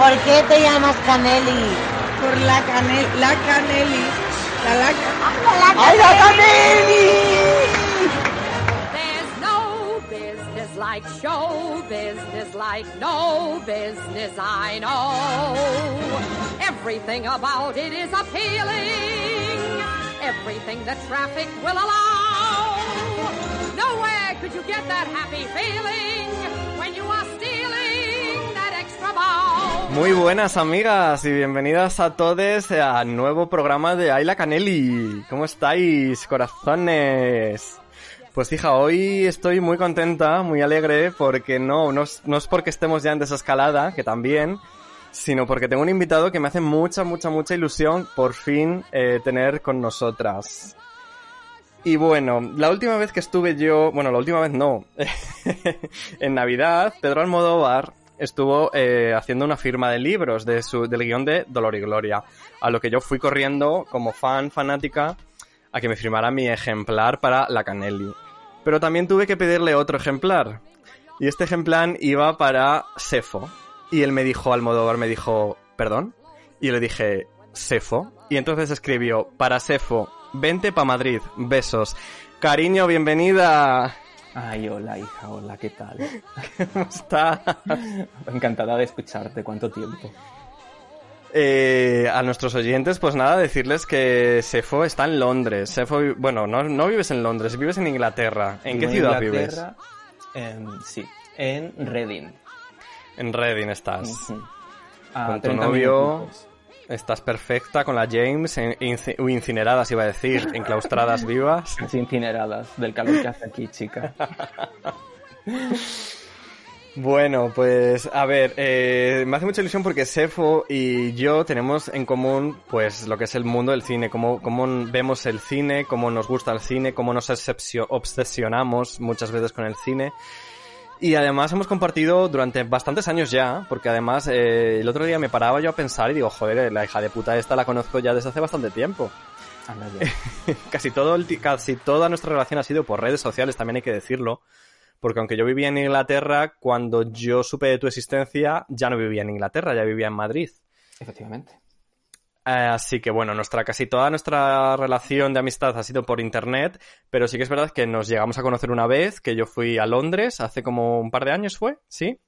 ¿Por qué te llamas Caneli? Por la canel, la caneli, la la, ¡Ay, la Caneli! There's no business like show business, like no business I know. Everything about it is appealing, everything the traffic will allow. Nowhere could you get that happy feeling when you are stealing that extra bow. Muy buenas amigas y bienvenidas a todos al nuevo programa de Ayla Canelli. ¿Cómo estáis, corazones? Pues hija, hoy estoy muy contenta, muy alegre, porque no, no es, no es porque estemos ya en desescalada, que también, sino porque tengo un invitado que me hace mucha, mucha, mucha ilusión por fin eh, tener con nosotras. Y bueno, la última vez que estuve yo, bueno, la última vez no, en Navidad, Pedro Almodóvar estuvo eh, haciendo una firma de libros de su, del guion de Dolor y Gloria, a lo que yo fui corriendo como fan, fanática, a que me firmara mi ejemplar para la Canelli. Pero también tuve que pedirle otro ejemplar. Y este ejemplar iba para Sefo. Y él me dijo, Almodóvar me dijo, ¿perdón? Y le dije, Sefo. Y entonces escribió, para Sefo, vente pa' Madrid, besos. Cariño, bienvenida. Ay, hola hija, hola, ¿qué tal? ¿Cómo está? Encantada de escucharte, ¿cuánto tiempo? Eh, a nuestros oyentes, pues nada, decirles que Sefo está en Londres. Sefo, bueno, no, no vives en Londres, vives en Inglaterra. ¿En qué ciudad Inglaterra, em, sí, en Reading. vives? En Reading estás. Con tu 30 novio. Estás perfecta con la James, uy, incineradas iba a decir, enclaustradas vivas. Incineradas del calor que hace aquí, chica. Bueno, pues a ver, eh, me hace mucha ilusión porque Sefo y yo tenemos en común pues lo que es el mundo del cine, cómo, cómo vemos el cine, cómo nos gusta el cine, cómo nos obsesio- obsesionamos muchas veces con el cine. Y además hemos compartido durante bastantes años ya, porque además eh, el otro día me paraba yo a pensar y digo, joder, la hija de puta esta la conozco ya desde hace bastante tiempo. Casi todo el casi toda nuestra relación ha sido por redes sociales, también hay que decirlo. Porque aunque yo vivía en Inglaterra, cuando yo supe de tu existencia, ya no vivía en Inglaterra, ya vivía en Madrid. Efectivamente. Eh, Así que bueno, nuestra, casi toda nuestra relación de amistad ha sido por internet, pero sí que es verdad que nos llegamos a conocer una vez, que yo fui a Londres hace como un par de años fue, ¿sí?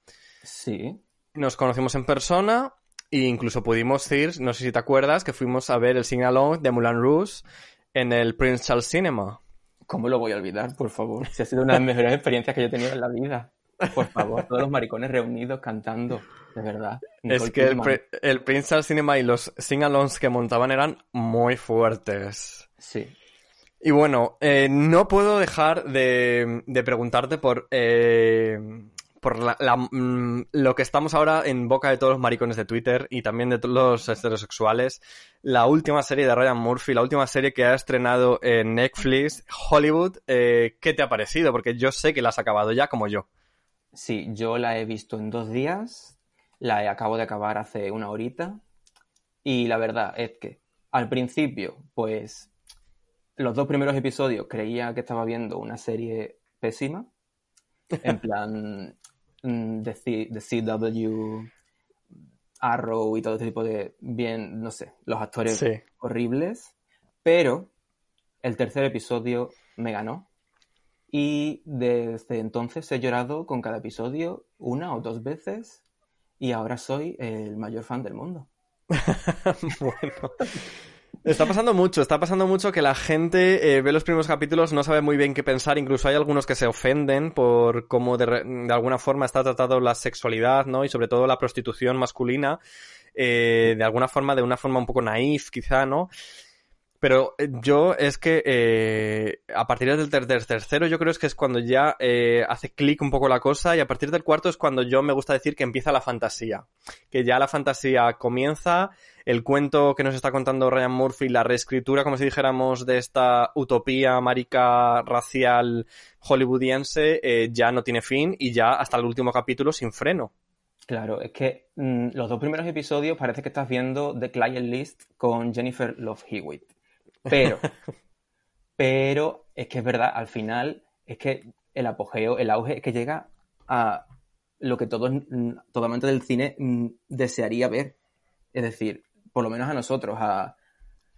Sí. Nos conocimos en persona e incluso pudimos ir, no sé si te acuerdas, que fuimos a ver el sing-along de Moulin Rouge en el Prince Charles Cinema. ¿Cómo lo voy a olvidar, por favor? Si ha sido una de las mejores experiencias que yo he tenido en la vida. Por favor, todos los maricones reunidos cantando, de verdad. Es que el, el Prince Charles Cinema y los sing-alongs que montaban eran muy fuertes. Sí. Y bueno, eh, no puedo dejar de, de preguntarte por, eh, por la- la- mm, lo que estamos ahora en boca de todos los maricones de Twitter y también de todos los heterosexuales. La última serie de Ryan Murphy, la última serie que ha estrenado en Netflix, Hollywood. eh, ¿Qué te ha parecido? Porque yo sé que la has acabado ya como yo. Sí, yo la he visto en dos días, la acabo de acabar hace una horita. Y la verdad es que al principio, pues los dos primeros episodios creía que estaba viendo una serie pésima, en plan mm, de, C- de CW, Arrow y todo este tipo de bien, no sé, los actores Sí. horribles, pero el tercer episodio me ganó. Y desde entonces he llorado con cada episodio una o dos veces y ahora soy el mayor fan del mundo. bueno. Está pasando mucho, está pasando mucho que la gente eh, ve los primeros capítulos, no sabe muy bien qué pensar, incluso hay algunos que se ofenden por cómo de, alguna forma está tratado la sexualidad, ¿no? Y sobre todo la prostitución masculina, eh, de alguna forma, de una forma un poco naif, quizá, ¿no? Pero eh, yo es que eh, a partir del ter- del tercero yo creo es que es cuando ya eh, hace clic un poco la cosa y a partir del cuarto es cuando yo me gusta decir que empieza la fantasía. Que ya la fantasía comienza, el cuento que nos está contando Ryan Murphy, la reescritura, como si dijéramos, de esta utopía marica racial hollywoodiense, eh, ya no tiene fin y ya hasta el último capítulo sin freno. Claro, es que mm, los dos primeros episodios parece que estás viendo The Client List con Jennifer Love Hewitt. Pero, pero es que es verdad, al final es que el apogeo, el auge es que llega a lo que todo, mm, todo amante del cine mm, desearía ver. Es decir, por lo menos a nosotros, a,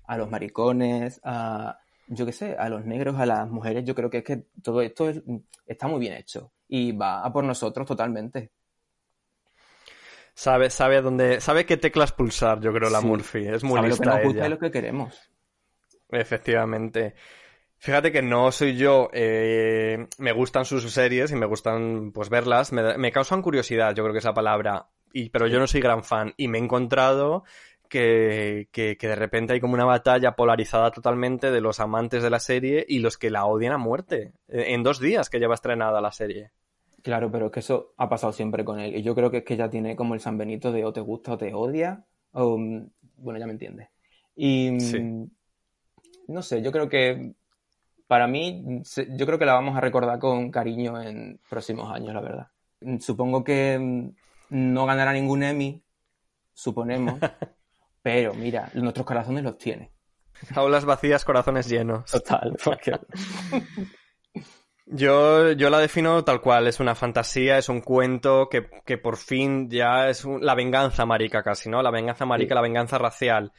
a los maricones, a, yo qué sé, a los negros, a las mujeres, yo creo que es que todo esto es- está muy bien hecho y va a por nosotros totalmente. Sabe, sabe a dónde, sabe qué teclas pulsar, yo creo, la Sí. Murphy. Es muy Sabe lo que lista nos gusta ella. y lo que queremos. Efectivamente. Fíjate que no soy yo, eh, me gustan sus series y me gustan pues verlas, me, causan curiosidad, yo creo que es la palabra, y, pero yo no soy gran fan y me he encontrado que, que, que de repente hay como una batalla polarizada totalmente de los amantes de la serie y los que la odian a muerte, eh, en dos días que lleva estrenada la serie. Claro, pero es que eso ha pasado siempre con él. Y yo creo que es que ya tiene como el San Benito de o te gusta o te odia. O, mm, bueno, ya me entiendes. Y mm, Sí. No sé, yo creo que para mí, yo creo que la vamos a recordar con cariño en próximos años, la verdad. Supongo que mm, no ganará ningún Emmy, suponemos. pero mira, nuestros corazones los tiene. Aulas vacías, corazones llenos. Total, porque Yo, yo la defino tal cual, es una fantasía, es un cuento que, que por fin ya es un- la venganza marica casi, ¿no? La venganza marica, Sí. la venganza racial.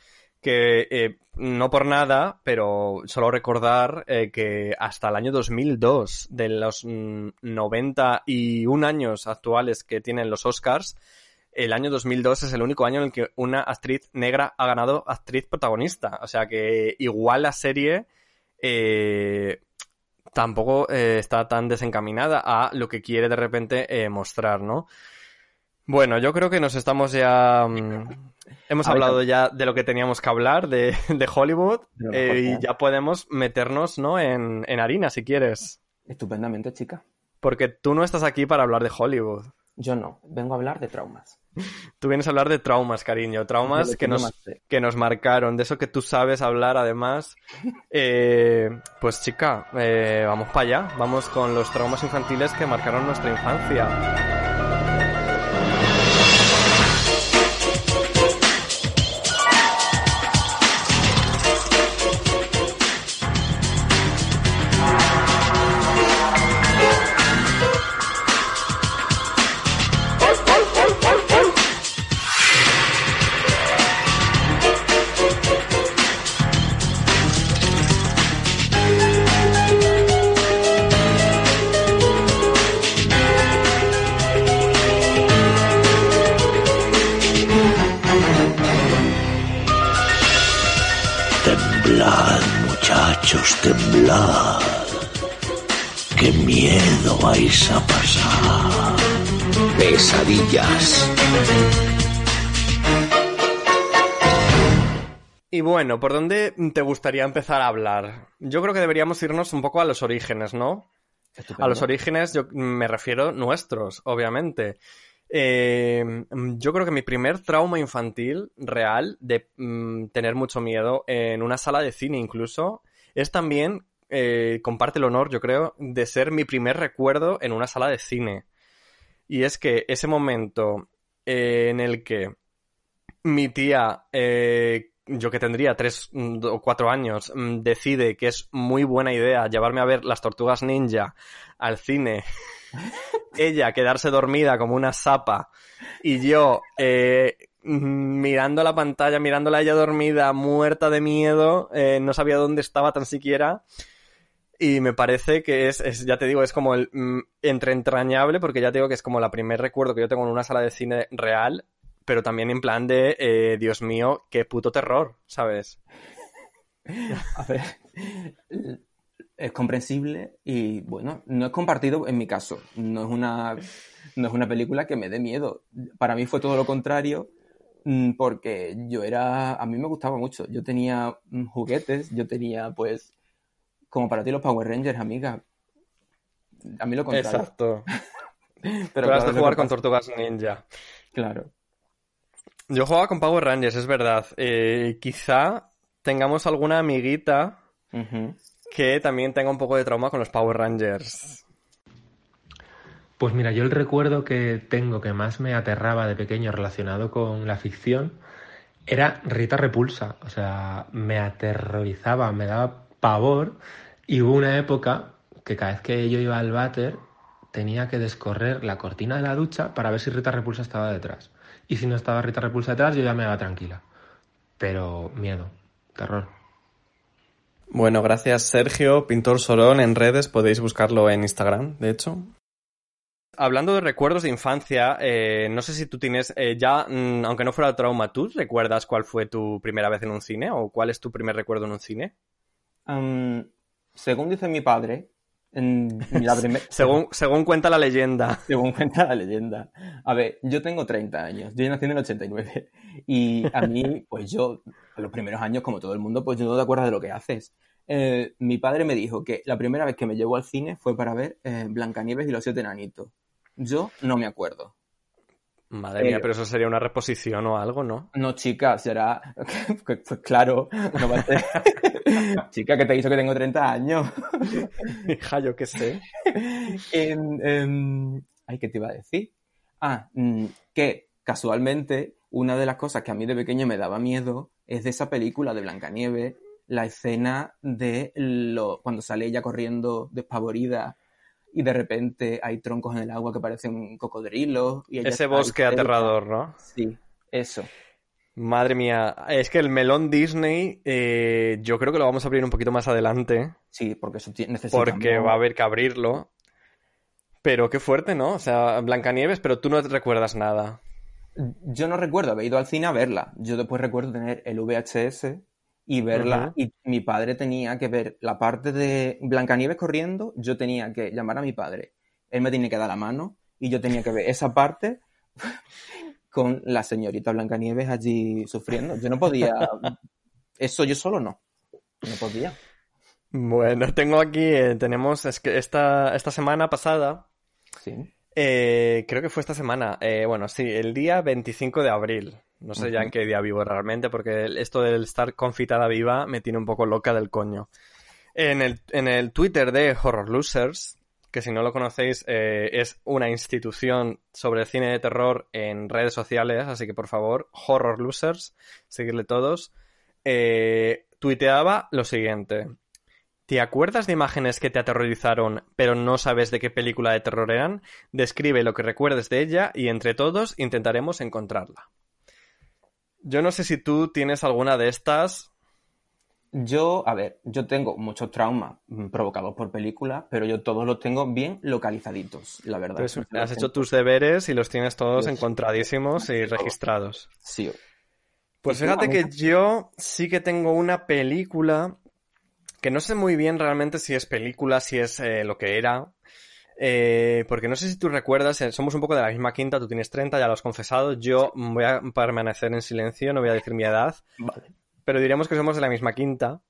Que eh, no por nada, pero solo recordar eh, que hasta el año 2002, de los mm, 91 años actuales que tienen los Oscars, el año 2002 es el único año en el que una actriz negra ha ganado actriz protagonista. O sea que igual la serie eh, tampoco está tan desencaminada a lo que quiere de repente mostrar, ¿no? Bueno, yo creo que nos estamos ya... mm, hemos hablado ya de lo que teníamos que hablar de, de Hollywood eh, y ya podemos meternos, ¿no? En, en harina, si quieres. estupendamente, chica. Porque tú no estás aquí para hablar de Hollywood. Yo no, vengo a hablar de traumas. Tú vienes a hablar de traumas, cariño. Traumas que nos, que nos marcaron, de eso que tú sabes hablar además. Eh, pues chica, eh, vamos para allá. Vamos con los traumas infantiles que marcaron nuestra infancia. Bueno, ¿por dónde te gustaría empezar a hablar? Yo creo que deberíamos irnos un poco a los orígenes, ¿no? A los orígenes yo me refiero nuestros, obviamente. Eh, yo creo que mi primer trauma infantil real de mm, tener mucho miedo en una sala de cine incluso es también, eh, comparte el honor yo creo, de ser mi primer recuerdo en una sala de cine. Y es que ese momento eh, en el que mi tía, eh, yo que tendría tres mm, o cuatro años, mm, decide que es muy buena idea llevarme a ver las tortugas ninja al cine, ella quedarse dormida como una sapa y yo eh, mm, mirando la pantalla, mirándola a ella dormida, muerta de miedo, eh, no sabía dónde estaba tan siquiera. Y me parece que es, es, ya te digo, es como el mm, entre entrañable, porque ya te digo que es como la primer recuerdo que yo tengo en una sala de cine real, pero también en plan de, eh, Dios mío, qué puto terror, ¿sabes? A ver, es comprensible y bueno, no es compartido en mi caso. No es una, no es una película que me dé miedo. Para mí fue todo lo contrario mm, porque yo era, a mí me gustaba mucho. Yo tenía mm, juguetes, yo tenía pues, como para ti los Power Rangers, amiga. A mí lo contrario. Exacto. Pero Pero has claro, de lo jugar con tortugas ninja. Claro. Yo jugaba con Power Rangers, es verdad. Eh, quizá tengamos alguna amiguita que también tenga un poco de trauma con los Power Rangers. Pues mira, yo el recuerdo que tengo que más me aterraba de pequeño relacionado con la ficción era Rita Repulsa. O sea, me aterrorizaba, me daba pavor. Y hubo una época que cada vez que yo iba al váter tenía que descorrer la cortina de la ducha para ver si Rita Repulsa estaba detrás. Y si no estaba Rita Repulsa detrás, yo ya me iba tranquila. Pero miedo, terror. Bueno, gracias Sergio, Pintor Sorón en redes, podéis buscarlo en Instagram, de hecho. Hablando de recuerdos de infancia, eh, no sé si tú tienes eh, ya, mm, aunque no fuera trauma, ¿tú recuerdas cuál fue tu primera vez en un cine o cuál es tu primer recuerdo en un cine? Um, según dice mi padre, en la primer... según, según cuenta la leyenda. Según cuenta la leyenda. A ver, yo tengo 30 años, yo nací en el 89 y a mí, pues yo, en los primeros años, como todo el mundo, pues yo no te acuerdas de lo que haces. Eh, mi padre me dijo que la primera vez que me llevó al cine fue para ver eh, Blancanieves y los siete enanitos. Yo no me acuerdo. Madre mía, pero eso sería una reposición o algo, ¿no? No, chica, será. Pues, pues claro, no va a ser. chica, que te hizo que tengo 30 años. Hija, yo qué sé. Ay, ¿qué te iba a decir? Ah, mm, que casualmente una de las cosas que a mí de pequeño me daba miedo es de esa película de Blancanieves, la escena de lo, cuando sale ella corriendo despavorida y de repente hay troncos en el agua que parecen cocodrilos. Y Ese bosque aterrador, ¿no? Sí, eso. Madre mía, es que el melón Disney eh, yo creo que lo vamos a abrir un poquito más adelante. Sí, porque eso necesita. Porque va a haber que abrirlo. Pero qué fuerte, ¿no? O sea, Blancanieves, pero tú no te recuerdas nada. Yo no recuerdo haber ido al cine a verla. Yo después recuerdo tener el VHS y verla. Y mi padre tenía que ver la parte de Blancanieves corriendo, yo tenía que llamar a mi padre. Él me tenía que dar la mano y yo tenía que ver esa parte con la señorita Blancanieves allí sufriendo. Yo no podía. Eso yo solo no. No podía. Bueno, tengo aquí, eh, tenemos, es que esta, esta semana pasada. Sí. Eh, creo que fue esta semana. Eh, bueno, sí, el día 25 de abril. No sé ya en qué día vivo realmente, porque esto del estar confitada viva me tiene un poco loca del coño. En el, en el Twitter de Horror Losers, que si no lo conocéis eh, es una institución sobre cine de terror en redes sociales, así que por favor, Horror Losers, seguirle todos, eh, tuiteaba lo siguiente. ¿Te acuerdas de imágenes que te aterrorizaron, pero no sabes de qué película de terror eran? Describe lo que recuerdes de ella y entre todos intentaremos encontrarla. Yo no sé si tú tienes alguna de estas. Yo, a ver, yo tengo muchos traumas provocados por películas, pero yo todos los tengo bien localizaditos, la verdad. Pues has hecho tus deberes y los tienes todos encontradísimos y registrados. Sí. Pues fíjate que yo sí que tengo una película que no sé muy bien realmente si es película, si es eh, lo que era, eh, porque no sé si tú recuerdas, eh, somos un poco de la misma quinta, tú tienes 30, ya lo has confesado, yo voy a permanecer en silencio, no voy a decir mi edad, pero diríamos que somos de la misma quinta.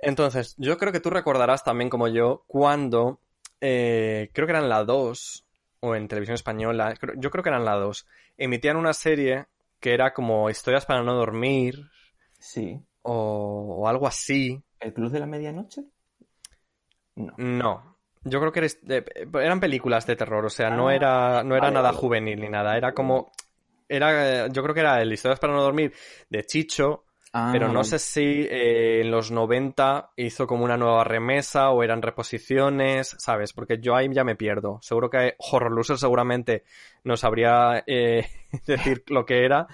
Entonces, yo creo que tú recordarás también como yo cuando, eh, creo que eran la 2, o en televisión española, yo creo que eran la 2, emitían una serie que era como historias para no dormir. Sí. O, o algo así. ¿El Club de la Medianoche? No. No. Yo creo que eres, eran películas de terror, o sea, no ah, era, no era nada juvenil ni nada, era como, era, yo creo que era el Historias para no dormir de Chicho, ah, pero no sé si eh, en los 90 hizo como una nueva remesa o eran reposiciones, ¿sabes? Porque yo ahí ya me pierdo. Seguro que Horror Loser seguramente no sabría eh, decir lo que era.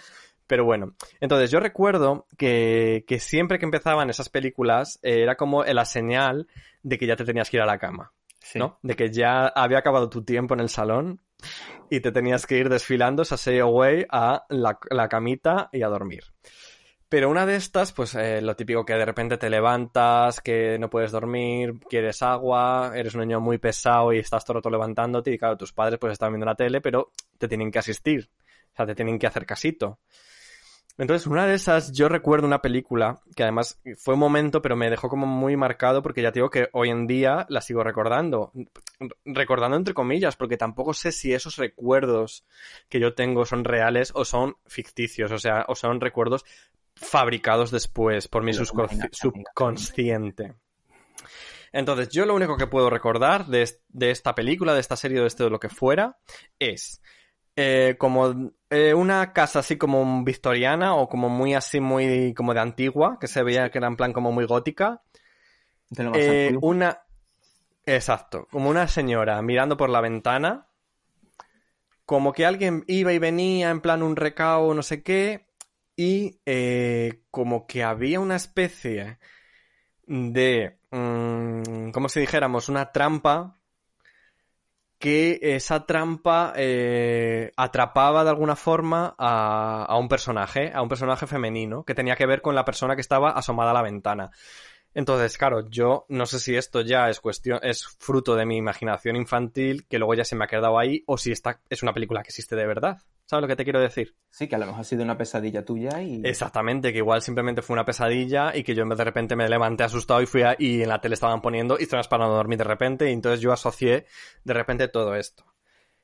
Pero bueno, entonces yo recuerdo que, que siempre que empezaban esas películas eh, era como la señal de que ya te tenías que ir a la cama. ¿No? De que ya había acabado tu tiempo en el salón y te tenías que ir desfilando say away a la, camita y a dormir. Pero una de estas, pues eh, lo típico que de repente te levantas, que no puedes dormir, quieres agua, eres un niño muy pesado y estás todo el rato levantándote y claro, tus padres pues están viendo la tele, pero te tienen que asistir, o sea, te tienen que hacer casito. Entonces, una de esas, yo recuerdo una película que además fue un momento, pero me dejó como muy marcado porque ya te digo que hoy en día la sigo recordando. Recordando entre comillas, porque tampoco sé si esos recuerdos que yo tengo son reales o son ficticios, o sea, o son recuerdos fabricados después por mi subconsciente. Entonces, yo lo único que puedo recordar de, de esta película, de esta serie, de esto, de lo que fuera, es eh, como eh, una casa así como victoriana o como muy así, muy como de antigua, que se veía que era en plan como muy gótica. Eh, una... Exacto, como una señora mirando por la ventana, como que alguien iba y venía en plan un recao, no sé qué, y eh, como que había una especie de, mm, como si dijéramos, una trampa que esa trampa eh, atrapaba de alguna forma a, a un personaje, a un personaje femenino, que tenía que ver con la persona que estaba asomada a la ventana. Entonces, claro, yo no sé si esto ya es cuestión, es fruto de mi imaginación infantil, que luego ya se me ha quedado ahí, o si esta es una película que existe de verdad. ¿Sabes lo que te quiero decir? Sí, que a lo mejor ha sido una pesadilla tuya y... Exactamente, que igual simplemente fue una pesadilla y que yo de repente me levanté asustado y fui a, y en la tele estaban poniendo y estabas para no dormir de repente y entonces yo asocié de repente todo esto.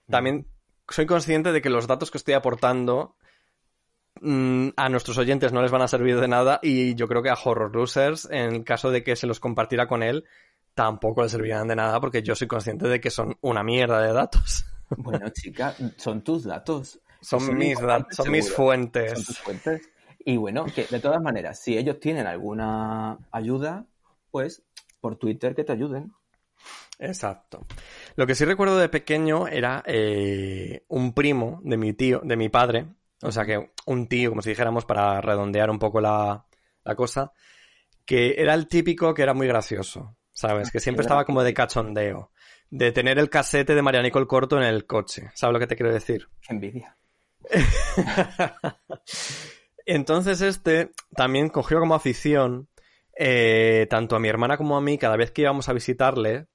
También soy consciente de que los datos que estoy aportando mm, a nuestros oyentes no les van a servir de nada y yo creo que a Horror Losers, en el caso de que se los compartiera con él, tampoco les servirán de nada porque yo soy consciente de que son una mierda de datos. Bueno, chica, son tus datos. Son, mis, son fuentes. Son fuentes. Y bueno, que de todas maneras, si ellos tienen alguna ayuda, pues por Twitter que te ayuden. Exacto. Lo que sí recuerdo de pequeño era eh, un primo de mi tío, de mi padre, o sea que un tío, como si dijéramos, para redondear un poco la, la cosa, que era el típico que era muy gracioso, ¿sabes? Que siempre estaba como de cachondeo, de tener el casete de María Nicole Corto en el coche, ¿sabes lo que te quiero decir? Envidia. Entonces este también cogió como afición, eh, tanto a mi hermana como a mí, cada vez que íbamos a visitarle,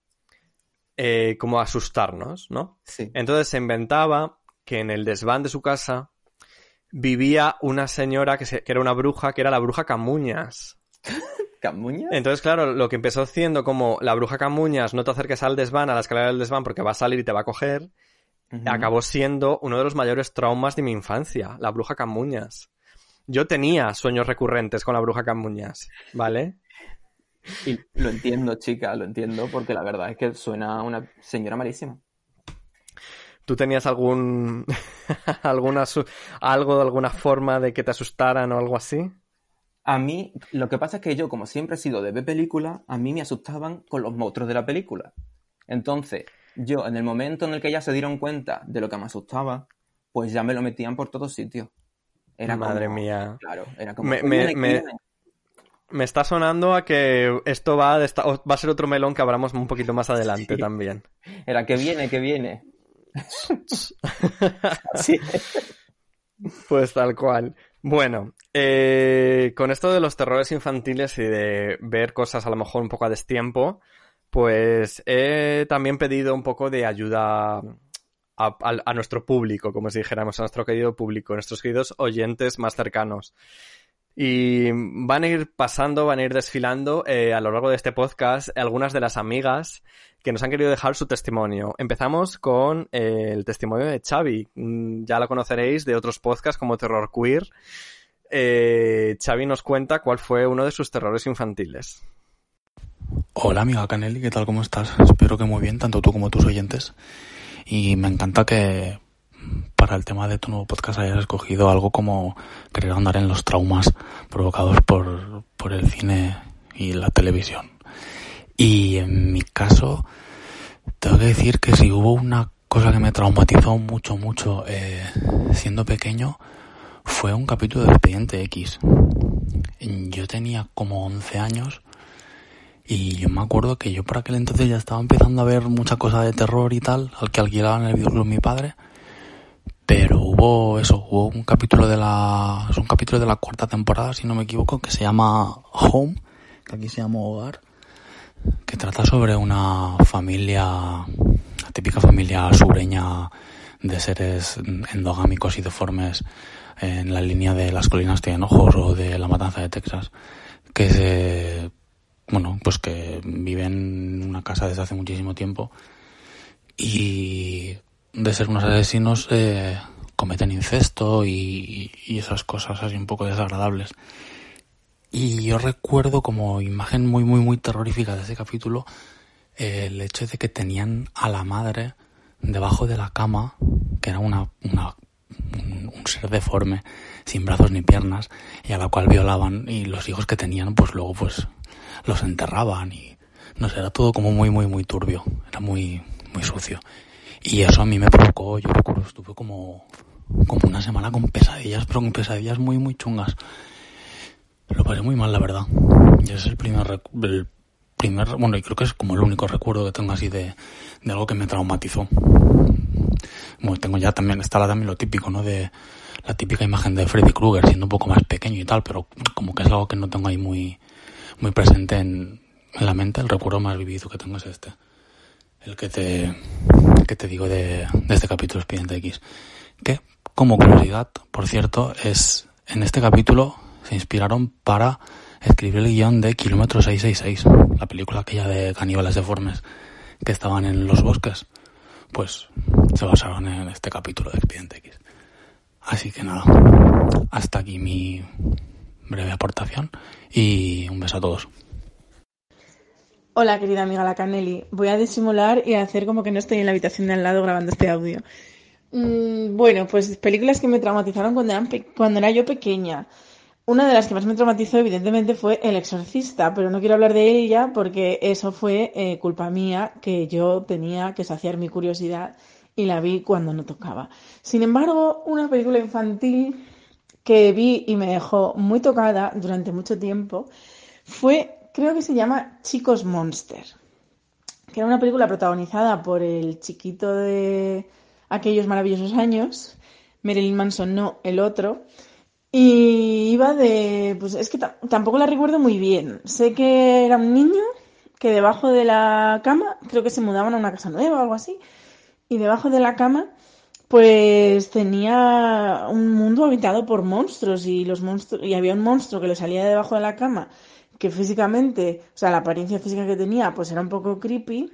eh, como a asustarnos, ¿no? Sí. Entonces se inventaba que en el desván de su casa vivía una señora que, se- que era una bruja, que era la bruja Camuñas. ¿Camuña? Entonces, claro, lo que empezó siendo como la bruja Camuñas, no te acerques al desván, a la escalera del desván, porque va a salir y te va a coger, Acabó siendo uno de los mayores traumas de mi infancia, la bruja Camuñas. Yo tenía sueños recurrentes con la bruja Camuñas, ¿vale? Y lo entiendo, chica, lo entiendo, porque la verdad es que suena a una señora malísima. ¿Tú tenías algún alguna su- algo de alguna forma de que te asustaran o algo así? A mí, lo que pasa es que yo, como siempre he sido de ver películas, a mí me asustaban con los monstruos de la película. Entonces, yo, en el momento en el que ya se dieron cuenta de lo que me asustaba, pues ya me lo metían por todos sitios. Era Madre como- mía. Claro, era como... Me- "Que me- me- viene". Me está sonando a que esto va, de esta- va a ser otro melón que abramos un poquito más adelante Sí. también. Era que viene, que viene. Sí. Pues tal cual. Bueno, eh, con esto de los terrores infantiles y de ver cosas a lo mejor un poco a destiempo, pues he también pedido un poco de ayuda a, a- nuestro público, como si dijéramos, a nuestro querido público, a nuestros queridos oyentes más cercanos. Y van a ir pasando, van a ir desfilando eh, a lo largo de este podcast algunas de las amigas que nos han querido dejar su testimonio. Empezamos con eh, el testimonio de Xavi. Mm, Ya lo conoceréis de otros podcasts como Terror Queer. Eh, Xavi nos cuenta cuál fue uno de sus terrores infantiles. Hola amiga Canelli, ¿qué tal? ¿Cómo estás? Espero que muy bien, tanto tú como tus oyentes. Y me encanta que para el tema de tu nuevo podcast hayas escogido algo como querer andar en los traumas provocados por, por el cine y la televisión. Y en mi caso, tengo que decir que si hubo una cosa que me traumatizó mucho, mucho eh, siendo pequeño, fue un capítulo de Expediente X. Yo tenía como 11 años y yo me acuerdo que yo por aquel entonces ya estaba empezando a ver mucha cosa de terror y tal, al que alquilaba en el videoclub mi padre. Pero hubo eso, hubo un capítulo de la, es un capítulo de la cuarta temporada, si no me equivoco, que se llama Home, que aquí se llama Hogar, que trata sobre una familia, la típica familia sureña de seres endogámicos y deformes en la línea de las colinas tienen ojos o de la matanza de Texas, que se, bueno, pues que viven en una casa desde hace muchísimo tiempo y de ser unos asesinos eh, cometen incesto y, y esas cosas así un poco desagradables. Y yo recuerdo como imagen muy, muy, muy terrorífica de ese capítulo el hecho de que tenían a la madre debajo de la cama, que era una un, un ser deforme, sin brazos ni piernas, y a la cual violaban, y los hijos que tenían, pues luego pues los enterraban y no sé, era todo como muy, muy, muy turbio, era muy, muy sucio. Y eso a mí me provocó, yo recuerdo, estuve como, como una semana con pesadillas, pero con pesadillas muy, muy chungas. Lo pasé muy mal, la verdad. Y ese es el primer, el primer, bueno, y creo que es como el único recuerdo que tengo así de, de algo que me traumatizó. Bueno, tengo ya también, está la- también lo típico, ¿no? De la típica imagen de Freddy Krueger siendo un poco más pequeño y tal, pero como que es algo que no tengo ahí muy, muy presente en, en la mente. El recuerdo más vivido que tengo es este. El que te, que te digo de, de este capítulo Expediente X. Que, como curiosidad, por cierto, es, en este capítulo se inspiraron para escribir el guion de Kilómetro 666, la película aquella de caníbales deformes que estaban en los bosques. Pues se basaron en este capítulo de Expediente X. Así que nada, hasta aquí mi breve aportación y un beso a todos. Hola, querida amiga la Canelli. Voy a disimular y a hacer como que no estoy en la habitación de al lado grabando este audio. Mm, bueno, pues películas que me traumatizaron cuando, eran pe- cuando era yo pequeña. Una de las que más me traumatizó, evidentemente, fue El Exorcista, pero no quiero hablar de ella porque eso fue eh, culpa mía, que yo tenía que saciar mi curiosidad y la vi cuando no tocaba. Sin embargo, una película infantil que vi y me dejó muy tocada durante mucho tiempo fue, creo que se llama Chicos Monster, que era una película protagonizada por el chiquito de aquellos maravillosos años, Marilyn Manson no, el otro, y iba de, pues es que ta- tampoco la recuerdo muy bien, sé que era un niño que debajo de la cama, creo que se mudaban a una casa nueva o algo así, y debajo de la cama pues tenía un mundo habitado por monstruos y los monstruos y había un monstruo que le salía de debajo de la cama que físicamente, o sea, la apariencia física que tenía pues era un poco creepy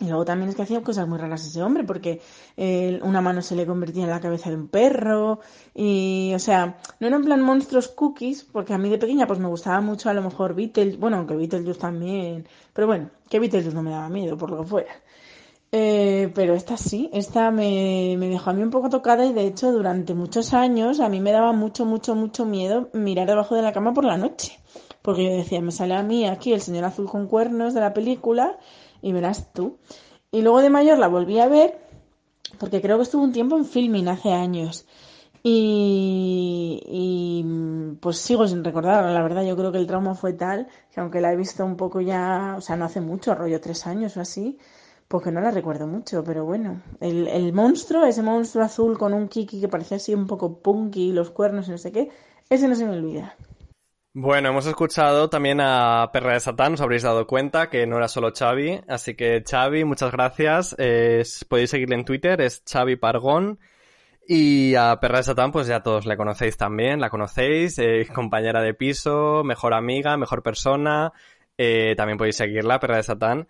y luego también es que hacía cosas muy raras ese hombre porque eh, una mano se le convertía en la cabeza de un perro y o sea, no eran plan monstruos cookies porque a mí de pequeña pues me gustaba mucho a lo mejor Beetlejuice, bueno, aunque Beetlejuice también, pero bueno, que Beetlejuice no me daba miedo por lo que fuera. Eh, pero esta sí, esta me, me dejó a mí un poco tocada y de hecho durante muchos años a mí me daba mucho, mucho, mucho miedo mirar debajo de la cama por la noche. Porque yo decía, me sale a mí aquí el señor azul con cuernos de la película y verás tú. Y luego de mayor la volví a ver porque creo que estuvo un tiempo en filming hace años. Y, y, pues sigo sin recordar, la verdad yo creo que el trauma fue tal que aunque la he visto un poco ya, o sea, no hace mucho, rollo tres años o así, porque no la recuerdo mucho, pero bueno, el, el monstruo, ese monstruo azul con un kiki que parecía así un poco punky, los cuernos y no sé qué, ese no se me olvida. Bueno, hemos escuchado también a Perra de Satán, os habréis dado cuenta que no era solo Xavi, así que Xavi, muchas gracias. Podéis seguirle en Twitter, es Xavi Pargón. Y a Perra de Satán, pues ya todos le conocéis también, la conocéis, eh, compañera de piso, mejor amiga, mejor persona. Eh, también podéis seguirla, Perra de Satán.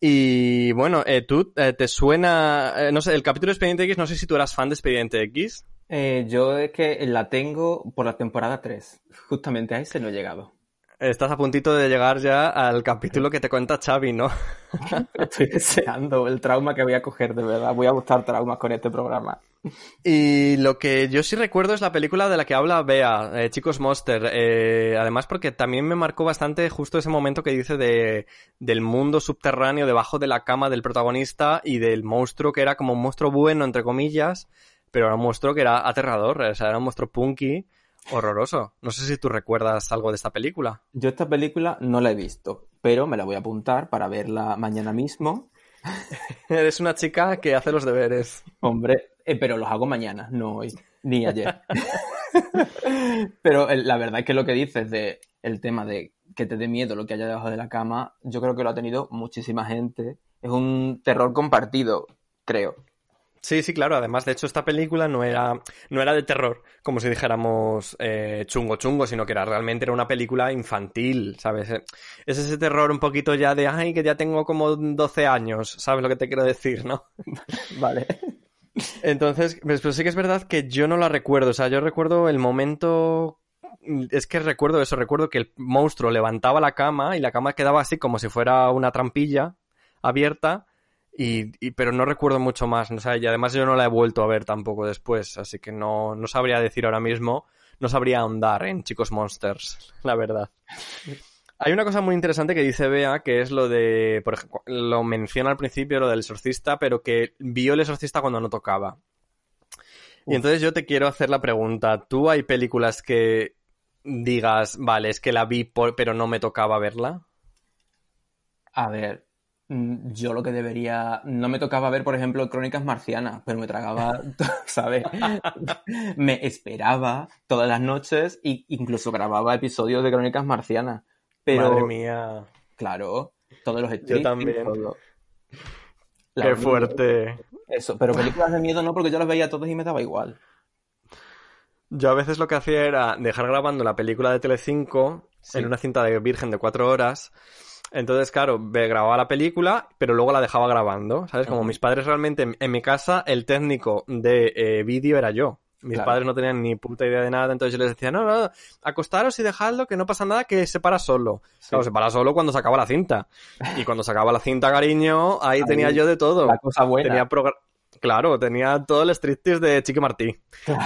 Y bueno, eh, tú eh, te suena, eh, no sé, el capítulo de Expediente X, no sé si tú eras fan de Expediente X. Eh, yo es que la tengo por la temporada 3. Justamente a ese no he llegado. Estás a puntito de llegar ya al capítulo que te cuenta Xavi, ¿no? Estoy deseando el trauma que voy a coger, de verdad. Voy a buscar traumas con este programa. Y lo que yo sí recuerdo es la película de la que habla Bea, eh, Chicos Monster. Eh, además porque también me marcó bastante justo ese momento que dice de, del mundo subterráneo debajo de la cama del protagonista y del monstruo que era como un monstruo bueno, entre comillas, pero era un monstruo que era aterrador, o sea, era un monstruo punky, horroroso. No sé si tú recuerdas algo de esta película. Yo esta película no la he visto, pero me la voy a apuntar para verla mañana mismo. Eres una chica que hace los deberes. Hombre, eh, pero los hago mañana, no hoy, ni ayer. pero el- la verdad es que lo que dices de el tema de que te dé miedo lo que haya debajo de la cama, yo creo que lo ha tenido muchísima gente. Es un terror compartido, creo. Sí, sí, claro. Además, de hecho, esta película no era, no era de terror, como si dijéramos eh, chungo chungo, sino que era realmente era una película infantil, ¿sabes? Eh, Es ese terror un poquito ya de, ay, que ya tengo como 12 años, ¿sabes lo que te quiero decir, no? Vale. Entonces, pues, pero sí que es verdad que yo no la recuerdo, o sea, yo recuerdo el momento... Es que recuerdo eso, recuerdo que el monstruo levantaba la cama y la cama quedaba así como si fuera una trampilla abierta y, y- pero no recuerdo mucho más, o sea, y además yo no la he vuelto a ver tampoco después, así que no, no sabría decir ahora mismo, no sabría ahondar en Chicos Monsters, la verdad. Hay una cosa muy interesante que dice Bea, que es lo de, por ejemplo, lo menciona al principio, lo del exorcista, pero que vio el exorcista cuando no tocaba. Y entonces yo te quiero hacer la pregunta, ¿tú hay películas que digas, vale, es que la vi por- pero no me tocaba verla? A ver, yo lo que debería. No me tocaba ver, por ejemplo, Crónicas Marcianas, pero me tragaba, ¿sabes? Me esperaba todas las noches e incluso grababa episodios de Crónicas Marcianas. Pero, Madre mía, claro, todos los streams, también. todo. Qué fuerte. Eso, pero películas de miedo no, porque yo las veía todas y me daba igual. Yo a veces lo que hacía era dejar grabando la película de Telecinco Sí. en una cinta de virgen de cuatro horas. Entonces, claro, grababa la película, pero luego la dejaba grabando, ¿sabes? Como mis padres realmente, en, en mi casa, el técnico de eh, vídeo era yo. Mis Claro. padres no tenían ni puta idea de nada, entonces yo les decía, no, no, acostaros y dejadlo, que no pasa nada, que se para solo. Claro, se para solo cuando se acaba la cinta. Y cuando se acaba la cinta, cariño, ahí Ahí, tenía yo de todo. La cosa buena. Tenía Claro, tenía todo el striptease de Chiqui Martí.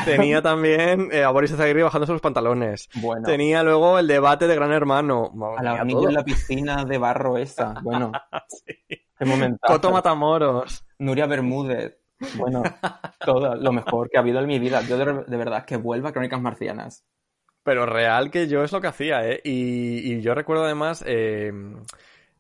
Tenía también eh, a Boris Izaguirre bajándose los pantalones. Bueno, Tenía luego el debate de Gran Hermano. A la niña en la piscina de barro esa. Bueno, qué momentazo. Coto Matamoros. Nuria Bermúdez. Bueno, todo lo mejor que ha habido en mi vida. Yo de, de verdad que vuelva a Crónicas Marcianas. Pero real que yo es lo que hacía, ¿eh? Y, y yo recuerdo además eh,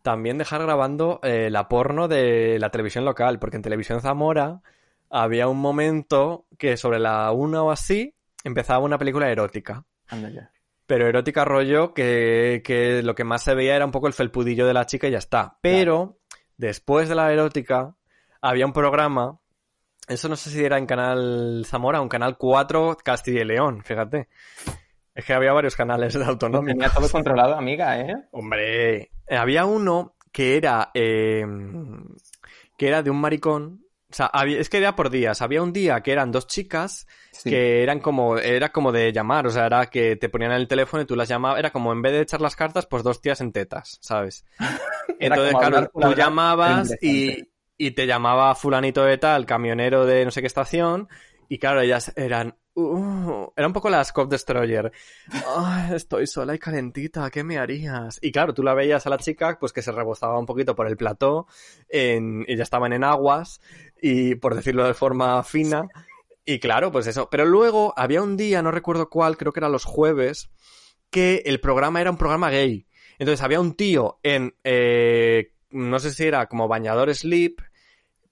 también dejar grabando eh, la porno de la televisión local, porque en Televisión Zamora había un momento que sobre la una o así empezaba una película erótica. Anda ya. Pero erótica rollo que, que lo que más se veía era un poco el felpudillo de la chica y ya está. Pero después de la erótica había un programa, eso no sé si era en Canal Zamora en Canal 4 Castilla y León, fíjate. Es que había varios canales de Lo autonómico. tenía todo controlado, amiga, ¿eh? Hombre, había uno que era eh, que era de un maricón. O sea, había- es que era por días. Había un día que eran dos chicas Sí. que eran como, era como de llamar, o sea, era que te ponían en el teléfono y tú las llamabas, era como en vez de echar las cartas, pues dos tías en tetas, ¿sabes? Entonces, claro, hablar tú llamabas y, y te llamaba fulanito de tal, camionero de no sé qué estación, y claro, ellas eran, era un poco la Scott Destroyer. Estoy sola y calentita, ¿qué me harías? Y claro, tú la veías a la chica, pues que se rebozaba un poquito por el plató, y ya estaban en aguas, y por decirlo de forma fina, y claro, pues eso. Pero luego había un día, no recuerdo cuál, creo que era los jueves, que el programa era un programa gay. Entonces había un tío en, eh, no sé si era como bañador slip,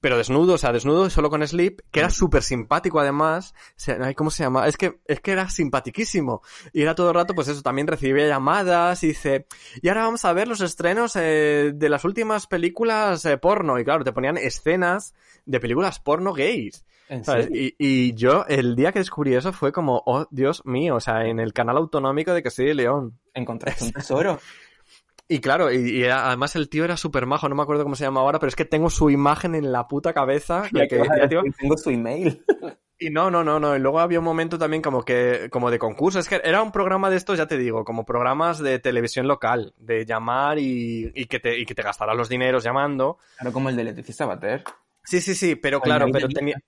pero desnudo, o sea, desnudo solo con slip, que era súper simpático además. O sea, ¿Cómo se llama? Es que, es que era simpaticísimo. Y era todo el rato, pues eso, también recibía llamadas y dice, y ahora vamos a ver los estrenos eh, de las últimas películas eh, porno. Y claro, te ponían escenas de películas porno gays. Y, y yo, el día que descubrí eso fue como, oh, Dios mío, o sea, en el canal autonómico de Castilla y León. Encontraste un tesoro. Y claro, y, y además el tío era súper majo, no me acuerdo cómo se llama ahora, pero es que tengo su imagen en la puta cabeza. De que tío, decir, tengo su email. y no, no, no, no. Y luego había un momento también como que, como de concurso. Es que era un programa de estos, ya te digo, como programas de televisión local, de llamar y, y que te, y que te gastaras los dineros llamando. Claro, como el de Leticia Sabater. Sí, sí, sí, pero claro, pero tenía,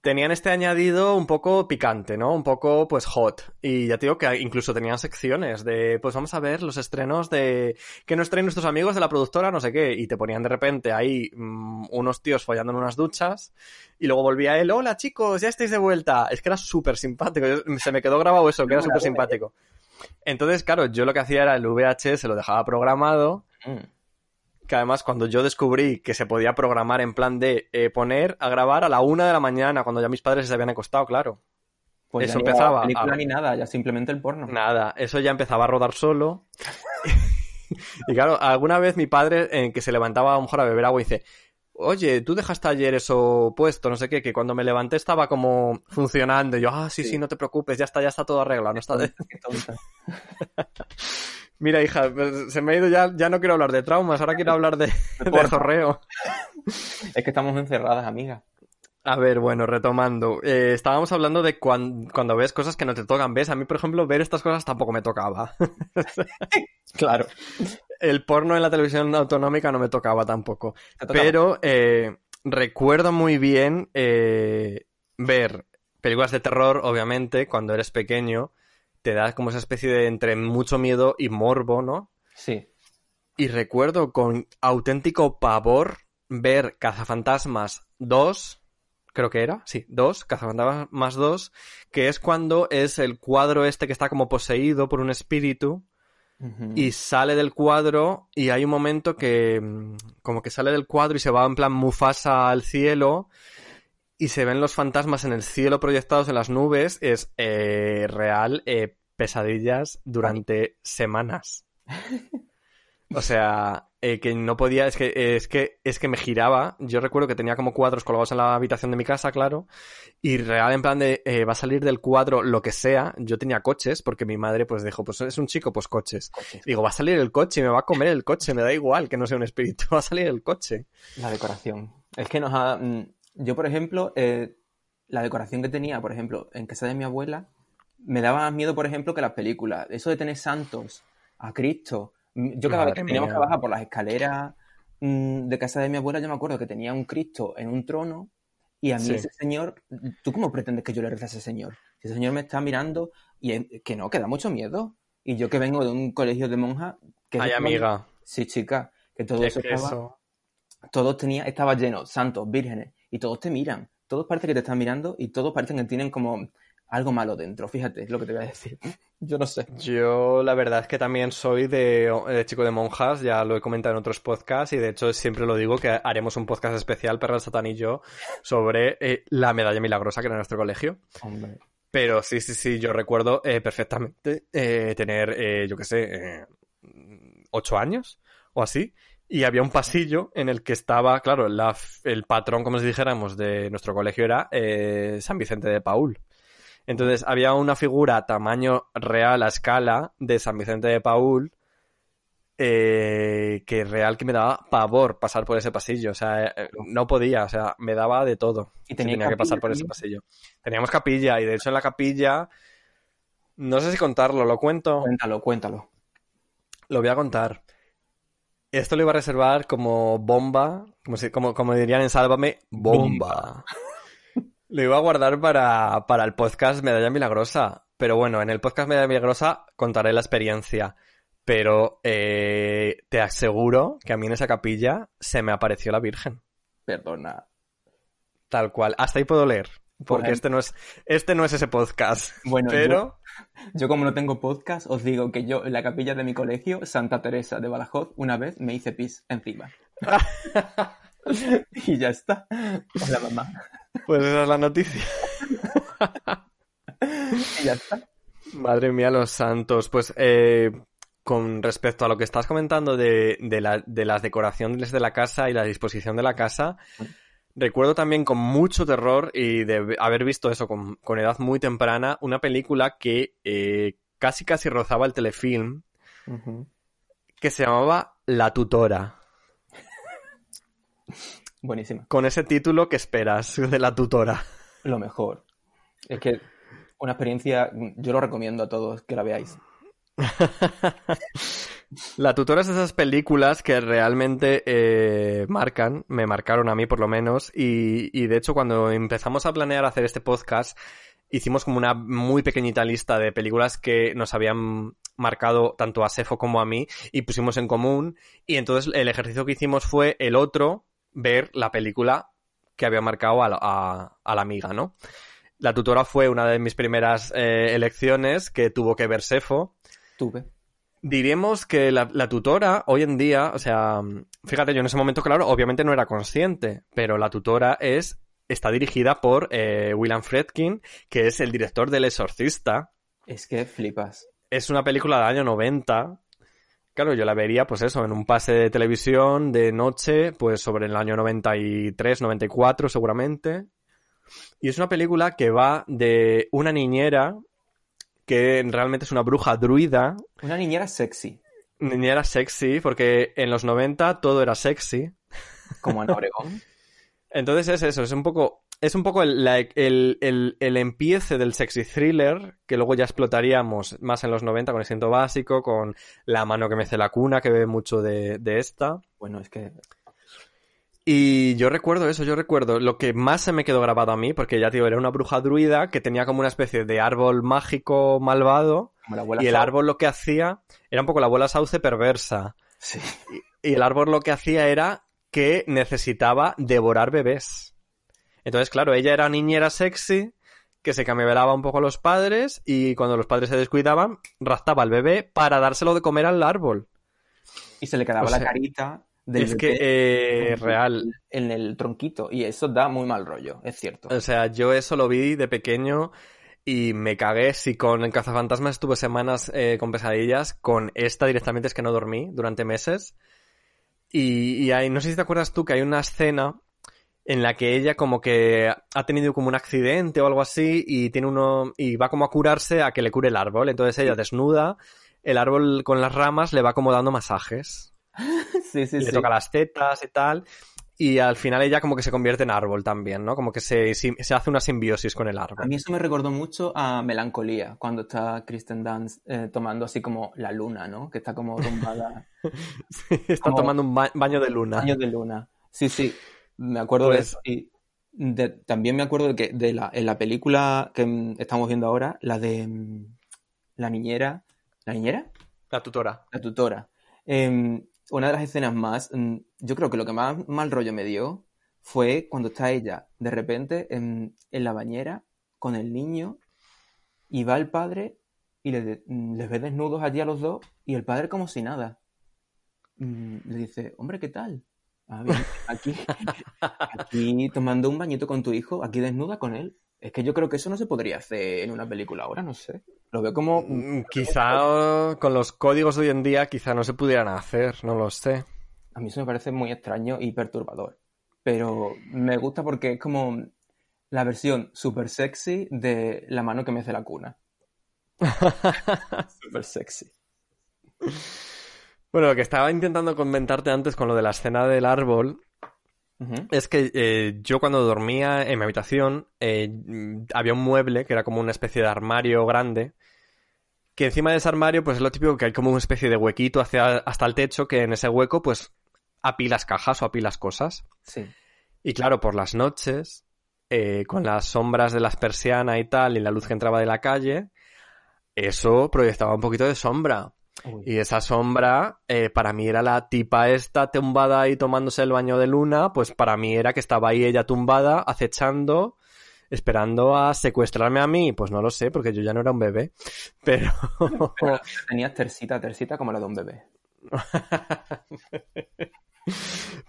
tenían este añadido un poco picante, ¿no? Un poco, pues, hot. Y ya te digo que incluso tenían secciones de, pues vamos a ver los estrenos de, que nos traen nuestros amigos de la productora, no sé qué. Y te ponían de repente ahí mm, unos tíos follando en unas duchas. Y luego volvía él, hola chicos, ya estáis de vuelta. Es que era súper simpático. Se me quedó grabado eso, que era súper simpático. Entonces, claro, yo lo que hacía era el VHS, lo dejaba programado Mm. Que además cuando yo descubrí que se podía programar en plan de eh, poner a grabar a la una de la mañana, cuando ya mis padres se habían acostado, claro. Pues Eso ya ni empezaba la película a- ni nada, ya simplemente el porno. Nada, eso ya empezaba a rodar solo. y claro, alguna vez mi padre, en que se levantaba a lo mejor a beber agua, dice, oye, tú dejaste ayer eso puesto, no sé qué, que cuando me levanté estaba como funcionando. Y yo, ah, sí, sí, Sí. no te preocupes, ya está, ya está todo arreglado. No está de-. Mira, hija, se me ha ido ya, ya no quiero hablar de traumas, ahora quiero hablar de, de zorreo. Es que estamos encerradas, amiga. A ver, bueno, retomando. Eh, estábamos hablando de cuan- cuando ves cosas que no te tocan. ¿Ves? A mí, por ejemplo, ver estas cosas tampoco me tocaba. Claro. El porno en la televisión autonómica no me tocaba tampoco. Tocaba. Pero eh, recuerdo muy bien eh, ver películas de terror, obviamente, cuando eres pequeño. Te da como esa especie de entre mucho miedo y morbo, ¿no? Sí. Y recuerdo con auténtico pavor ver Cazafantasmas 2, creo que era, sí, 2, Cazafantasmas 2, que es cuando es el cuadro este que está como poseído por un espíritu y sale del cuadro y hay un momento que mm, como que sale del cuadro y se va en plan Mufasa al cielo y se ven los fantasmas en el cielo proyectados en las nubes, es eh, real eh, pesadillas durante semanas. O sea, eh, que no podía, es que, es que, es que me giraba. Yo recuerdo que tenía como cuadros colgados en la habitación de mi casa, claro. Y real, en plan de, eh, va a salir del cuadro lo que sea. Yo tenía coches, porque mi madre pues dijo, pues es un chico, pues coches. Coches. Digo, va a salir el coche, me va a comer el coche, me da igual que no sea un espíritu, va a salir el coche. La decoración. Es que nos ha... Yo, por ejemplo, eh, la decoración que tenía, por ejemplo, en casa de mi abuela, me daba más miedo, por ejemplo, que las películas. Eso de tener santos, a Cristo. Mm, Yo cada vez que teníamos mía. que bajar por las escaleras mm, de casa de mi abuela, yo me acuerdo que tenía un Cristo en un trono y a mí Sí. ese señor, ¿tú cómo pretendes que yo le rece a ese señor? Si ese señor me está mirando y es- que no, que da mucho miedo. Y yo que vengo de un colegio de monjas... Que Ay, amiga. Sí, chica, que todo Es eso que estaba eso- todos tenía, estaba lleno, santos, vírgenes, y todos te miran. Todos parece que te están mirando y todos parecen que tienen como algo malo dentro. Fíjate, es lo que te voy a decir. Yo no sé. Yo la verdad es que también soy de, de chico de monjas, ya lo he comentado en otros podcasts y de hecho siempre lo digo que haremos un podcast especial, Perra Satán y yo, sobre eh, la medalla milagrosa que era en nuestro colegio. Hombre. Pero sí, sí, sí, yo recuerdo eh, perfectamente eh, tener, eh, yo qué sé, eh, ocho años o así. Y había un pasillo en el que estaba, claro, la el patrón, como si dijéramos, de nuestro colegio era eh, San Vicente de Paul. Entonces había una figura tamaño real a escala de San Vicente de Paul eh, que real que me daba pavor pasar por ese pasillo. O sea, eh, no podía, o sea, me daba de todo. Y tenía tenía que pasar por ese pasillo. Teníamos capilla y de hecho en la capilla, no sé si contarlo, lo cuento, Cuéntalo, cuéntalo. lo voy a contar. Esto lo iba a reservar como bomba, como, si- como, como dirían en Sálvame, bomba. Lo iba a guardar para, para el podcast Medalla Milagrosa. Pero bueno, en el podcast Medalla Milagrosa contaré la experiencia. Pero eh, te aseguro que a mí en esa capilla se me apareció la Virgen. Perdona. Tal cual. Hasta ahí puedo leer. Porque Bueno. este no es, este no es ese podcast. Bueno, pero Yo como no tengo podcast, os digo que yo en la capilla de mi colegio, Santa Teresa de Badajoz, una vez me hice pis encima. y ya está. Hola mamá. pues esa es la noticia. Y ya está. Madre mía, los santos. Pues eh, con respecto a lo que estás comentando de, de, la- de las decoraciones de la casa y la disposición de la casa, recuerdo también con mucho terror y de haber visto eso con, con edad muy temprana, una película que eh, casi casi rozaba el telefilm, que se llamaba La tutora. Buenísima. Con ese título que esperas de La tutora. Lo mejor. Es que una experiencia, yo lo recomiendo a todos que la veáis. La tutora es de esas películas que realmente eh, marcan, me marcaron a mí por lo menos, y, y de hecho cuando empezamos a planear hacer este podcast, hicimos como una muy pequeñita lista de películas que nos habían marcado tanto a Sefo como a mí, y pusimos en común, y entonces el ejercicio que hicimos fue el otro ver la película que había marcado a la, a- a la amiga, ¿no? La tutora fue una de mis primeras eh, elecciones que tuvo que ver Sefo, Tuve. Diríamos que la, la tutora hoy en día, o sea, fíjate, yo en ese momento, claro, obviamente no era consciente, pero la tutora es, está dirigida por eh, William Fredkin, que es el director del Exorcista. Es que flipas. Es una película del año 90. Claro, yo la vería, pues eso, en un pase de televisión de noche, pues sobre el año 93, 94 seguramente. Y es una película que va de una niñera que realmente es una bruja druida, Una niñera sexy, Niñera sexy, porque en los 90 todo era sexy. como en Oregón. Entonces es eso, es un poco. Es un poco el, la- el, el, el empiece del sexy thriller, que luego ya explotaríamos más en los 90 con el siento básico, con La mano que mece la cuna, que ve mucho de, de esta. Bueno, es que Y yo recuerdo eso, yo recuerdo lo que más se me quedó grabado a mí, porque ya, tío, era una bruja druida que tenía como una especie de árbol mágico malvado. Y el árbol lo que hacía era un poco la abuela sauce perversa. Sí. Y el árbol lo que hacía era que necesitaba devorar bebés. Entonces, claro, ella era niñera sexy, que se camelaba un poco a los padres y cuando los padres se descuidaban, raptaba al bebé para dárselo de comer al árbol. Y se le quedaba O sea, la carita del es que, eh, real. en el tronquito. Y eso da muy mal rollo, es cierto. O sea, yo eso lo vi de pequeño y me cagué. Si con el cazafantasmas estuve semanas eh, con pesadillas, con esta directamente es que no dormí durante meses. Y, y hay, no sé si te acuerdas tú que hay una escena en la que ella como que ha tenido como un accidente o algo así y tiene uno y va como a curarse a que le cure el árbol. Entonces ella desnuda, el árbol con las ramas le va como dando masajes. sí, sí, le sí. toca las tetas y tal. Y al final ella como que se convierte en árbol también, ¿no? Como que se, se hace una simbiosis con el A árbol. mí eso me recordó mucho a Melancolía, cuando está Kristen Dunst eh, tomando así como la luna, ¿no? Que está como tumbada. Está como- tomando un ba- baño de luna. Años de luna. Sí, sí. Me acuerdo de Pues- eso. Y de- también me acuerdo de que de la, en la película que estamos viendo ahora, la de mm, la niñera. ¿La niñera? La tutora. La tutora. Em, una de las escenas más. mm, yo creo que lo que más mal rollo me dio fue cuando está ella de repente en, en la bañera con el niño y va el padre y mm, les ve desnudos allí a los dos y el padre como si nada. Mm, Le dice, hombre, ¿qué tal? Ah, bien, aquí, aquí tomando un bañito con tu hijo, aquí desnuda con él. Es que yo creo que eso no se podría hacer en una película ahora, no sé. Lo veo como... Mm, Quizá con los códigos de hoy en día quizá no se pudieran hacer, no lo sé. A mí eso me parece muy extraño y perturbador. Pero me gusta porque es como la versión super sexy de la mano que me hace la cuna. Super sexy. Bueno, lo que estaba intentando comentarte antes con lo de la escena del árbol Es que eh, yo cuando dormía en mi habitación eh, mm, había un mueble que era como una especie de armario grande que encima de ese armario pues es lo típico que hay como una especie de huequito hacia, hasta el techo que en ese hueco pues apilas cajas o apilas cosas. Sí. Y claro, por las noches, eh, con las sombras de las persianas y tal, y la luz que entraba de la calle, eso proyectaba un poquito de sombra. Uy. Y esa sombra, eh, para mí era la tipa esta tumbada ahí tomándose el baño de luna, pues para mí era que estaba ahí ella tumbada, acechando, esperando a secuestrarme a mí. Pues no lo sé, porque yo ya no era un bebé. Pero... Pero tenías tercita, tercita como la de un bebé.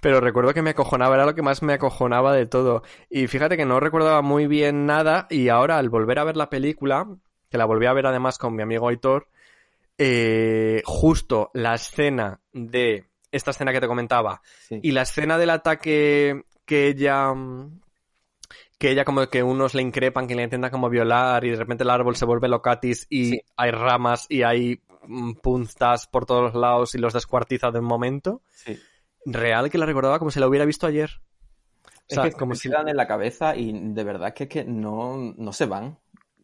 Pero recuerdo que me acojonaba, era lo que más me acojonaba de todo. Y fíjate que no recordaba muy bien nada y ahora al volver a ver la película, que la volví a ver además con mi amigo Aitor, eh, justo la escena de esta escena que te comentaba Sí. y la escena del ataque que ella mm, que ella como que unos le increpan, que le intentan como violar y de repente el árbol se vuelve locatis y Sí. hay ramas y hay mm, puntas por todos los lados y los descuartiza de un momento Sí. real que la recordaba como si la hubiera visto ayer. O Es sea, que como se si quedan en la cabeza y de verdad que es que no, no se van.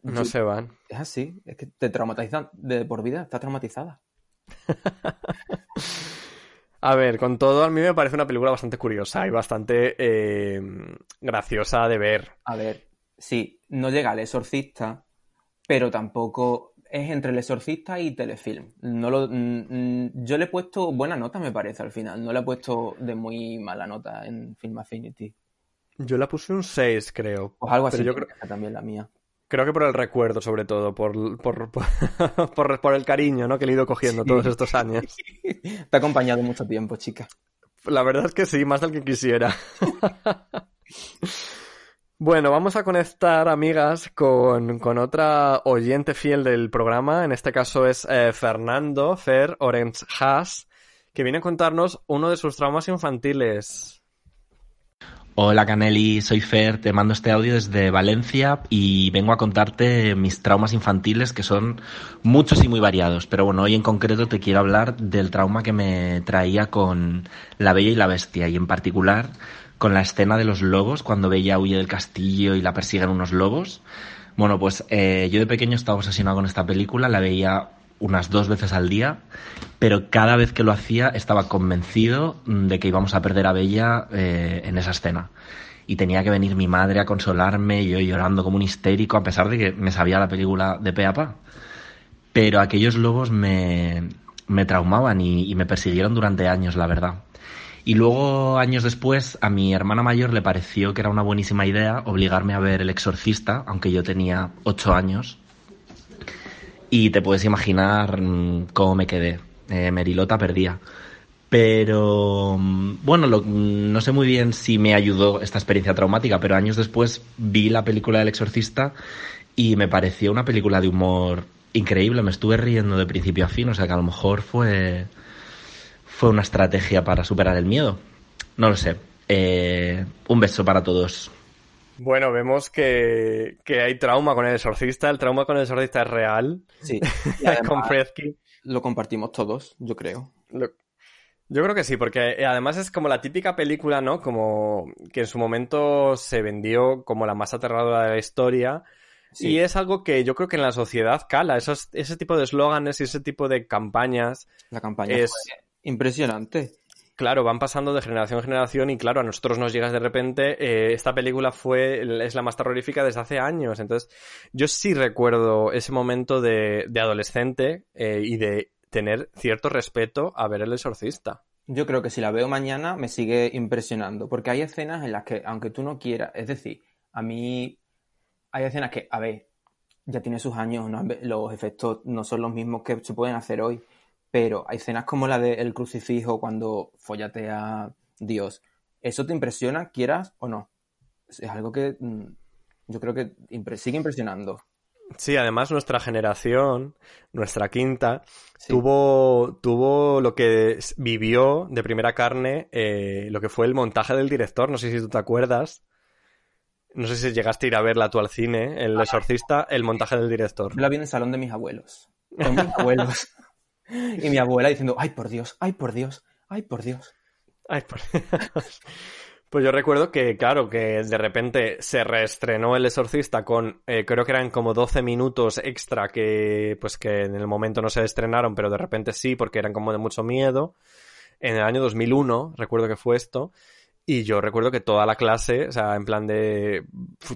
No se van. Es así, es que te traumatizan de por vida, está traumatizada. A ver, con todo, a mí me parece una película bastante curiosa y bastante eh, graciosa de ver. A ver, sí, no llega al exorcista, pero tampoco es entre el exorcista y telefilm. No lo, mm, yo le he puesto buena nota, me parece, al final. No le he puesto de muy mala nota en Film Affinity. Yo la puse un 6, creo. Pues algo así Pero yo creo, también la mía. Creo que por el recuerdo, sobre todo, por, por, por, por- el cariño ¿no? que le he ido cogiendo Sí. todos estos años. Te ha acompañado mucho tiempo, chica. La verdad es que sí, más del que quisiera. Bueno, vamos a conectar, amigas, con, con otra oyente fiel del programa. En este caso es eh, Fernando Fer Orange Haas, que viene a contarnos uno de sus traumas infantiles. Hola Caneli, soy Fer, te mando este audio desde Valencia y vengo a contarte mis traumas infantiles que son muchos y muy variados, pero bueno, hoy en concreto te quiero hablar del trauma que me traía con La Bella y la Bestia y en particular con la escena de los lobos cuando Bella huye del castillo y la persiguen unos lobos. Bueno, pues eh, yo de pequeño estaba obsesionado con esta película, la veía unas dos veces al día, pero cada vez que lo hacía estaba convencido de que íbamos a perder a Bella eh, en esa escena. Y tenía que venir mi madre a consolarme, yo llorando como un histérico, a pesar de que me sabía la película de pe pa. Pero aquellos lobos me, me traumaban y me persiguieron durante años, la verdad. Y luego, años después, a mi hermana mayor le pareció que era una buenísima idea obligarme a ver El Exorcista, aunque yo tenía ocho años. Y te puedes imaginar mm, cómo me quedé. Eh, Merilota perdía. Pero mm, bueno, lo- mm, no sé muy bien si me ayudó esta experiencia traumática, pero años después vi la película del exorcista y me pareció una película de humor increíble. Me estuve riendo de principio a fin, o sea que a lo mejor fue, fue una estrategia para superar el miedo. No lo sé. Eh, un beso para todos. Bueno, vemos que, que hay trauma con el exorcista. El trauma con el exorcista es real. Sí. Con Fredkin. lo compartimos todos, yo creo. Lo- Yo creo que sí, porque eh, además es como la típica película, ¿no? Como que en su momento se vendió como la más aterradora de la historia. Sí. Y es algo que yo creo que en la sociedad cala. Esos, ese tipo de eslóganes y ese tipo de campañas, La campaña Es- fue impresionante. Claro, van pasando de generación en generación y claro, a nosotros nos llegas de repente, eh, esta película fue, es la más terrorífica desde hace años. Entonces, yo sí recuerdo ese momento de, adolescente eh, y de tener cierto respeto a ver el exorcista. Yo creo que si la veo mañana me sigue impresionando, porque hay escenas en las que, aunque tú no quieras, es decir, a mí hay escenas que, a ver, ya tiene sus años, los efectos no son los mismos que se pueden hacer hoy, pero hay escenas como la del crucifijo cuando follate a Dios. ¿Eso te impresiona, quieras o no? Es algo que mm, yo creo que impre- sigue impresionando. Sí, además nuestra generación, nuestra quinta, Sí. tuvo, tuvo lo que vivió de primera carne, eh, lo que fue el montaje del director. No sé si tú te acuerdas. No sé si llegaste a ir a verla tú al cine, El Exorcista, el montaje del director. La vi en el salón de mis abuelos, con mis abuelos. Y mi abuela diciendo, ay por Dios, ay por Dios, ay por Dios. Ay, por Dios. Pues yo recuerdo que, claro, que de repente se reestrenó El Exorcista con, eh, creo que eran como 12 minutos extra que, pues que en el momento no se estrenaron, pero de repente sí, porque eran como de mucho miedo. En el año 2001, recuerdo que fue esto. Y yo recuerdo que toda la clase, o sea, en plan de,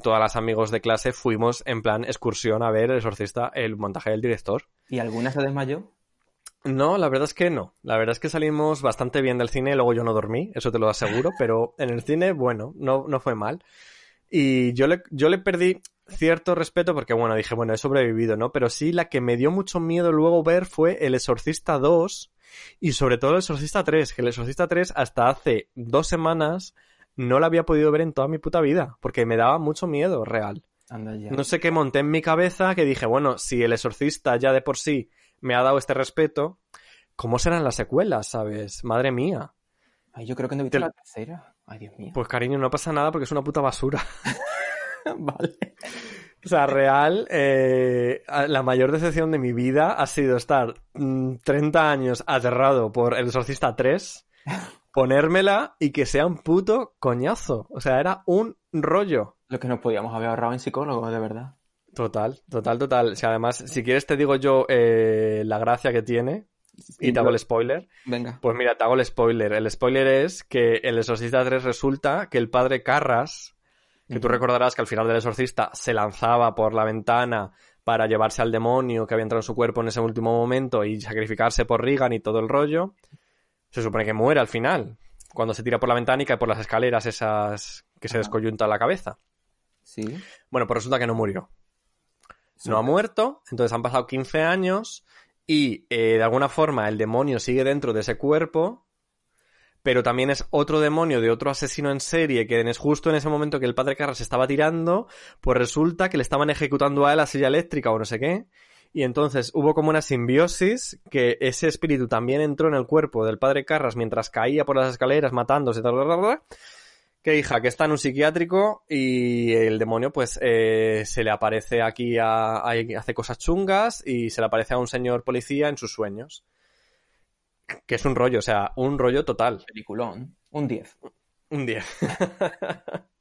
todas las amigos de clase fuimos en plan excursión a ver El Exorcista, el montaje del director. ¿Y alguna se desmayó? No, la verdad es que no. La verdad es que salimos bastante bien del cine, luego yo no dormí, eso te lo aseguro, pero en el cine, bueno, no, no fue mal. Y yo le, yo le perdí cierto respeto porque, bueno, dije, bueno, he sobrevivido, ¿no? Pero sí, la que me dio mucho miedo luego ver fue El Exorcista 2 y sobre todo El Exorcista 3, que El Exorcista 3 hasta hace dos semanas no la había podido ver en toda mi puta vida, porque me daba mucho miedo real. Anda ya. No sé qué monté en mi cabeza que dije, bueno, si el exorcista ya de por sí me ha dado este respeto, ¿cómo serán las secuelas, sabes? Madre mía. Ay, yo creo que no he visto Te- la tercera. Ay, Dios mío. Pues cariño, no pasa nada porque es una puta basura. vale. O sea, real, eh, la mayor decepción de mi vida ha sido estar mm, 30 años aterrado por El Exorcista 3, ponérmela y que sea un puto coñazo. O sea, era un rollo. Lo que nos podíamos haber ahorrado en psicólogo, de verdad. Total, total, total. O sea, además, si quieres te digo yo eh, la gracia que tiene y te hago el spoiler. Venga. Pues mira, te hago el spoiler. El spoiler es que El Exorcista 3 resulta que el padre Carras, que tú recordarás que al final del Exorcista se lanzaba por la ventana para llevarse al demonio que había entrado en su cuerpo en ese último momento y sacrificarse por Regan y todo el rollo, se supone que muere al final, cuando se tira por la ventana y cae por las escaleras esas que se descoyunta la cabeza. Sí. Bueno, pues resulta que no murió. No ha muerto, entonces han pasado 15 años y eh, de alguna forma el demonio sigue dentro de ese cuerpo, pero también es otro demonio de otro asesino en serie que es justo en ese momento que el padre Carras estaba tirando, pues resulta que le estaban ejecutando a él la silla eléctrica o no sé qué. Y entonces hubo como una simbiosis que ese espíritu también entró en el cuerpo del padre Carras mientras caía por las escaleras matándose, tal, tal, tal, tal, que hija, que está en un psiquiátrico y el demonio pues eh, se le aparece aquí a, a- hace cosas chungas y se le aparece a un señor policía en sus sueños. Que es un rollo, o sea, un rollo total. Peliculón. Un 10. Un 10.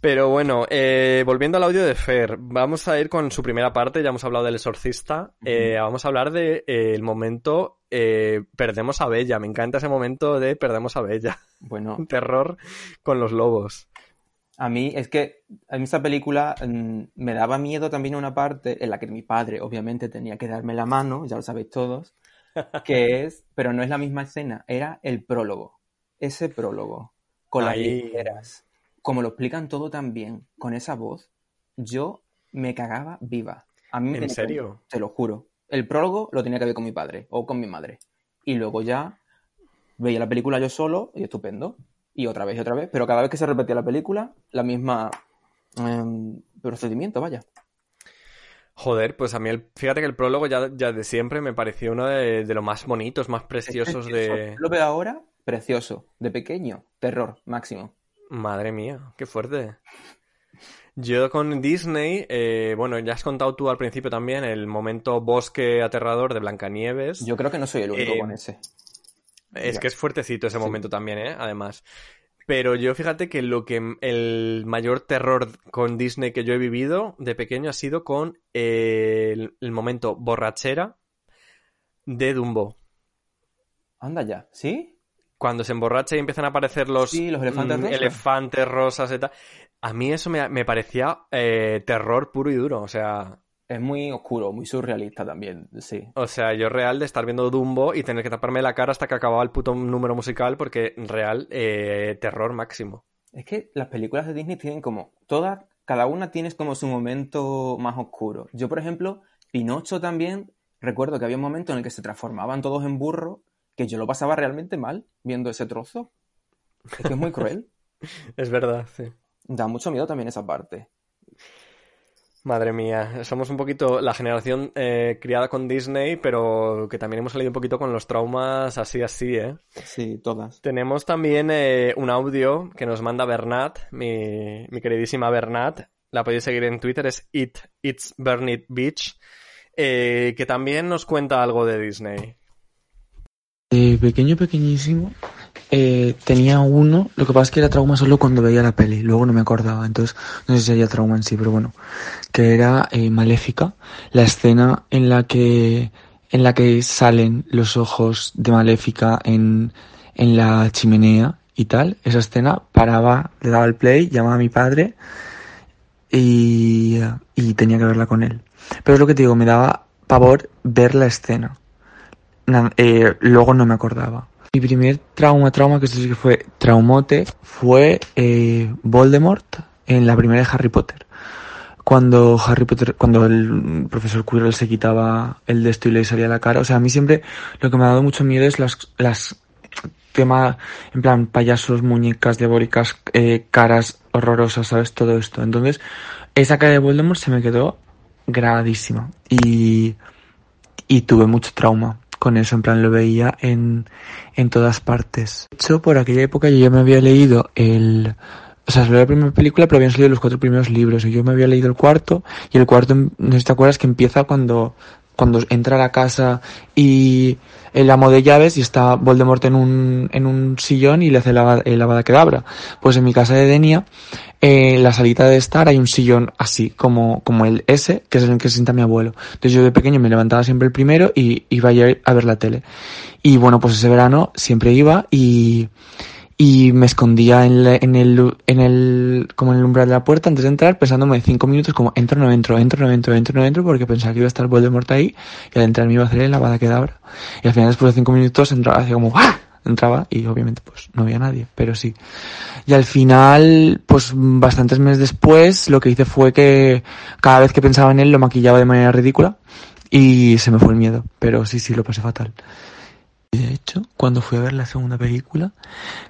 Pero bueno, eh, volviendo al audio de Fer, vamos a ir con su primera parte, ya hemos hablado del exorcista, eh, vamos a hablar de eh, el momento eh, perdemos a Bella, me encanta ese momento de perdemos a Bella, Bueno, un terror con los lobos. a mí es que a mí esta película mm, me daba miedo también una parte en la que mi padre obviamente tenía que darme la mano, ya lo sabéis todos, que es, pero no es la misma escena, era el prólogo. Ese prólogo, con las Ahí. literas, como lo explican todo tan bien, con esa voz, yo me cagaba viva. A mí me ¿En serio? te lo juro. El prólogo lo tenía que ver con mi padre o con mi madre. Y luego ya veía la película yo solo y estupendo. Y otra vez y otra vez. Pero cada vez que se repetía la película, la misma em, procedimiento, vaya. Joder, pues a mí, el, fíjate que el prólogo ya, ya de siempre me pareció uno de, de los más bonitos, más preciosos precioso. de... Lo veo ahora, precioso. De pequeño, terror máximo. Madre mía, qué fuerte. Yo con Disney, eh, bueno, ya has contado tú al principio también el momento bosque aterrador de Blancanieves. Yo creo que no soy el único Eh, con ese. Es Ya. que es fuertecito ese Sí. momento también, ¿eh? Además. Pero yo fíjate que lo que el mayor terror con Disney que yo he vivido de pequeño ha sido con eh, el, el momento borrachera de Dumbo. Anda ya. ¿Sí? Cuando se emborracha y empiezan a aparecer los, Sí, los elefantes mm, rosas. elefantes rosas y tal. A mí eso me, me parecía eh, terror puro y duro. O sea, Es muy oscuro, muy surrealista también. Sí. o sea, yo real de estar viendo Dumbo y tener que taparme la cara hasta que acababa el puto número musical porque real eh, terror máximo. Es que las películas de Disney tienen como todas, cada una tienes como su momento más oscuro. Yo, por ejemplo, Pinocho también, recuerdo que había un momento en el que se transformaban todos en burro, que yo lo pasaba realmente mal viendo ese trozo. Es que es muy cruel. Es verdad, sí. Da mucho miedo también esa parte. Madre mía, somos un poquito la generación eh, criada con Disney, pero que también hemos salido un poquito con los traumas así, así, ¿eh? Sí, todas. Tenemos también eh, un audio que nos manda Bernat, mi, mi queridísima Bernat. La podéis seguir en Twitter, es It, It's Bernit Beach, eh, que también nos cuenta algo de Disney. De pequeño, pequeñísimo, eh, tenía uno, lo que pasa es que era trauma solo cuando veía la peli, luego no me acordaba, entonces no sé si había trauma en sí, pero bueno, que era eh, Maléfica, la escena en la que en la que salen los ojos de Maléfica en, en la chimenea y tal, esa escena paraba, le daba el play, llamaba a mi padre y, y tenía que verla con él. Pero es lo que te digo, me daba pavor ver la escena. Na- eh, luego no me acordaba. Mi primer trauma, trauma, que esto sí que fue traumote, fue eh, Voldemort en la primera de Harry Potter. Cuando Harry Potter, cuando el profesor Quirrell se quitaba el de esto y le salía la cara. O sea, a mí siempre lo que me ha dado mucho miedo es las, las tema, en plan, payasos, muñecas diabólicas, eh, caras horrorosas, ¿sabes? Todo esto. Entonces, esa cara de Voldemort se me quedó grabadísima. Y, y tuve mucho trauma con eso, en plan lo veía en, en todas partes. De hecho, por aquella época yo ya me había leído el... O sea, salió la primera película, pero habían salido los cuatro primeros libros. Y yo me había leído el cuarto, y el cuarto, no sé si te acuerdas, que empieza cuando, cuando entra a la casa y el amo de llaves y está Voldemort en un, en un sillón y le hace la, el avada kedavra. Pues en mi casa de Denia, eh, en la salita de estar hay un sillón así, como, como el S, que es el que sienta mi abuelo. Entonces yo de pequeño me levantaba siempre el primero y iba a ir a ver la tele. Y bueno, pues ese verano siempre iba y, y me escondía en, la- en el, en el, como en el umbral de la puerta antes de entrar, pensándome cinco minutos como entro no entro, entro no entro, entro no entro, porque pensaba que iba a estar Voldemort ahí y al entrar me iba a hacer el lavada kedavra. Y al final después de cinco minutos entraba, hacía como ¡ah! Entraba y obviamente pues no había nadie, pero sí. Y al final, pues bastantes meses después, lo que hice fue que cada vez que pensaba en él lo maquillaba de manera ridícula y se me fue el miedo, pero sí, sí, lo pasé fatal. Y de hecho, cuando fui a ver la segunda película,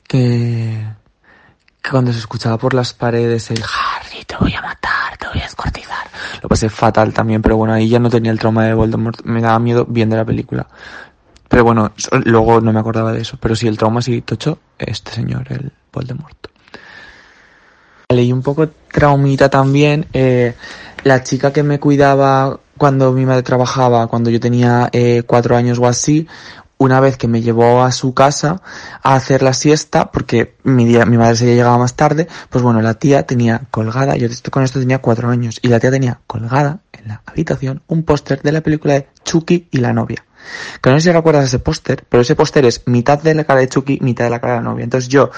que, que cuando se escuchaba por las paredes el Harry, te voy a matar, te voy a descuartizar, lo pasé fatal también, pero bueno, ahí ya no tenía el trauma de Voldemort, me daba miedo viendo la película. Pero bueno, luego no me acordaba de eso, pero sí, el trauma sí, tocho, este señor, el Voldemort. Leí un poco traumita también. eh, la chica que me cuidaba cuando mi madre trabajaba, cuando yo tenía eh, cuatro años o así, una vez que me llevó a su casa a hacer la siesta, porque mi, día, mi madre se había llegado más tarde, pues bueno, la tía tenía colgada, yo con esto tenía cuatro años, y la tía tenía colgada en la habitación un póster de la película de Chucky y la novia. Que no sé si recuerdas ese póster, pero ese póster es mitad de la cara de Chucky, mitad de la cara de la novia. Entonces yo,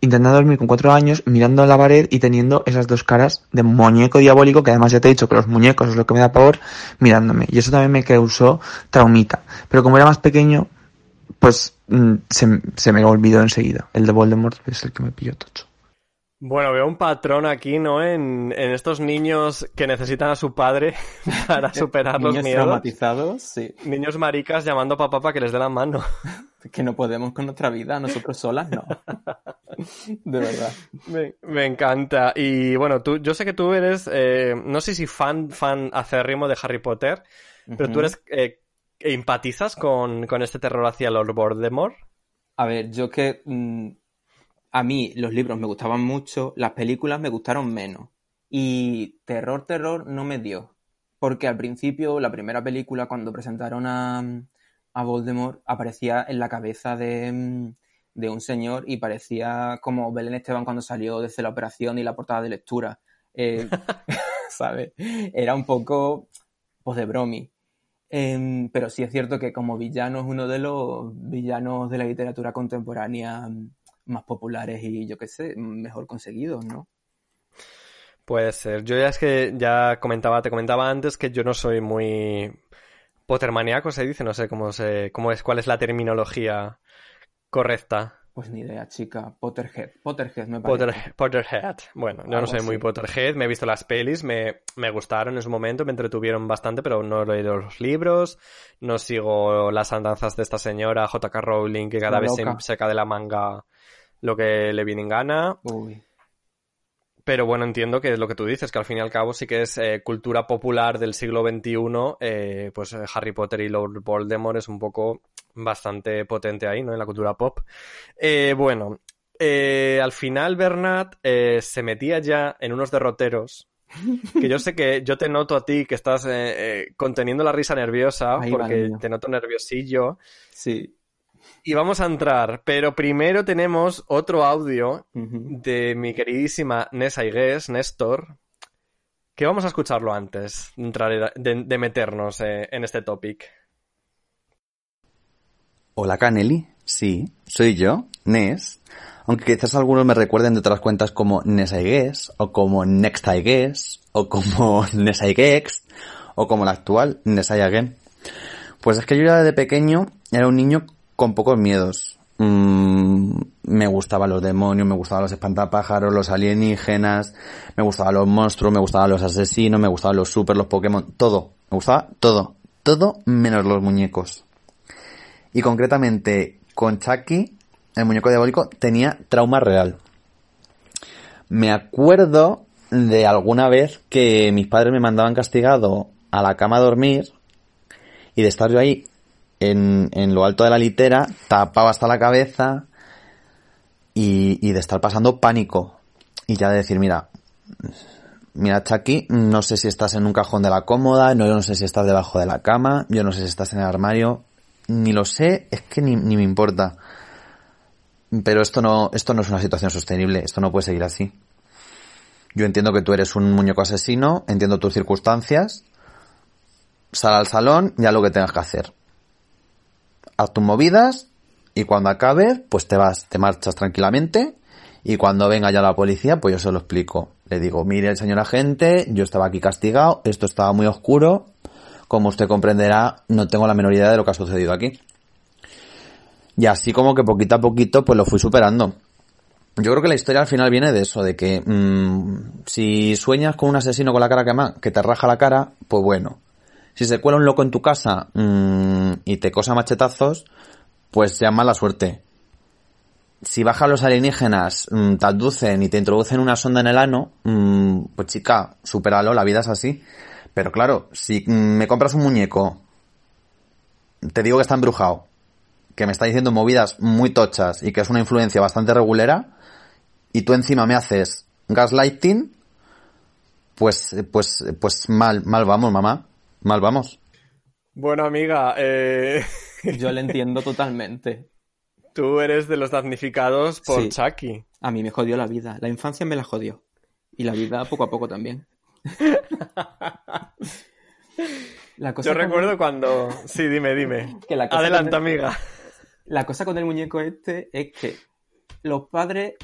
intentando dormir con cuatro años, mirando la pared y teniendo esas dos caras de muñeco diabólico, que además ya te he dicho que los muñecos es lo que me da pavor, mirándome. Y eso también me causó traumita. Pero como era más pequeño, pues mm, se, se me olvidó enseguida. El de Voldemort es el que me pilló tocho. Bueno, veo un patrón aquí, ¿no? En, en estos niños que necesitan a su padre para superar los Niños miedos. traumatizados, sí. Niños maricas llamando a papá para que les dé la mano. Que no podemos con nuestra vida, nosotros solas no. De verdad. Me, me encanta. Y bueno, tú, yo sé que tú eres, eh, no sé si fan, fan acérrimo de Harry Potter, pero tú eres, eh, ¿empatizas con, con este terror hacia Lord Voldemort? A ver, yo que mm, a mí los libros me gustaban mucho, las películas me gustaron menos. Y terror, terror no me dio. Porque al principio, la primera película, cuando presentaron a, a Voldemort, aparecía en la cabeza de, mm, de un señor y parecía como Belén Esteban cuando salió desde la operación y la portada de lectura. Eh, ¿Sabes? Era un poco, pues, de bromi. Em, pero sí es cierto que como villano es uno de los villanos de la literatura contemporánea mm, más populares y yo qué sé, mejor conseguidos, ¿no? Puede ser. Yo ya es que ya comentaba, te comentaba antes que yo no soy muy Pottermaníaco, se dice, no sé cómo se, cómo es, cuál es la terminología correcta. Pues ni idea, chica. Potterhead. Potterhead me parece. Potter- Potterhead. Bueno, yo no soy muy. Potterhead, me he visto las pelis, me, me gustaron en su momento, me entretuvieron bastante, pero no he leído los libros, no sigo las andanzas de esta señora J.K. Rowling, que cada La vez se saca de la manga lo que le viene en gana. Uy. Pero bueno, entiendo que es lo que tú dices, que al fin y al cabo sí que es eh, cultura popular del siglo XXI, eh, pues eh, Harry Potter y Lord Voldemort es un poco bastante potente ahí, ¿no? En la cultura pop. Eh, bueno, eh, al final Bernat eh, se metía ya en unos derroteros que yo sé que yo te noto a ti que estás eh, eh, conteniendo la risa nerviosa Ahí porque te noto nerviosillo. Sí. Y vamos a entrar, pero primero tenemos otro audio de mi queridísima Nessa Igués, Néstor, que vamos a escucharlo antes de, entrar- de- de meternos eh, en este topic. Hola Caneli, sí, soy yo, Nes. Aunque quizás algunos me recuerden de otras cuentas como Nesaigues, o como Nextaigues, o como Nesaiguex, o como la actual Nesaigagen. Pues es que yo ya desde pequeño era un niño con pocos miedos. Mm, me gustaban los demonios, me gustaban los espantapájaros, los alienígenas, me gustaban los monstruos, me gustaban los asesinos, me gustaban los super, los Pokémon, todo. Me gustaba todo. Todo menos los muñecos. Y concretamente con Chucky, el muñeco diabólico, tenía trauma real. Me acuerdo de alguna vez que mis padres me mandaban castigado a la cama a dormir y de estar yo ahí en, en lo alto de la litera, tapado hasta la cabeza y, de estar pasando pánico. Y ya de decir, mira, mira Chucky, no sé si estás en un cajón de la cómoda, no, yo no sé si estás debajo de la cama, yo no sé si estás en el armario, ni lo sé, es que ni, ni me importa. Pero esto no, esto no es una situación sostenible, esto no puede seguir así. Yo entiendo que tú eres un muñeco asesino, entiendo tus circunstancias, sal al salón y haz lo que tengas que hacer. Haz tus movidas y cuando acabes, pues te vas, te marchas tranquilamente y cuando venga ya la policía, pues yo se lo explico. Le digo, mire, señor agente, yo estaba aquí castigado, esto estaba muy oscuro, como usted comprenderá, no tengo la menor idea de lo que ha sucedido aquí. Y así como que poquito a poquito, pues lo fui superando. Yo creo que la historia al final viene de eso, de que mmm, si sueñas con un asesino con la cara quemada, que te raja la cara, pues bueno. Si se cuela un loco en tu casa mmm, y te cosa machetazos, pues ya mala suerte. Si bajan los alienígenas, mmm, te aducen y te introducen una sonda en el ano, mmm, pues chica, supéralo, la vida es así. Pero claro, si mmm, me compras un muñeco, te digo que está embrujado, que me está diciendo movidas muy tochas y que es una influencia bastante regulera, y tú encima me haces gaslighting, pues, pues, pues mal, mal vamos, mamá. Mal vamos. Bueno, amiga, eh, Yo le entiendo totalmente. Tú eres de los damnificados por Sí. Chucky. A mí me jodió la vida. La infancia me la jodió. Y la vida poco a poco también. La cosa Yo con- recuerdo cuando... Sí, dime, dime. que la cosa el- amiga. La cosa con el muñeco este es que los padres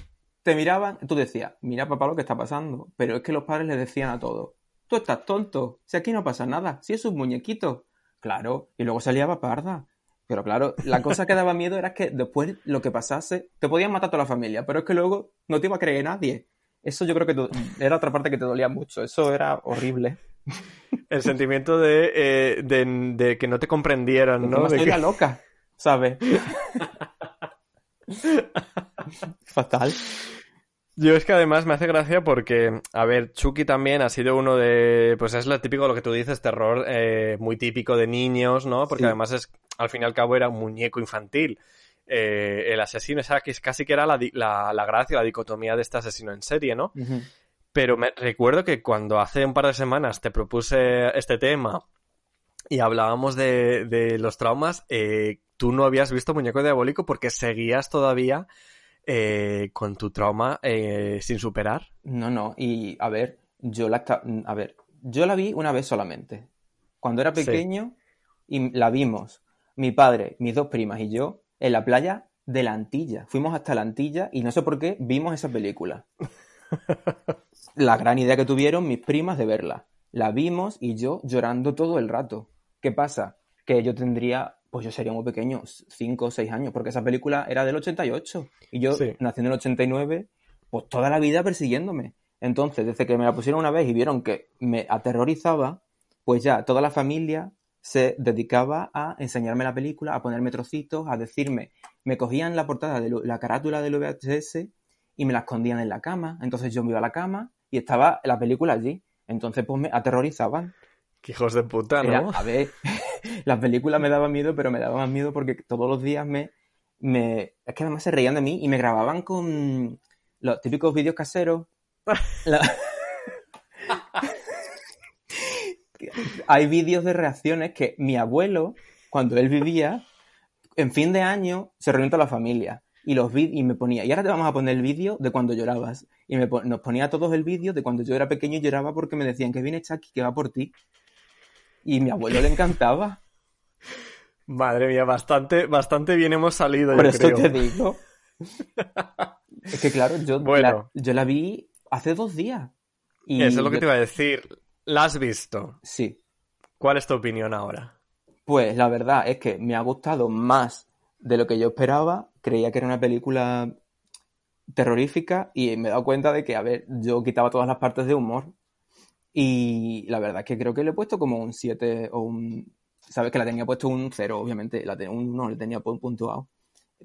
te miraban, tú decías, mira papá lo que está pasando, pero es que los padres le decían a todos, tú estás tonto, si aquí no pasa nada, si es un muñequito. Claro, y luego salía paparda. Pero claro, la cosa que daba miedo era que después lo que pasase, te podían matar toda la familia, pero es que luego no te iba a creer nadie. Eso yo creo que era otra parte que te dolía mucho, eso era horrible. El sentimiento de, eh, de, de que no te comprendieran, ¿no? De que- loca, ¿sabes? Fatal. Yo es que además me hace gracia porque, a ver, Chucky también ha sido uno de, pues es lo típico, lo que tú dices, terror eh, muy típico de niños, ¿no? Porque Sí. además es, al fin y al cabo era un muñeco infantil. Eh, el asesino, esa que es casi que era la, la, la gracia, la dicotomía de este asesino en serie, ¿no? Pero me recuerdo que cuando hace un par de semanas te propuse este tema y hablábamos de, de los traumas, eh, tú no habías visto Muñeco Diabólico porque seguías todavía eh, con tu trauma eh, sin superar. No, no, y a ver, yo la esta- a ver, yo la vi una vez solamente. Cuando era Sí. pequeño y la vimos mi padre, mis dos primas y yo en la playa de la Antilla. Fuimos hasta la Antilla y no sé por qué vimos esa película. La gran idea que tuvieron mis primas de verla. La vimos y yo llorando todo el rato. ¿Qué pasa? Que yo tendría, pues yo sería muy pequeño, 5 o 6 años, porque esa película era del 88 y yo Sí. nací en el 89, pues toda la vida persiguiéndome. Entonces, desde que me la pusieron una vez y vieron que me aterrorizaba, pues ya toda la familia se dedicaba a enseñarme la película, a ponerme trocitos, a decirme, me cogían la portada de la carátula del VHS y me la escondían en la cama. Entonces yo me iba a la cama y estaba la película allí. Entonces pues me aterrorizaban. Que hijos de puta, ¿no? Era, a ver, las películas me daban miedo, pero me daban más miedo porque todos los días me, me... Es que además se reían de mí y me grababan con los típicos vídeos caseros. La- Hay vídeos de reacciones que mi abuelo, cuando él vivía, en fin de año, se reunió toda la familia. Y, los vid- y me ponía, y ahora te vamos a poner el vídeo de cuando llorabas. Y me nos ponía a todos el vídeo de cuando yo era pequeño y lloraba porque me decían que viene Chucky, que va por ti. Y mi abuelo le encantaba. Madre mía, bastante, bastante bien hemos salido, Por yo eso creo. te digo. Es que claro, yo, Bueno. la, yo la vi hace dos días. Y Eso es lo que yo- te iba a decir. ¿La has visto? Sí. ¿Cuál es tu opinión ahora? Pues la verdad es que me ha gustado más de lo que yo esperaba. Creía que era una película terrorífica y me he dado cuenta de que, a ver, yo quitaba todas las partes de humor. Y la verdad es que creo que le he puesto como un 7 o un... Sabes que la tenía puesto un 0, obviamente. La tenía un 1, le tenía pu- puntuado.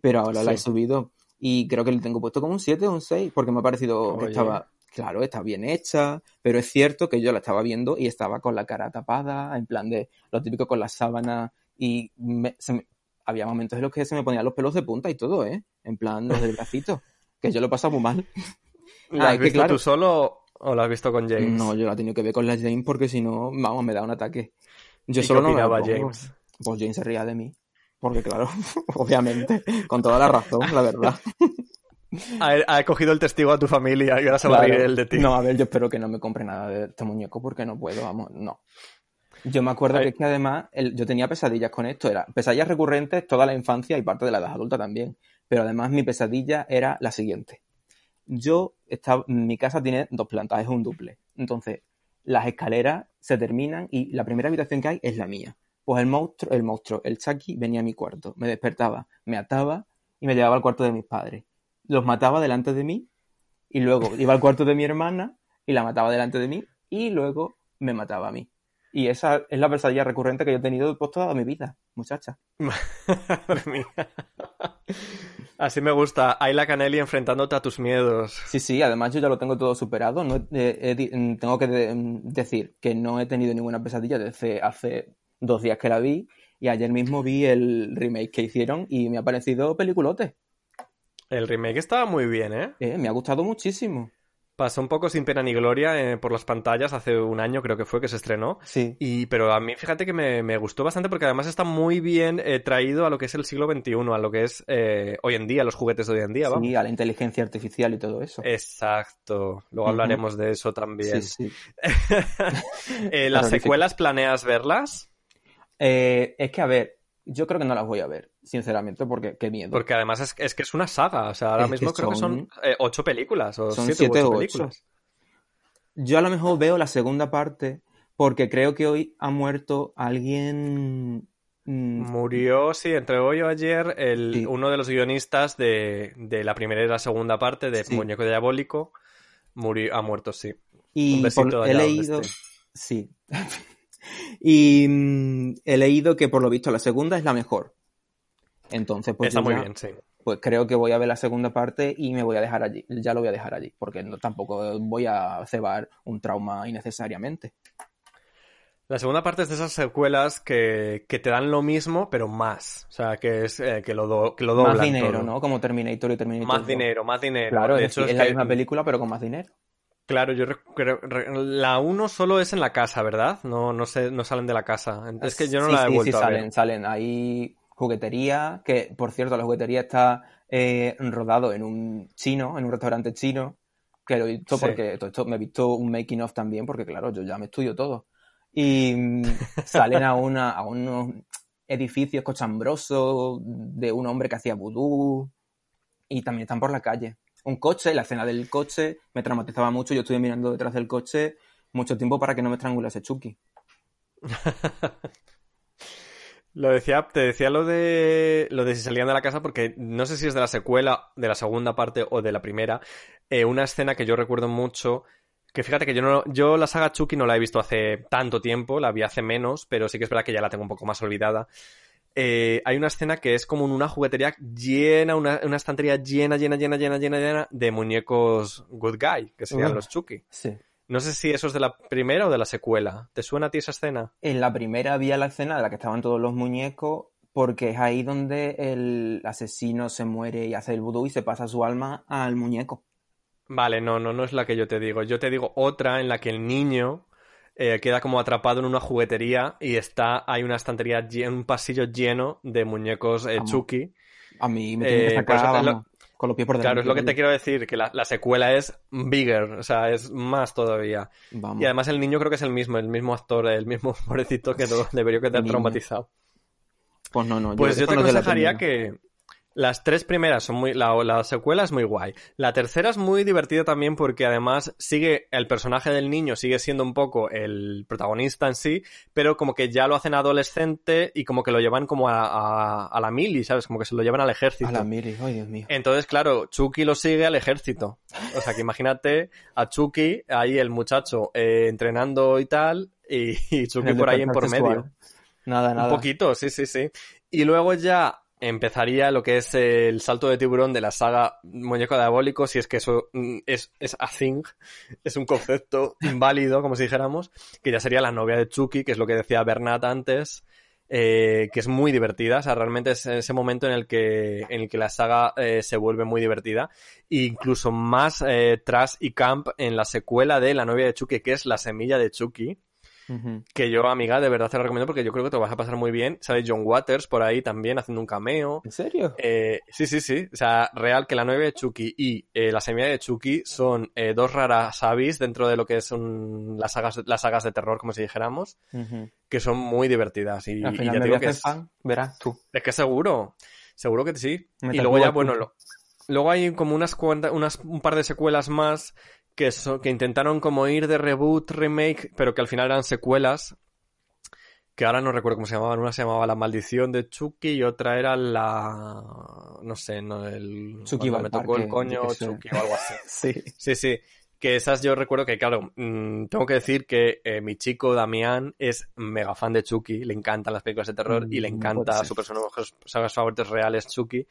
Pero ahora la he subido. Y creo que le tengo puesto como un 7 o un 6 porque me ha parecido que estaba... Claro, está bien hecha, pero es cierto que yo la estaba viendo y estaba con la cara tapada, en plan de lo típico con la sábana y me- se me- había momentos en los que se me ponían los pelos de punta y todo, ¿eh? En plan los del bracito, que yo lo he pasado muy mal. ¿La Ah, has que visto claro- tú solo o la has visto con James? No, yo la he tenido que ver con la James porque si no, vamos, me da un ataque. Yo ¿Y solo qué no me opinaba. James? Pues James se ría de mí. Porque claro, obviamente, con toda la razón, la verdad. Ha, ha cogido el testigo a tu familia y ahora se va a reír él de ti. No, a ver, yo espero que no me compre nada de este muñeco porque no puedo, vamos, no. Yo me acuerdo que es que además el- yo tenía pesadillas con esto, era pesadillas recurrentes toda la infancia y parte de la edad adulta también. Pero además mi pesadilla era la siguiente. Yo estaba, mi casa tiene dos plantas, es un duple. Entonces, las escaleras se terminan y la primera habitación que hay es la mía. Pues el monstruo, el monstruo, el Chucky venía a mi cuarto, me despertaba, me ataba y me llevaba al cuarto de mis padres. Los mataba delante de mí y luego iba al cuarto de mi hermana y la mataba delante de mí y luego me mataba a mí. Y esa es la pesadilla recurrente que yo he tenido pues, toda mi vida, muchacha. Madre mía. Así me gusta. Ayla Canelli enfrentándote a tus miedos. Sí, sí, además yo ya lo tengo todo superado. No, di- mm, tengo que de- mm, decir que no he tenido ninguna pesadilla desde hace dos días que la vi y ayer mismo vi el remake que hicieron y me ha parecido peliculote. El remake estaba muy bien, ¿eh? Eh, me ha gustado muchísimo. Pasó un poco sin pena ni gloria eh, por las pantallas hace un año, creo que fue que se estrenó. Sí. Y, pero a mí, fíjate que me, me gustó bastante porque además está muy bien eh, traído a lo que es el siglo XXI, a lo que es eh, hoy en día, los juguetes de hoy en día, vamos. Sí, a la inteligencia artificial y todo eso. Exacto. Luego hablaremos de eso también. Sí, sí. ¿Las secuelas planeas verlas? Es que, a ver, yo creo que no las voy a ver, sinceramente, porque qué miedo. Porque además es, es que es una saga. O sea, ahora Es que mismo creo que son eh, ocho películas o Son siete, siete u ocho o ocho. películas. Yo a lo mejor veo la segunda parte porque creo que hoy ha muerto alguien... mm, Murió, sí, entre hoy o ayer, el, Sí. uno de los guionistas de, de la primera y la segunda parte de Sí. Muñeco Diabólico. Murió, ha muerto, sí. Y Un besito por- he leído... Sí. y mm, he leído que por lo visto la segunda es la mejor. Entonces, pues Está yo muy ya- bien, sí. pues creo que voy a ver la segunda parte y me voy a dejar allí. Ya lo voy a dejar allí, porque no, tampoco voy a cebar un trauma innecesariamente. La segunda parte es de esas secuelas que, que te dan lo mismo, pero más. O sea, que es eh, que lo, do- que lo doblan más dinero, todo. ¿no? Como Terminator y Terminator. Más 2. dinero, más dinero. Claro, de es, hecho, decir, es es la que- misma película, pero con más dinero. Claro, yo creo- re- la 1 solo es en la casa, ¿verdad? No, no sé, no salen de la casa. Es que yo no Sí, la he sí, vuelto sí, a salen, ver. salen. Hay juguetería, que por cierto, la juguetería está eh, rodado en un chino, en un restaurante chino, que lo he visto Sí. porque todo esto, me he visto un making of también, porque claro, yo ya me estudio todo. Y mm, salen a, una, a unos edificios cochambrosos de un hombre que hacía vudú y también están por la calle. Un coche, la escena del coche me traumatizaba mucho, yo estuve mirando detrás del coche mucho tiempo para que no me estrangulase Chucky. Lo decía, te decía lo de lo de si salían de la casa porque no sé si es de la secuela, de la segunda parte o de la primera, eh, una escena que yo recuerdo mucho, que fíjate que yo no, yo la saga Chucky no la he visto hace tanto tiempo, la vi hace menos, pero sí que es verdad que ya la tengo un poco más olvidada. Eh, hay una escena que es como en una juguetería llena, una, una estantería llena, llena, llena, llena, llena, llena de muñecos Good Guy, que serían Uh. los Chucky. Sí. No sé si eso es de la primera o de la secuela. ¿Te suena a ti esa escena? En la primera había la escena de la que estaban todos los muñecos, porque es ahí donde el asesino se muere y hace el vudú y se pasa su alma al muñeco. Vale, no, no, no es la que yo te digo. Yo te digo otra en la que el niño eh, queda como atrapado en una juguetería y está, hay una estantería, un pasillo lleno de muñecos eh. Chucky. A mí me tiene que Eh, sacar lo- vamos, con los pies por delante. Claro, es lo que te quiero decir, que la, la secuela es bigger, o sea, es más todavía. Vamos. Y además el niño creo que es el mismo, el mismo actor, el mismo pobrecito que debería quedar Niño. traumatizado. Pues no, no. Pues yo te aconsejaría que las tres primeras son muy... La, la secuela es muy guay. La tercera es muy divertida también porque además sigue... El personaje del niño sigue siendo un poco el protagonista en sí, pero como que ya lo hacen adolescente y como que lo llevan como a, a, a la mili, ¿sabes? Como que se lo llevan al ejército. A la mili, ay Dios mío. Entonces, claro, Chucky lo sigue al ejército. O sea, que imagínate a Chucky, ahí el muchacho eh, entrenando y tal, y, y Chucky por ahí en por medio. Nada, nada. Un poquito, sí, sí, sí. Y luego ya empezaría lo que es el salto de tiburón de la saga Muñeco Diabólico, si es que eso mm, es, es a thing, es un concepto inválido, como si dijéramos, que ya sería la novia de Chucky, que es lo que decía Bernat antes, eh, que es muy divertida, o sea, realmente es ese momento en el que, en el que la saga eh, se vuelve muy divertida, e incluso más eh, trash y camp en la secuela de La novia de Chucky, que es La semilla de Chucky, Que yo, amiga, de verdad te lo recomiendo porque yo creo que te lo vas a pasar muy bien. Sale John Waters por ahí también haciendo un cameo. ¿En serio? Eh, sí, sí, sí. O sea, real que la 9 de Chucky y eh, la semilla de Chucky son eh, dos raras avis dentro de lo que son las sagas, las sagas de terror, como si dijéramos, que son muy divertidas. Y, Al y final ya te digo que es, fan, verás tú. es que seguro, seguro que sí. Me y luego ya, bueno, lo- luego hay como unas cuantas, unas, un par de secuelas más que, so- que intentaron como ir de reboot, remake, pero que al final eran secuelas que ahora no recuerdo cómo se llamaban. Una se llamaba La Maldición de Chucky y otra era la... no sé, no, el... Chucky me tocó parque, el coño. Chucky o algo así. Sí. Sí, sí. Que esas yo recuerdo que, claro, mm, tengo que decir que eh, mi chico Damián es mega fan de Chucky, le encantan las películas de terror y le Mm, encanta su personaje, sagas favoritos reales Chucky.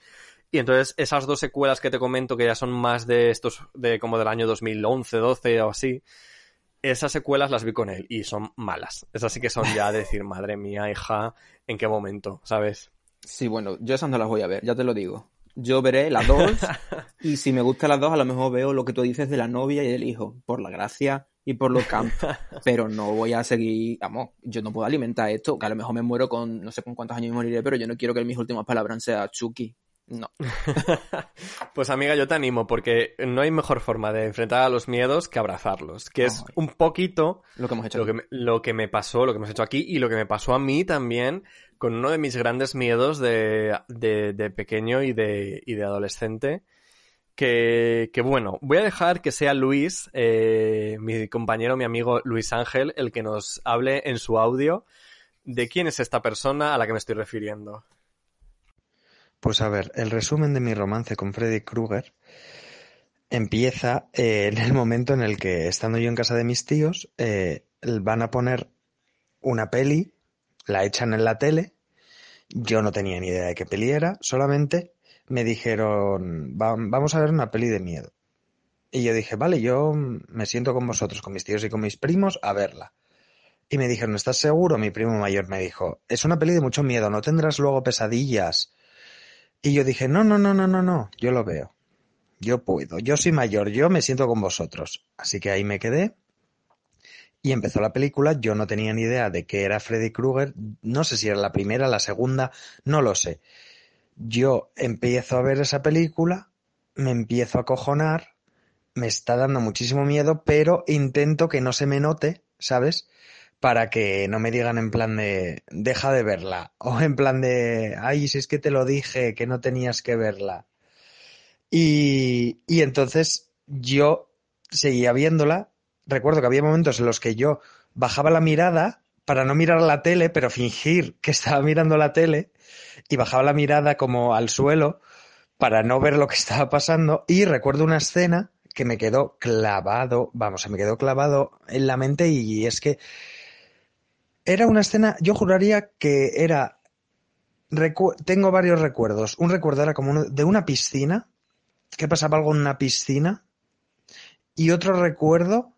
Y entonces esas dos secuelas que te comento, que ya son más de estos, de como del año 2011, 12 o así, esas secuelas las vi con él y son malas. Esas sí que son ya de decir, madre mía, hija, ¿en qué momento? ¿Sabes? Sí, bueno, yo esas no las voy a ver, ya te lo digo. Yo veré las dos y si me gustan las dos a lo mejor veo lo que tú dices de la novia y del hijo, por la gracia y por lo camp. Pero no voy a seguir, vamos, yo no puedo alimentar esto, que a lo mejor me muero con, no sé con cuántos años moriré, pero yo no quiero que mis últimas palabras sean Chucky. No. pues amiga, yo te animo porque no hay mejor forma de enfrentar a los miedos que abrazarlos, que es un poquito lo que hemos hecho lo que, me, lo que me pasó, lo que hemos hecho aquí y lo que me pasó a mí también con uno de mis grandes miedos de, de, de pequeño y de, y de adolescente. Que, que, bueno, voy a dejar que sea Luis, eh, mi compañero, mi amigo Luis Ángel, el que nos hable en su audio de quién es esta persona a la que me estoy refiriendo. Pues a ver, el resumen de mi romance con Freddy Krueger empieza eh, en el momento en el que, estando yo en casa de mis tíos, eh, van a poner una peli, la echan en la tele, yo no tenía ni idea de qué peli era, solamente me dijeron, Va, vamos a ver una peli de miedo. Y yo dije, vale, yo me siento con vosotros, con mis tíos y con mis primos, a verla. Y me dijeron, ¿estás seguro? Mi primo mayor me dijo, es una peli de mucho miedo, no tendrás luego pesadillas. Y yo dije, no, no, no, no, no, no, yo lo veo. Yo puedo, yo soy mayor, yo me siento con vosotros. Así que ahí me quedé. Y empezó la película, yo no tenía ni idea de que era Freddy Krueger, no sé si era la primera, la segunda, no lo sé. Yo empiezo a ver esa película, me empiezo a cojonar, me está dando muchísimo miedo, pero intento que no se me note, ¿sabes? Para que no me digan en plan de deja de verla o en plan de ay si es que te lo dije que no tenías que verla y, y entonces yo seguía viéndola. Recuerdo que había momentos en los que yo bajaba la mirada para no mirar la tele pero fingir que estaba mirando la tele y bajaba la mirada como al suelo para no ver lo que estaba pasando. Y recuerdo una escena que me quedó clavado, vamos, se me quedó clavado en la mente y es que era una escena, yo juraría que era, tengo varios recuerdos. Un recuerdo era como uno, de una piscina, que pasaba algo en una piscina, y otro recuerdo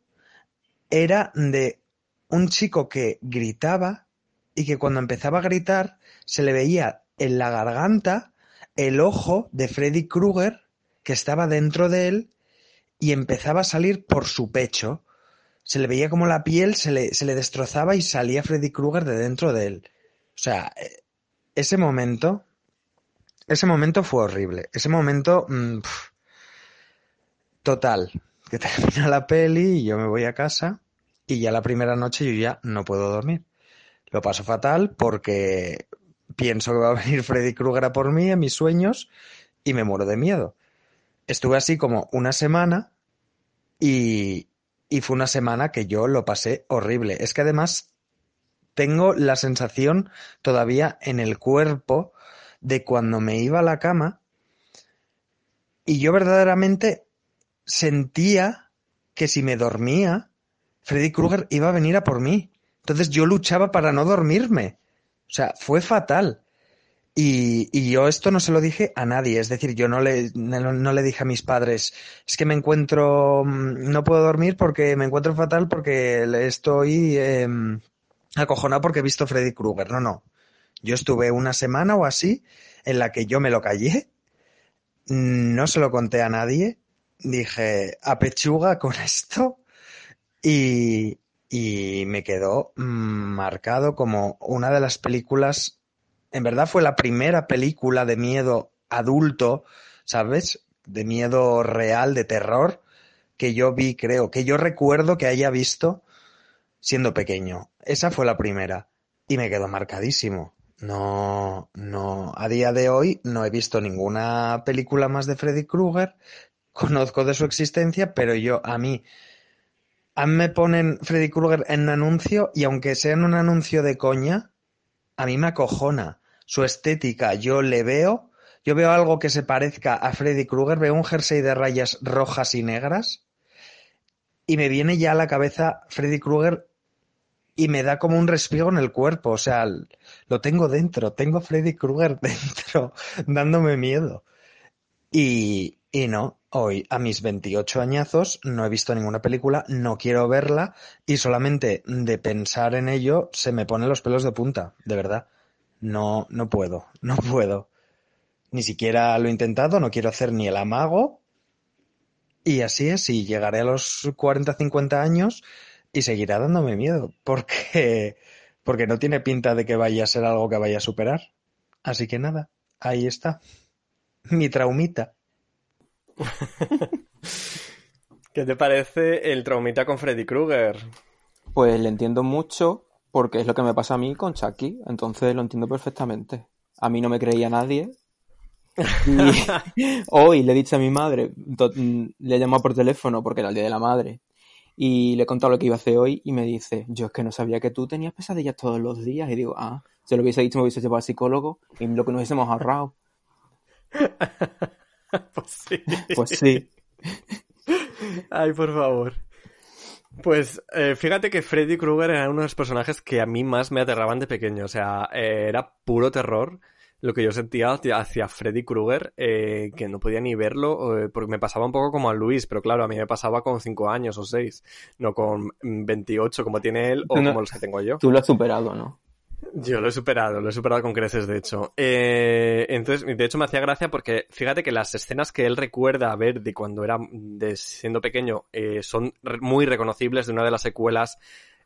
era de un chico que gritaba y que cuando empezaba a gritar se le veía en la garganta el ojo de Freddy Krueger que estaba dentro de él y empezaba a salir por su pecho se le veía como la piel se le, se le destrozaba y salía Freddy Krueger de dentro de él. O sea, eh, ese momento, ese momento fue horrible. Ese momento, mmm, total, que termina la peli y yo me voy a casa y ya la primera noche yo ya no puedo dormir. Lo paso fatal porque pienso que va a venir Freddy Krueger a por mí en mis sueños y me muero de miedo. Estuve así como una semana y, y fue una semana que yo lo pasé horrible. Es que además tengo la sensación todavía en el cuerpo de cuando me iba a la cama y yo verdaderamente sentía que si me dormía, Freddy Krueger iba a venir a por mí. Entonces yo luchaba para no dormirme. O sea, fue fatal. Y, yo esto no se lo dije a nadie, es decir, yo no le, no, le dije a mis padres, es que me encuentro, mm, no puedo dormir porque me encuentro fatal porque estoy eh, acojonado porque he visto Freddy Krueger. No, no. Yo estuve una semana o así en la que yo me lo callé, no se lo conté a nadie, dije a pechuga con esto y, y me quedó mm, marcado como una de las películas en verdad fue la primera película de miedo adulto, ¿sabes? De miedo real, de terror, que yo vi, creo, que yo recuerdo que haya visto siendo pequeño. Esa fue la primera. Y me quedó marcadísimo. No, no, a día de hoy no he visto ninguna película más de Freddy Krueger. Conozco de su existencia, pero yo, a mí, a mí me ponen Freddy Krueger en un anuncio y aunque sea en un anuncio de coña, a mí me acojona su estética. Yo le veo, yo veo algo que se parezca a Freddy Krueger, veo un jersey de rayas rojas y negras y me viene ya a la cabeza Freddy Krueger y me da como un respiro en el cuerpo. O sea, lo tengo dentro, tengo Freddy Krueger dentro, dándome miedo. Y, y no, hoy a mis 28 añazos no he visto ninguna película, no quiero verla y solamente de pensar en ello se me ponen los pelos de punta, de verdad. No, no puedo, no puedo. Ni siquiera lo he intentado, no quiero hacer ni el amago. Y así es, y llegaré a los 40, 50 años y seguirá dándome miedo, porque, porque no tiene pinta de que vaya a ser algo que vaya a superar. Así que nada, ahí está. Mi traumita. ¿Qué te parece el traumita con Freddy Krueger? Pues le entiendo mucho porque es lo que me pasa a mí con Chucky, entonces lo entiendo perfectamente. A mí no me creía nadie. Y hoy le he dicho a mi madre, to- le he llamado por teléfono porque era el día de la madre, y le he contado lo que iba a hacer hoy y me dice, yo es que no sabía que tú tenías pesadillas todos los días. Y digo, ah, si lo hubiese dicho me hubiese llevado al psicólogo y lo que nos hubiésemos ahorrado. Pues sí. Pues sí. Ay, por favor. Pues eh, fíjate que Freddy Krueger era uno de los personajes que a mí más me aterraban de pequeño. O sea, eh, era puro terror lo que yo sentía hacia, Freddy Krueger, eh, que no podía ni verlo, eh, porque me pasaba un poco como a Luis, pero claro, a mí me pasaba con 5 años o 6, no con mm, 28 como tiene él o no- como los que tengo yo. Tú lo has superado, ¿no? Yo lo he superado, lo he superado con creces, de hecho. Eh, entonces, de hecho, me hacía gracia porque fíjate que las escenas que él recuerda ver de cuando era de siendo pequeño eh, son muy reconocibles de una de las secuelas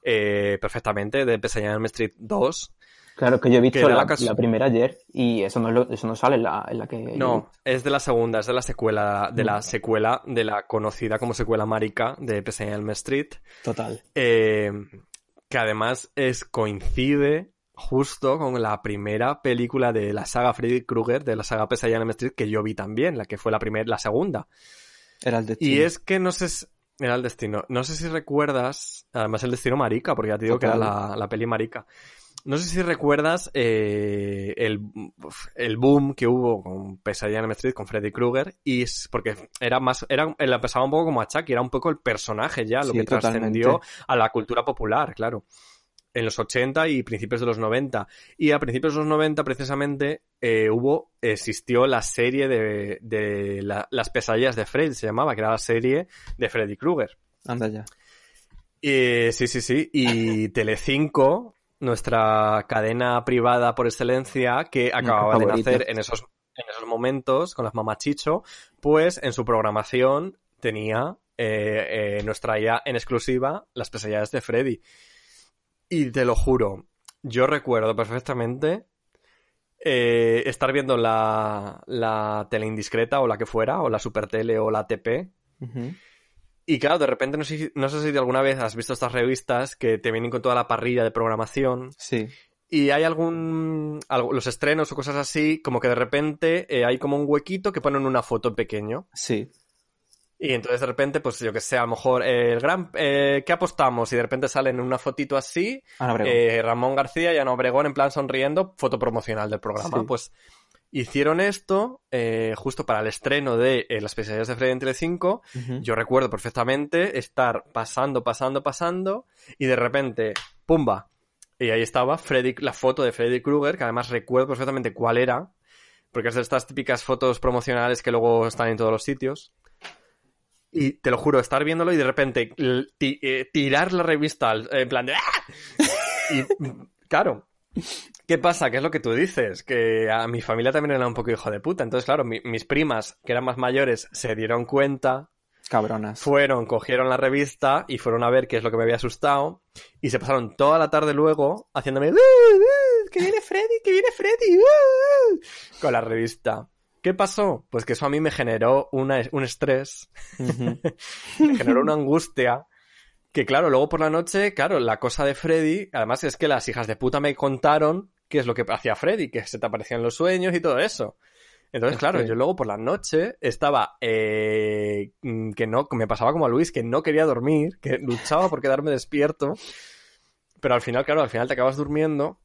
eh, perfectamente de Pesadilla en Street 2. Claro, que yo he visto la, la cas- la primera ayer y eso no, es lo- eso no sale en la, en la que... No, es de la segunda, es de la secuela, de la secuela de la conocida como secuela marica de Pesadilla en Elm Street. Total. Eh, que además es coincide justo con la primera película de la saga Freddy Krueger, de la saga Pesadilla en Street, que yo vi también, la que fue la primera, la segunda. Era el destino. Y es que no sé si... Era el destino. No sé si recuerdas, además el destino marica, porque ya te digo que era la, la peli marica. No sé si recuerdas eh, el, el boom que hubo con Pesadilla en Elm Street, con Freddy Krueger, y es porque era más, era, la un poco como a Chucky, era un poco el personaje ya, lo Sí, que trascendió a la cultura popular, claro. En los 80 y principios de los 90. Y a principios de los 90, precisamente, eh, hubo, existió la serie de, de la- las pesadillas de Freddy, se llamaba, que era la serie de Freddy Krueger. Anda ya. Eh, sí, sí, sí. Y Telecinco, nuestra cadena privada por excelencia, que acababa de nacer en esos, en esos momentos con las mamachicho, pues en su programación tenía, eh, eh, nos traía en exclusiva las pesadillas de Freddy. Y te lo juro, yo recuerdo perfectamente eh, estar viendo la, la tele indiscreta o la que fuera, o la super tele o la TP, Ujú. y claro, de repente no sé, si- no sé si alguna vez has visto estas revistas que te vienen con toda la parrilla de programación. Sí. Y hay algún. algo- los estrenos o cosas así, como que de repente eh, hay como un huequito que ponen una foto en pequeño. Sí. Y entonces de repente, pues yo que sé, a lo mejor eh, el gran. Eh, ¿Qué apostamos? Y de repente salen en una fotito así. Eh, Ramón García y Ana Obregón en plan sonriendo, foto promocional del programa. Sí. Pues hicieron esto eh, justo para el estreno de Las pesadillas de Freddy en Telecinco. Ujú. Yo recuerdo perfectamente estar pasando, pasando, pasando y de repente, ¡pumba! Y ahí estaba Freddy, la foto de Freddy Krueger, que además recuerdo perfectamente cuál era, porque es de estas típicas fotos promocionales que luego están en todos los sitios. Y te lo juro, estar viéndolo y de repente eh, tirar la revista al- en plan de ¡Ah! Y claro, ¿qué pasa? ¿Qué es lo que tú dices? Que a mi familia también era un poco hijo de puta. Entonces, claro, mi- mis primas, que eran más mayores, se dieron cuenta Cabronas. fueron, cogieron la revista y fueron a ver qué es lo que me había asustado y se pasaron toda la tarde luego haciéndome "Uh, uh, que viene Freddy, que viene Freddy uh, uh", con la revista. ¿Qué pasó? Pues que eso a mí me generó una- un estrés, me generó una angustia que claro, luego por la noche, claro, la cosa de Freddy, además es que las hijas de puta me contaron qué es lo que hacía Freddy, que se te aparecían los sueños y todo eso. Entonces, claro, yo luego por la noche estaba eh, mm, que no, me pasaba como a Luis, que no quería dormir, que luchaba por quedarme despierto, pero al final, claro, al final te acabas durmiendo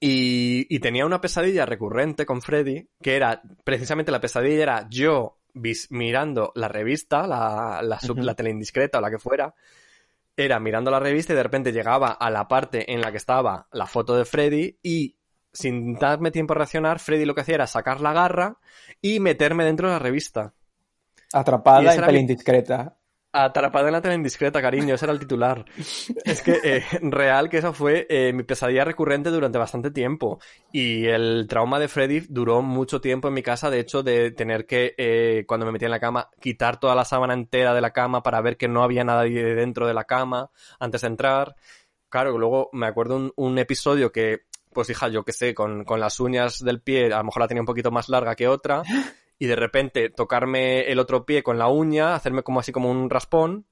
y, y tenía una pesadilla recurrente con Freddy, que era precisamente la pesadilla era yo vis- mirando la revista, la, la, sub- la tele indiscreta o la que fuera, era mirando la revista y de repente llegaba a la parte en la que estaba la foto de Freddy y sin darme tiempo a reaccionar, Freddy lo que hacía era sacar la garra y meterme dentro de la revista. Atrapada en tele mi- indiscreta. Atrapada en la tele indiscreta, cariño, ese era el titular. Es que eh, real que esa fue eh, mi pesadilla recurrente durante bastante tiempo. Y el trauma de Freddy duró mucho tiempo en mi casa, de hecho, de tener que, eh, cuando me metía en la cama, quitar toda la sábana entera de la cama para ver que no había nadie dentro de la cama antes de entrar. Claro, luego me acuerdo un, episodio que, pues hija, yo que sé, con, con las uñas del pie, a lo mejor la tenía un poquito más larga que otra y de repente tocarme el otro pie con la uña, hacerme como así como un raspón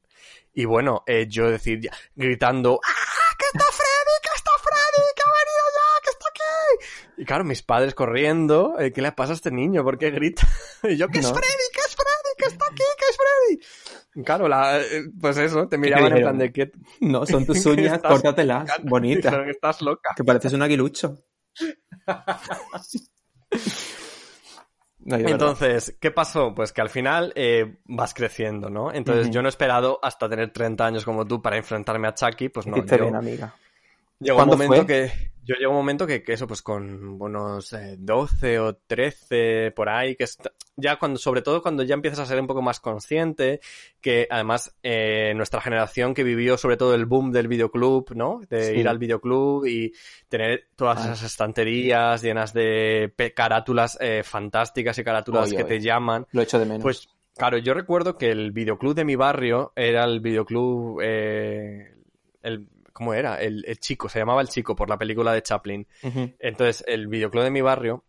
y bueno, eh, yo decir, ya, gritando, ¡ah, que está Freddy, que está Freddy, que ha venido ya, que está aquí! Y claro, mis padres corriendo, eh, ¿qué le pasa a este niño? ¿Por qué grita? Y yo, que es. Freddy, que es Freddy, que está aquí, que es Freddy! Claro, la, eh, pues eso, te miraban en plan de que... No, son tus uñas, estás- córtatelas, bonitas. Que estás loca. Que pareces un aguilucho. Entonces, ¿qué pasó? Pues que al final eh, vas creciendo, ¿no? Entonces yo no he esperado hasta tener 30 años como tú para enfrentarme a Chucky, pues no. Yo- bien, amiga. Llegó un ¿Cuándo momento fue? que yo llegó un momento que, que eso pues con unos eh, 12 o 13 por ahí que está- ya cuando sobre todo cuando ya empiezas a ser un poco más consciente que además eh, nuestra generación que vivió sobre todo el boom del videoclub no de Sí. ir al videoclub y tener todas esas estanterías llenas de carátulas eh, fantásticas y carátulas que te llaman Lo echo de menos. pues claro, yo recuerdo que el videoclub de mi barrio era el videoclub. eh, el, ¿Cómo era? El, el chico, se llamaba El Chico por la película de Chaplin. Entonces, el videoclub de mi barrio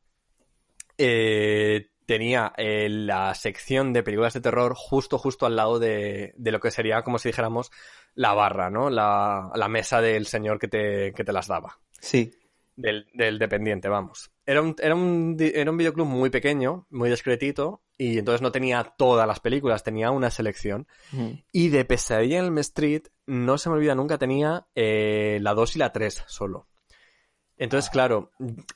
eh, tenía eh, la sección de películas de terror justo, justo al lado de, de lo que sería, como si dijéramos, la barra, ¿no? La, la mesa del señor que te, que te las daba Sí. Del, del dependiente, vamos. Era un, era, un, era un videoclub muy pequeño, muy discretito, y entonces no tenía todas las películas, tenía una selección. Y de Pesadilla en Elm Street, no se me olvida nunca, tenía eh, la 2 y la 3 solo. Entonces, claro,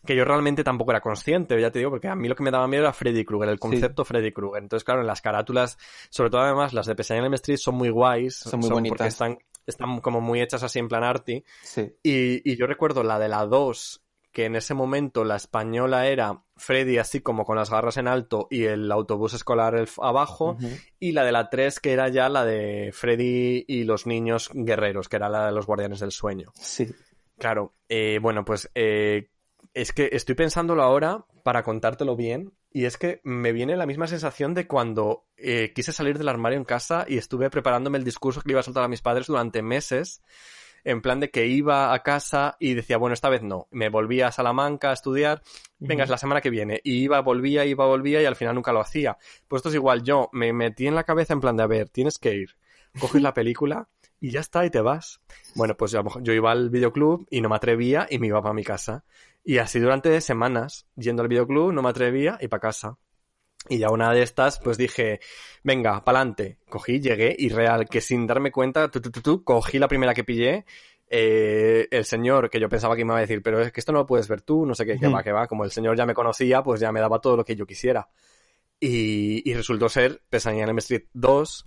que yo realmente tampoco era consciente, ya te digo, porque a mí lo que me daba miedo era Freddy Krueger, el concepto Freddy Krueger. Entonces, claro, en las carátulas, sobre todo además las de Pesadilla en Elm Street son muy guays, Son muy porque bonitas. están, están como muy hechas así en plan arty. Sí. Y, y yo recuerdo la de la 2, que en ese momento la española era Freddy así como con las garras en alto y el autobús escolar el- abajo, y la de la 3 que era ya la de Freddy y los niños guerreros, que era la de los guardianes del sueño. Sí. Claro, eh, bueno, pues eh, es que estoy pensándolo ahora para contártelo bien. Y es que me viene la misma sensación de cuando eh, quise salir del armario en casa y estuve preparándome el discurso que le iba a soltar a mis padres durante meses. En plan de que iba a casa y decía, bueno, esta vez no. Me volvía a Salamanca a estudiar. Venga, es la semana que viene. Y iba, volvía, iba, volvía y al final nunca lo hacía. Pues esto es igual. Yo me metí en la cabeza en plan de, a ver, tienes que ir. Coges la película y ya está, y te vas. Bueno, pues mejor yo iba al videoclub y no me atrevía y me iba para mi casa. Y así durante semanas, yendo al videoclub, no me atrevía y para casa. Y ya una de estas, pues dije, venga, pa'lante. Cogí, llegué y real, que sin darme cuenta, tu, tu, tu, tu, cogí la primera que pillé. eh, el señor, que yo pensaba que me iba a decir, pero es que esto no lo puedes ver tú, no sé qué, que va, que va. Como el señor ya me conocía, pues ya me daba todo lo que yo quisiera. Y, y resultó ser Pesadilla en Elm Street 2,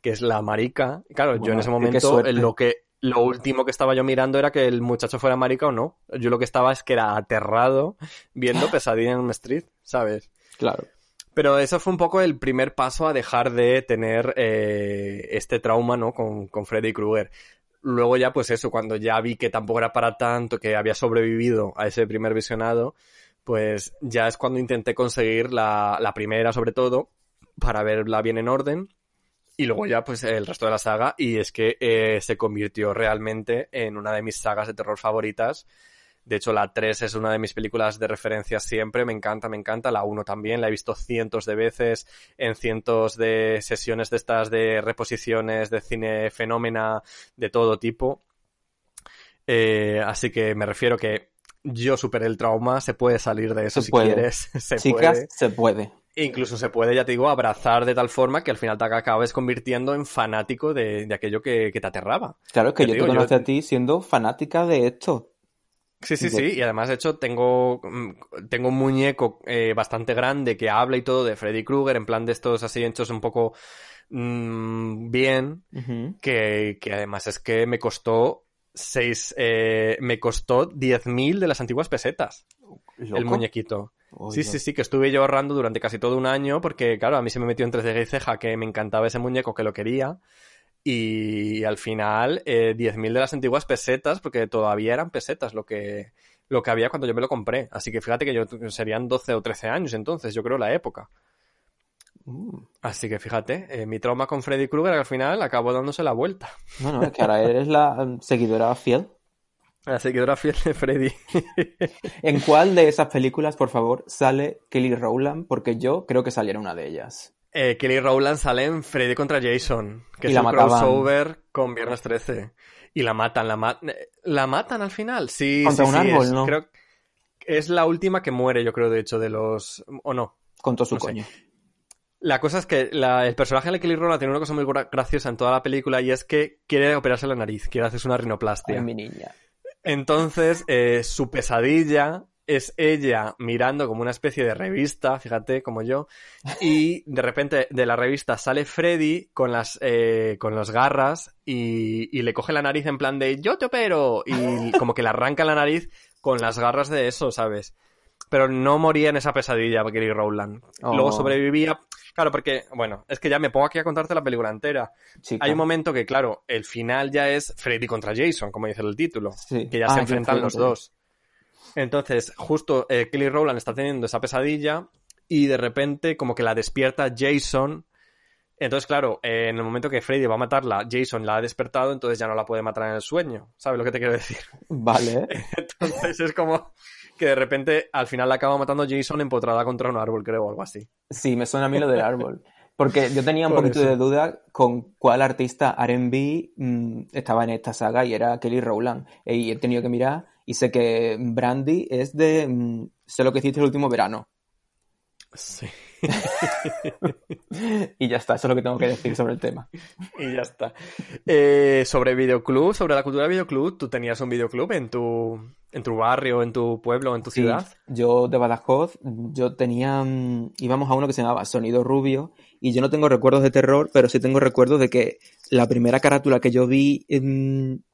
que es la marica. Claro, yo en ese momento lo que lo último que estaba yo mirando era que el muchacho fuera marica o no. Yo lo que estaba es que era aterrado viendo Pesadilla en Elm Street, ¿sabes? Claro. Pero eso fue un poco el primer paso a dejar de tener eh, este trauma, ¿no? Con, con Freddy Krueger. Luego ya, pues eso, cuando ya vi que tampoco era para tanto, que había sobrevivido a ese primer visionado, pues ya es cuando intenté conseguir la, la primera, sobre todo, para verla bien en orden. Y luego ya, pues el resto de la saga. Y es que eh, se convirtió realmente en una de mis sagas de terror favoritas. De hecho, la 3 es una de mis películas de referencia siempre. Me encanta, me encanta. La 1 también. La he visto cientos de veces en cientos de sesiones de estas de reposiciones de cine fenómena de todo tipo. Eh, así que me refiero que yo superé el trauma. Se puede salir de eso Se si puede. quieres. Se Chicas, puede. se puede. Incluso se puede, ya te digo, abrazar de tal forma que al final te acabes convirtiendo en fanático de, de aquello que, que te aterraba. Claro, es que Ya yo te digo, conocí a ti siendo fanática de esto. Sí, sí, De- sí. Y además, de hecho, tengo, mm, tengo un muñeco eh, bastante grande que habla y todo de Freddy Krueger, en plan de estos así hechos un poco mm, bien, que, que además es que me costó seis, eh, me costó 10.000 de las antiguas pesetas el muñequito. Sí, sí, sí, que estuve yo ahorrando durante casi todo un año porque, claro, a mí se me metió en 3D y ceja que me encantaba ese muñeco, que lo quería. Y al final, eh, 10.000 de las antiguas pesetas, porque todavía eran pesetas lo que, lo que había cuando yo me lo compré. Así que fíjate que yo serían 12 o 13 años entonces, yo creo, la época. Así que fíjate, eh, mi trauma con Freddy Krueger al final acabó dándose la vuelta. Bueno, es que ahora eres la em, seguidora fiel. La seguidora fiel de Freddy. ¿En cuál de esas películas, por favor, sale Kelly Rowland? Porque yo creo que saliera una de ellas. Eh, Kelly Rowland sale en Freddy contra Jason, que Y es la un mataban. crossover con Viernes 13. Y la matan, la, ma- eh, la matan al final. Sí, Contra sí, un sí, árbol, es, ¿no? creo que es la última que muere, yo creo, de hecho, de los... ¿O no? Con todo su No sé. La cosa es que la- el personaje de Kelly Rowland tiene una cosa muy gra- graciosa en toda la película y es que quiere operarse la nariz, quiere hacerse una rinoplastia. Ay, mi niña. Entonces, eh, su pesadilla es ella mirando como una especie de revista, fíjate, como yo, y de repente de la revista sale Freddy con las, eh, con las garras y, y le coge la nariz en plan de yo te opero y como que le arranca la nariz con las garras de eso, ¿sabes? Pero no moría en esa pesadilla Kelly Rowland. Oh. Luego sobrevivía. Claro, porque, bueno, es que ya me pongo aquí a contarte la película entera. Hay un momento que, claro, el final ya es Freddy contra Jason, como dice el título. Sí. Que ya Ah, se ya enfrentan los dos. Entonces, justo eh, Kelly Rowland está teniendo esa pesadilla y de repente como que la despierta Jason. Entonces, claro, eh, en el momento que Freddy va a matarla, Jason la ha despertado, entonces ya no la puede matar en el sueño. ¿Sabes lo que te quiero decir? Vale. Entonces es como que de repente al final la acaba matando Jason empotrada contra un árbol, creo, o algo así. Sí, me suena a mí lo del árbol. Porque yo tenía un Por poquito eso. de duda con cuál artista R&B mm, estaba en esta saga y era Kelly Rowland. E- Y he tenido que mirar y sé que Brandy es de mm, Sé lo que hiciste el último verano. Sí. y ya está, eso es lo que tengo que decir sobre el tema. Y ya está. Eh, sobre videoclub, sobre la cultura de videoclub, ¿tú tenías un videoclub en tu, en tu barrio, en tu pueblo, en tu Sí, ciudad? yo de Badajoz, yo tenía, mm, íbamos a uno que se llamaba Sonido Rubio y yo no tengo recuerdos de terror, pero sí tengo recuerdos de que la primera carátula que yo vi en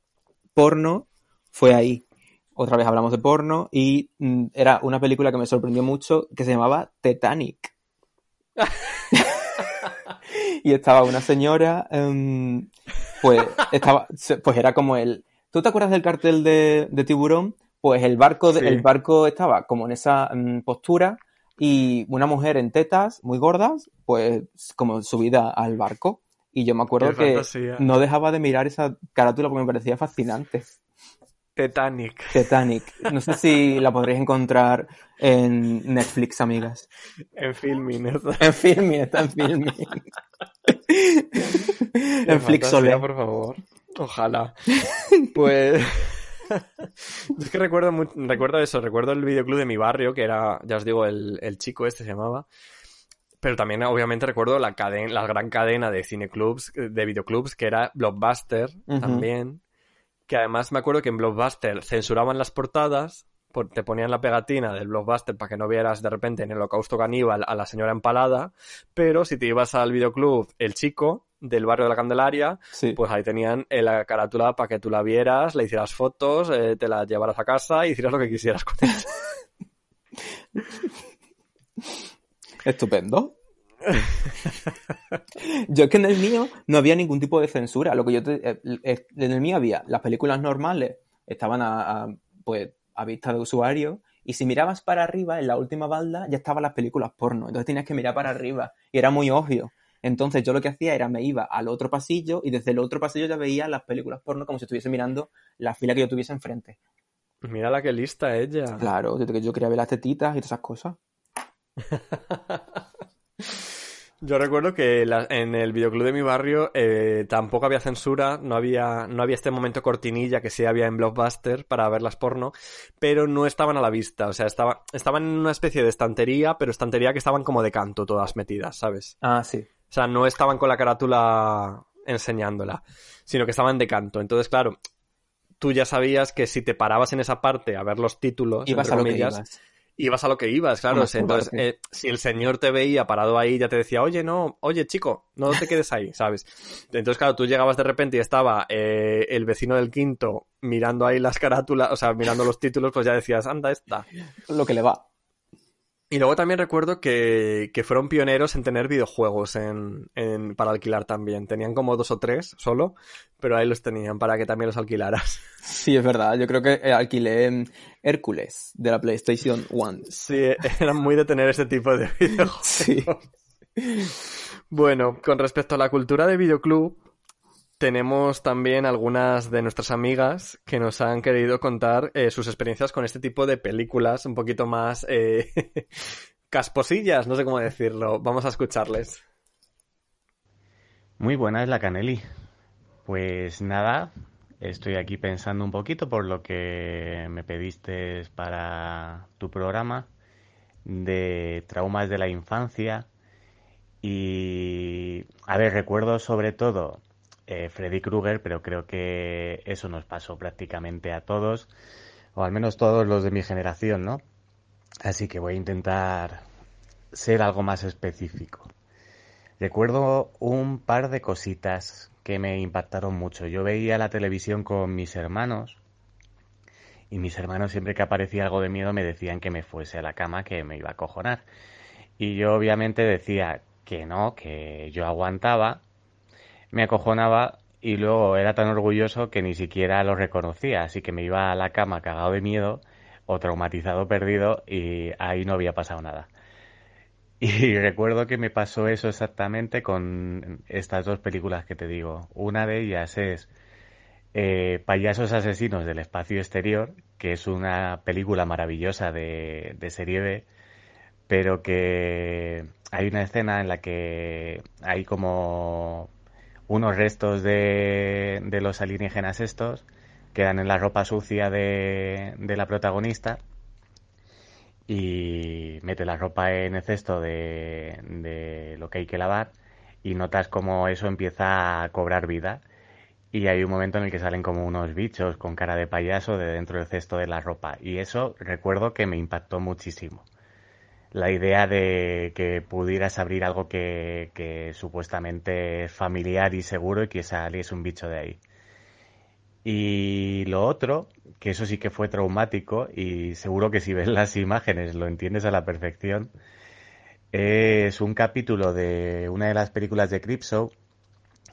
porno fue ahí. Otra vez hablamos de porno y mm, era una película que me sorprendió mucho que se llamaba Titanic. y estaba una señora, em, pues estaba, pues era como el, ¿tú te acuerdas del cartel de, de tiburón? Pues el barco, de- Sí. el barco estaba como en esa mm, postura y una mujer en tetas muy gordas, pues como subida al barco. Y yo me acuerdo Qué que fantasía. no dejaba de mirar esa carátula porque me parecía fascinante. Titanic. Titanic. No sé si la podréis encontrar en Netflix, amigas. En filming. En Filmin, está en Filmin. en Flixolé. por favor. Ojalá. Pues. es que recuerdo, mu- recuerdo eso, recuerdo el videoclub de mi barrio, que era, ya os digo, el, el chico este se llamaba. Pero también, obviamente, recuerdo la, caden- la gran cadena de cineclubs, de videoclubs, que era Blockbuster también. Que además me acuerdo que en Blockbuster censuraban las portadas, por- te ponían la pegatina del Blockbuster para que no vieras de repente en el holocausto caníbal a la señora empalada, pero si te ibas al videoclub El Chico, del barrio de la Candelaria, Sí. pues ahí tenían eh, la carátula para que tú la vieras, le hicieras fotos, eh, te la llevaras a casa y hicieras lo que quisieras con ella. Estupendo. Yo es que en el mío no había ningún tipo de censura. Lo que yo te- eh, en el mío había las películas normales, estaban a, a, pues, a vista de usuario, y si mirabas para arriba, en la última balda, ya estaban las películas porno. Entonces tenías que mirar para arriba, y era muy obvio. Entonces yo lo que hacía era me iba al otro pasillo y desde el otro pasillo ya veía las películas porno como si estuviese mirando la fila que yo tuviese enfrente. Mira la que lista ella. Claro, yo, yo quería ver las tetitas y todas esas cosas. Yo recuerdo que la- en el videoclub de mi barrio eh, tampoco había censura, no había, no había este momento cortinilla que sí había en Blockbuster para ver las porno, pero no estaban a la vista, o sea, estaba, estaban en una especie de estantería, pero estantería que estaban como de canto todas metidas, ¿sabes? Ah, sí. O sea, no estaban con la carátula enseñándola, sino que estaban de canto. Entonces, claro, tú ya sabías que si te parabas en esa parte a ver los títulos, Ibas entre a lo que ibas. ibas a lo que ibas, claro. Como o sea, entonces, eh, si el señor te veía parado ahí, ya te decía, oye, no, oye, chico, no te quedes ahí, ¿sabes? Entonces, claro, tú llegabas de repente y estaba eh, el vecino del quinto mirando ahí las carátulas, o sea, mirando los títulos, pues ya decías, anda, esta. Lo que le va. Y luego también recuerdo que, que fueron pioneros en tener videojuegos en, en, para alquilar también. Tenían como dos o tres solo, pero ahí los tenían para que también los alquilaras. Sí, es verdad. Yo creo que eh, alquilé en Hércules de la PlayStation 1. Sí, eran muy de tener ese tipo de videojuegos. Sí. Bueno, con respecto a la cultura de videoclub, tenemos también algunas de nuestras amigas que nos han querido contar eh, sus experiencias con este tipo de películas un poquito más eh, casposillas, no sé cómo decirlo. Vamos a escucharles. Muy buena es la Caneli. Pues nada, estoy aquí pensando un poquito por lo que me pediste para tu programa de traumas de la infancia. Y, a ver, recuerdo sobre todo eh, Freddy Krueger, pero creo que eso nos pasó prácticamente a todos, o al menos todos los de mi generación, ¿no? Así que voy a intentar ser algo más específico. Recuerdo un par de cositas que me impactaron mucho. Yo veía la televisión con mis hermanos y mis hermanos siempre que aparecía algo de miedo me decían que me fuese a la cama, que me iba a cojonar. Y yo obviamente decía que no, que yo aguantaba me acojonaba y luego era tan orgulloso que ni siquiera lo reconocía, así que me iba a la cama cagado de miedo o traumatizado perdido y ahí no había pasado nada. Y recuerdo que me pasó eso exactamente con estas dos películas que te digo. Una de ellas es eh, Payasos Asesinos del Espacio Exterior, que es una película maravillosa de, de serie B, pero que hay una escena en la que hay como unos restos de, de los alienígenas estos quedan en la ropa sucia de, de la protagonista y mete la ropa en el cesto de, de lo que hay que lavar y notas como eso empieza a cobrar vida. Y hay un momento en el que salen como unos bichos con cara de payaso de dentro del cesto de la ropa. Y eso recuerdo que me impactó muchísimo la idea de que pudieras abrir algo que, supuestamente es familiar y seguro y que saliese un bicho de ahí. Y lo otro, que eso sí que fue traumático y seguro que si ves las imágenes lo entiendes a la perfección, es un capítulo de una de las películas de Creepshow,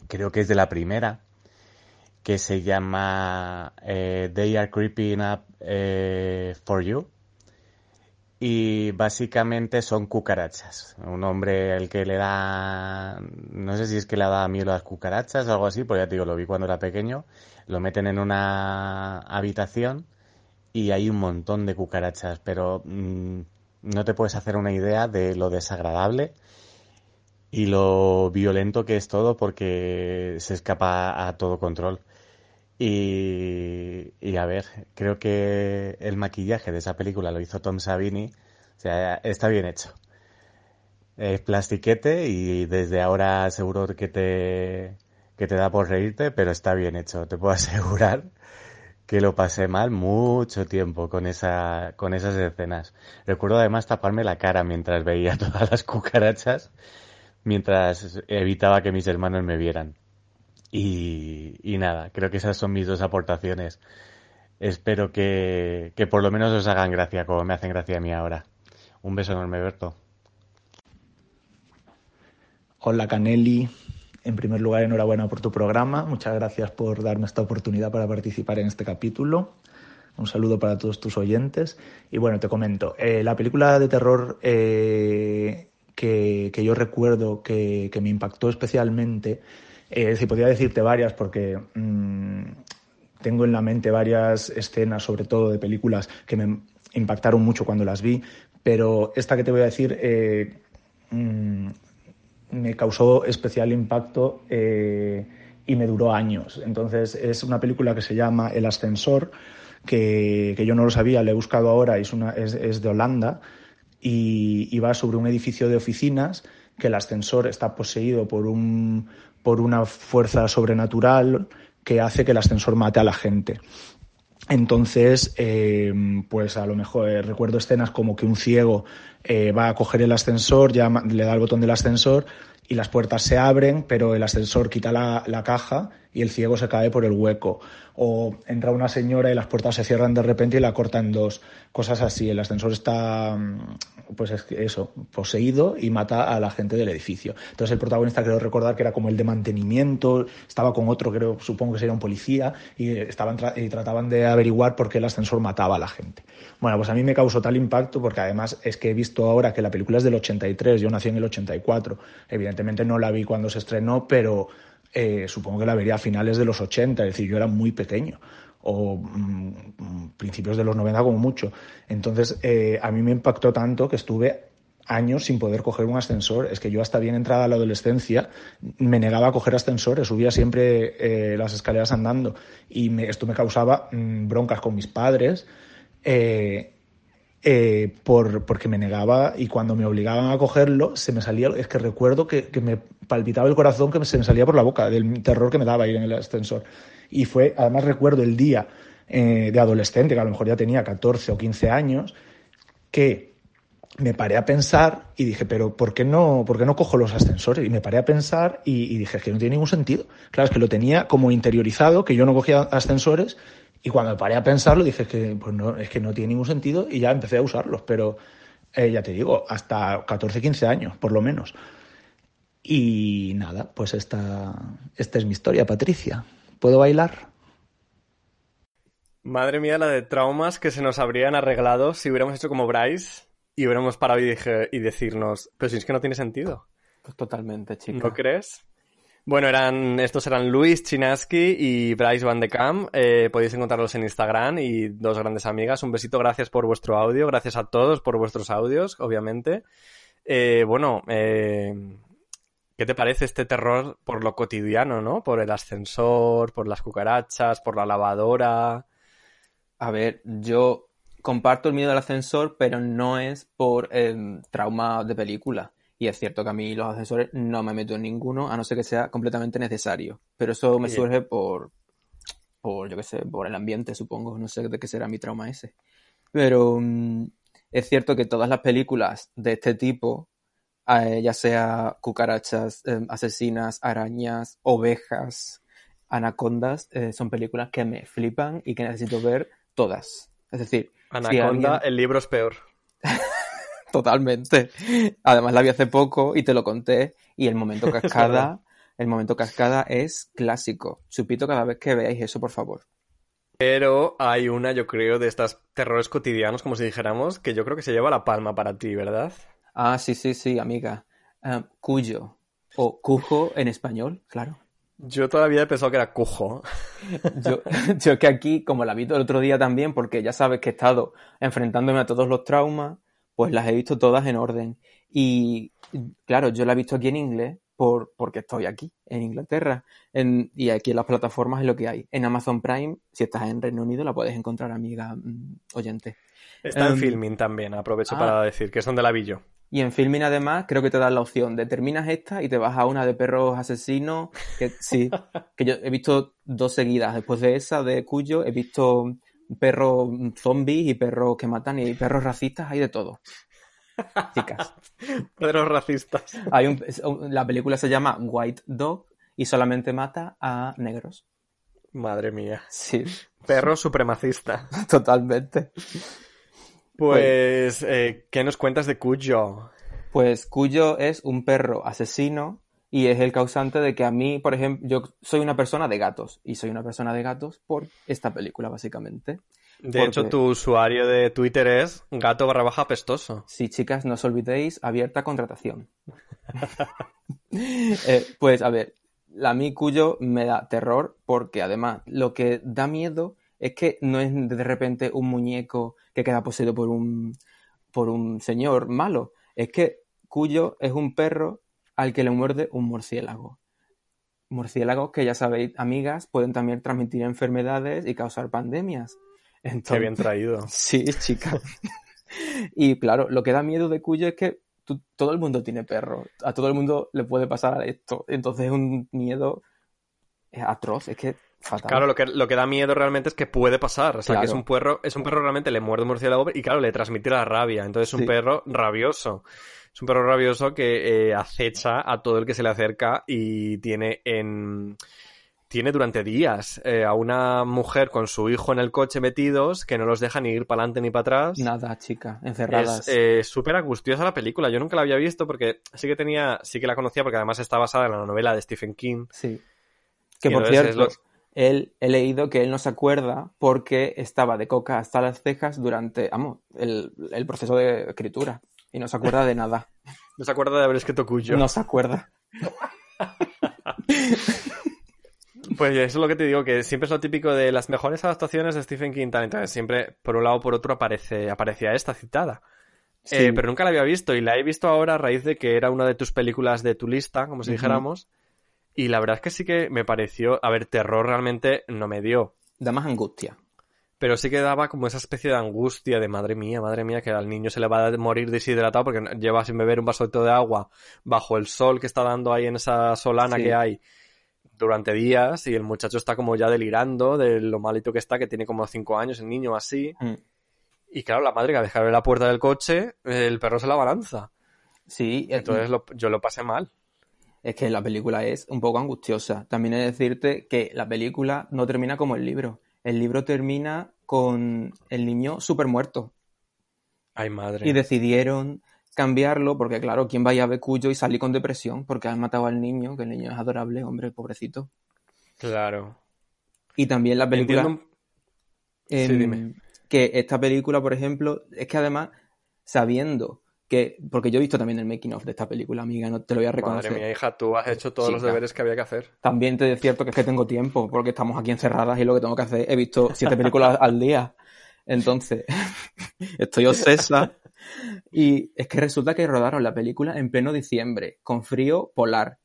creo que es de la primera, que se llama eh, They Are Creeping Up eh, For You y básicamente son cucarachas. Un hombre el que le da, no sé si es que le da miedo a las cucarachas o algo así, pues ya te digo, lo vi cuando era pequeño, lo meten en una habitación y hay un montón de cucarachas, pero mmm, no te puedes hacer una idea de lo desagradable y lo violento que es todo porque se escapa a todo control. Y, y, a ver, creo que el maquillaje de esa película lo hizo Tom Savini. O sea, está bien hecho. Es plastiquete y desde ahora seguro que te, que te da por reírte, pero está bien hecho. Te puedo asegurar que lo pasé mal mucho tiempo con, esa, con esas escenas. Recuerdo además taparme la cara mientras veía todas las cucarachas, mientras evitaba que mis hermanos me vieran. Y, nada, creo que esas son mis dos aportaciones. Espero que, que, por lo menos os hagan gracia como me hacen gracia a mí ahora. Un beso enorme, Berto. Hola, Canelli. En primer lugar, enhorabuena por tu programa. Muchas gracias por darme esta oportunidad para participar en este capítulo. Un saludo para todos tus oyentes. Y bueno, te comento, eh, la película de terror eh, que, que, yo recuerdo que, que me impactó especialmente eh, si podría decirte varias porque mmm, tengo en la mente varias escenas, sobre todo de películas que me impactaron mucho cuando las vi, pero esta que te voy a decir eh, mmm, me causó especial impacto eh, y me duró años. Entonces es una película que se llama El ascensor, que, que yo no lo sabía, le he buscado ahora, es, una, es, es de Holanda y, y va sobre un edificio de oficinas que el ascensor está poseído por un, por una fuerza sobrenatural que hace que el ascensor mate a la gente. Entonces, eh, pues a lo mejor eh, recuerdo escenas como que un ciego eh, va a coger el ascensor, le da el botón del ascensor y las puertas se abren, pero el ascensor quita la, la, caja y el ciego se cae por el hueco. O entra una señora y las puertas se cierran de repente y la cortan dos. Cosas así. El ascensor está, mm, pues es que eso, poseído y mata a la gente del edificio. Entonces el protagonista creo recordar que era como el de mantenimiento, estaba con otro, creo, supongo que sería un policía, y, estaban tra- y trataban de averiguar por qué el ascensor mataba a la gente. Bueno, pues a mí me causó tal impacto porque además es que he visto ahora que la película es del 83, yo nací en el 84. Evidentemente no la vi cuando se estrenó, pero eh, supongo que la vería a finales de los 80, es decir, yo era muy pequeño o mm, principios de los 90 como mucho. Entonces, eh, a mí me impactó tanto que estuve años sin poder coger un ascensor. Es que yo hasta bien entrada a la adolescencia me negaba a coger ascensores, subía siempre eh, las escaleras andando y esto me causaba mm, broncas con mis padres. Eh, por, porque me negaba y cuando me obligaban a cogerlo se me salía, es que recuerdo que, que me palpitaba el corazón que se me salía por la boca del terror que me daba ir en el ascensor. Y fue, además recuerdo el día eh, de adolescente, que a lo mejor ya tenía 14 o 15 años, que me paré a pensar y dije, pero ¿por qué no, por qué no cojo los ascensores? Y me paré a pensar y, y dije, es que no tiene ningún sentido. Claro, es que lo tenía como interiorizado, que yo no cogía ascensores, y cuando me paré a pensarlo dije, que, pues no, es que no tiene ningún sentido y ya empecé a usarlos, pero eh, ya te digo, hasta 14, 15 años, por lo menos. Y nada, pues esta, esta es mi historia, Patricia. ¿Puedo bailar? Madre mía, la de traumas que se nos habrían arreglado si hubiéramos hecho como Bryce y hubiéramos parado y, dije- y decirnos, pero si es que no tiene sentido. Pues totalmente, chica. ¿No crees? Bueno, eran, estos eran Luis Chinaski y Bryce Van de Kam. Eh, podéis encontrarlos en Instagram y dos grandes amigas. Un besito, gracias por vuestro audio. Gracias a todos por vuestros audios, obviamente. Eh, bueno, eh, ¿qué te parece este terror por lo cotidiano, no? Por el ascensor, por las cucarachas, por la lavadora. A ver, yo comparto el miedo al ascensor, pero no es por trauma de película. Y es cierto que a mí los ascensores no me meto en ninguno, a no ser que sea completamente necesario. Pero eso me Bien. surge por, por, yo qué sé, por el ambiente, supongo. No sé de qué será mi trauma ese. Pero mm, es cierto que todas las películas de este tipo, eh, ya sea cucarachas, eh, asesinas, arañas, ovejas, anacondas, eh, son películas que me flipan y que necesito ver todas. Es decir, si Anaconda, alguien- el libro es peor. Totalmente. Además la vi hace poco y te lo conté y el momento cascada, el momento cascada es clásico. Chupito cada vez que veáis eso, por favor. Pero hay una, yo creo, de estas terrores cotidianos, como si dijéramos, que yo creo que se lleva la palma para ti, ¿verdad? Ah, sí, sí, sí, amiga. Ah, cuyo o cujo en español, claro. Yo todavía he pensado que era cujo. Yo, yo que aquí, como la vi el otro día también, porque ya sabes que he estado enfrentándome a todos los traumas, pues las he visto todas en orden. Y claro, yo la he visto aquí en inglés por, porque estoy aquí, en Inglaterra. En- y aquí en las plataformas es lo que hay. En Amazon Prime, si estás en Reino Unido, la puedes encontrar, amiga mm, oyente. Está en Em, Filming también, aprovecho ah. para decir, que es donde la vi yo. Y en Filmin además creo que te dan la opción de terminas esta y te vas a una de perros asesinos. Que sí, que yo he visto dos seguidas. Después de esa, de Cuyo, he visto perros zombies y perros que matan y perros racistas, hay de todo. Chicas. Perros racistas. Hay un, la película se llama White Dog y solamente mata a negros. Madre mía. Sí. Perro supremacista. Totalmente. Pues, eh, ¿qué nos cuentas de Cuyo? Pues Cuyo es un perro asesino y es el causante de que a mí, por ejemplo, yo soy una persona de gatos y soy una persona de gatos por esta película, básicamente. De Porque- hecho, tu usuario de Twitter es gato barra baja pestoso. Sí, chicas, no os olvidéis, abierta contratación. Eh, pues a ver, a mí Cuyo me da terror porque además lo que da miedo es que no es de repente un muñeco que queda poseído por un, por un señor malo. Es que Cuyo es un perro al que le muerde un murciélago. Murciélagos que ya sabéis, amigas, pueden también transmitir enfermedades y causar pandemias. Qué bien traído. Sí, chica. y claro, lo que da miedo de Cuyo es que tú- todo el mundo tiene perro. A todo el mundo le puede pasar esto. Entonces es un miedo eh, atroz. Es que fatal. Claro, lo que, lo que da miedo realmente es que puede pasar. O sea, que es un perro, es un perro realmente le muerde un murciélago y claro, le transmite la rabia. Entonces es un Sí. perro rabioso. Es un perro rabioso que eh, acecha a todo el que se le acerca y tiene en tiene durante días eh, a una mujer con su hijo en el coche metidos que no los deja ni ir para adelante ni para atrás. Nada, chica, encerradas. Es eh, súper angustiosa la película. Yo nunca la había visto porque sí que tenía, sí que la conocía porque además está basada en la novela de Stephen King. Sí. Que Y por cierto, es lo- él, he leído que él no se acuerda porque estaba de coca hasta las cejas durante, vamos, el, el proceso de escritura. Y no se acuerda de nada. No se acuerda de haber escrito Cuyo. No se acuerda. Pues eso es lo que te digo, que siempre es lo típico de las mejores adaptaciones de Stephen King. tal, Entonces siempre, por un lado o por otro, aparece, aparecía esta citada. Sí. Eh, pero nunca la había visto y la he visto ahora a raíz de que era una de tus películas de tu lista, como si dijéramos. Y la verdad es que sí que me pareció, a ver, terror realmente no me dio. Da más angustia. Pero sí que daba como esa especie de angustia de madre mía, madre mía, que al niño se le va a morir deshidratado porque lleva sin beber un vasito de agua bajo el sol que está dando ahí en esa solana Sí. que hay durante días y el muchacho está como ya delirando de lo malito que está, que tiene como cinco años el niño así. Mm. Y claro, la madre que dejar la puerta del coche, el perro se la balanza. Sí, eh, Entonces lo- yo lo pasé mal. Es que la película es un poco angustiosa. También he de decirte que la película no termina como el libro. El libro termina con el niño súper muerto. Ay, madre. Y decidieron cambiarlo porque, claro, ¿quién vaya a ver Cuyo y salir con depresión? Porque han matado al niño, que el niño es adorable, hombre, pobrecito. Claro. Y también la película... Entiendo- Sí, dime. Que esta película, por ejemplo, es que además, sabiendo que... Porque yo he visto también el making of de esta película, amiga, no te lo voy a reconocer. Madre mía, hija, tú has hecho todos los deberes que había que hacer. También te es cierto que es que tengo tiempo, porque estamos aquí encerradas y lo que tengo que hacer, he visto siete películas al día. Entonces, estoy obsesa. Y es que resulta que rodaron la película en pleno diciembre, con frío polar.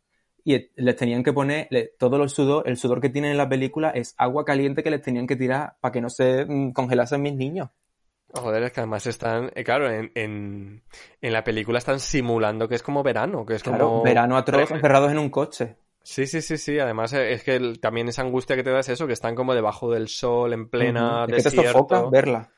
Y les tenían que poner, le- todo el sudor, el sudor que tienen en la película es agua caliente que les tenían que tirar para que no se mm, congelasen mis niños. Joder, es que además están, eh, claro, en, en, en la película están simulando que es como verano, que es Claro, como... verano atroz, Eh, encerrados en un coche. Sí, sí, sí, sí. Además eh, es que el- también esa angustia que te da es eso, que están como debajo del sol, en plena. Es que te verla.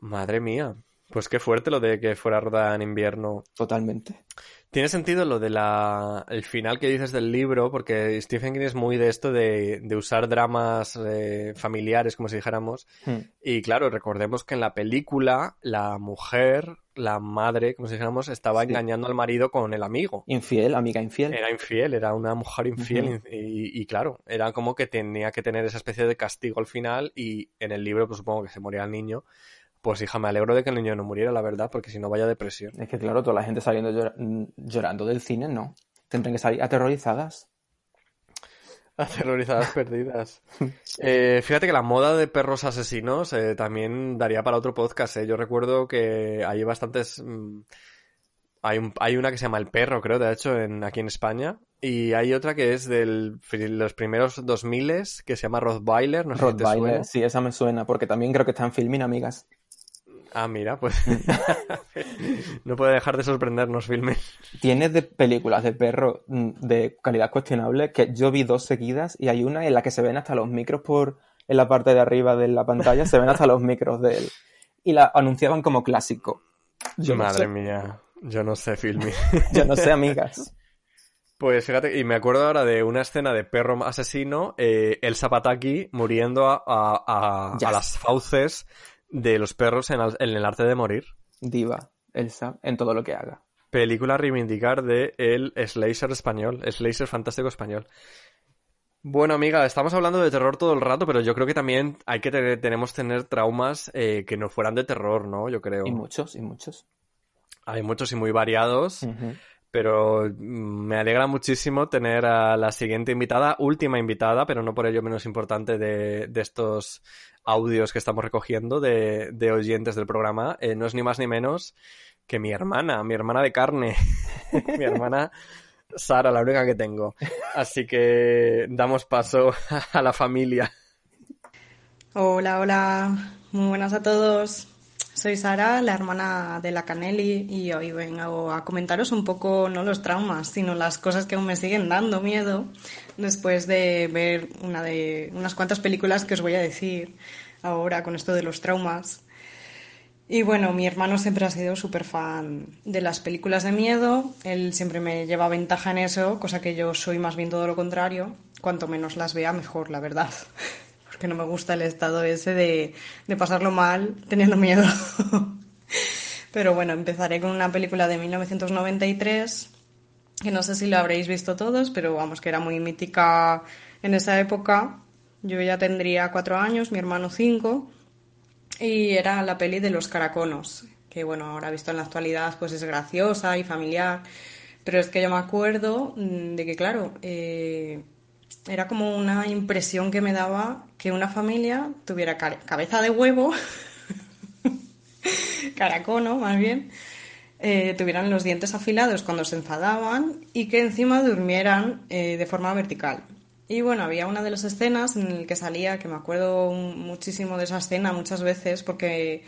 Madre mía. Pues qué fuerte lo de que fuera rodada en invierno. Totalmente. Tiene sentido lo de la el final que dices del libro, porque Stephen King es muy de esto de, de usar dramas eh, familiares, como si dijéramos. Hmm. Y claro, recordemos que en la película la mujer, la madre, como si dijéramos, estaba Sí. engañando al marido con el amigo. Infiel, amiga infiel. Era infiel, era una mujer infiel y, y claro, era como que tenía que tener esa especie de castigo al final y en el libro pues supongo que se moría el niño. Pues hija, me alegro de que el niño no muriera, la verdad, porque si no vaya depresión. Es que claro, toda la gente saliendo llora- llorando del cine, no. Tendrán que salir aterrorizadas. Aterrorizadas perdidas. Eh, fíjate que la moda de perros asesinos eh, también daría para otro podcast. eh. Yo recuerdo que hay bastantes. mm, hay, un- hay una que se llama El Perro, creo, de hecho, en, aquí en España. Y hay otra que es de los primeros 2000 que se llama Rottweiler. No sé si te suena. Rottweiler, sí, esa me suena, porque también creo que está en filming, amigas. Ah, mira, pues. no puede dejar de sorprendernos, filme. Tienes de películas de perro mm, de calidad cuestionable que yo vi dos seguidas y hay una en la que se ven hasta los micros por en la parte de arriba de la pantalla, se ven hasta los micros de él. Y la anunciaban como clásico. Yo no Madre sé. mía, yo no sé, filme. Yo no sé, amigas. Pues fíjate, y me acuerdo ahora de una escena de perro asesino, eh, el Zapataki muriendo a, a- a las fauces de los perros en, el arte de morir. Diva, Elsa, en todo lo que haga. Película a reivindicar de el slasher español, slasher fantástico español. Bueno, amiga, estamos hablando de terror todo el rato, pero yo creo que también hay que tener, tenemos que tener traumas eh, que no fueran de terror, ¿no? Yo creo. Y muchos, y muchos. Hay muchos y muy variados. Ujú. Pero mm, me alegra muchísimo tener a la siguiente invitada, última invitada, pero no por ello menos importante de, estos audios que estamos recogiendo de, de oyentes del programa. Eh, no es ni más ni menos que mi hermana, mi hermana de carne, mi hermana Sara, la única que tengo. Así que damos paso a la familia. Hola, hola, muy buenas a todos. Soy Sara, la hermana de la Canelli, y hoy vengo a comentaros un poco no los traumas, sino las cosas que aún me siguen dando miedo después de ver unas cuantas películas que os voy a decir ahora con esto de los traumas. Y bueno, mi hermano siempre ha sido súper fan de las películas de miedo. Él siempre me lleva ventaja en eso, cosa que yo soy más bien todo lo contrario. cuanto menos las vea, mejor, la verdad. Porque no me gusta el estado ese de, de pasarlo mal teniendo miedo. Pero bueno, empezaré con una película de 1993, que no sé si la habréis visto todos, pero vamos, que era muy mítica en esa época. Yo ya tendría cuatro años, mi hermano cinco, y era la peli de los caraconos, que bueno, ahora visto en la actualidad pues es graciosa y familiar, pero es que yo me acuerdo mm, de que claro, eh, era como una impresión que me daba que una familia tuviera cabeza de huevo caracono más bien, eh, tuvieran los dientes afilados cuando se enfadaban y que encima durmieran eh, de forma vertical. Y bueno, había una de las escenas en la que salía, que me acuerdo muchísimo de esa escena muchas veces, porque,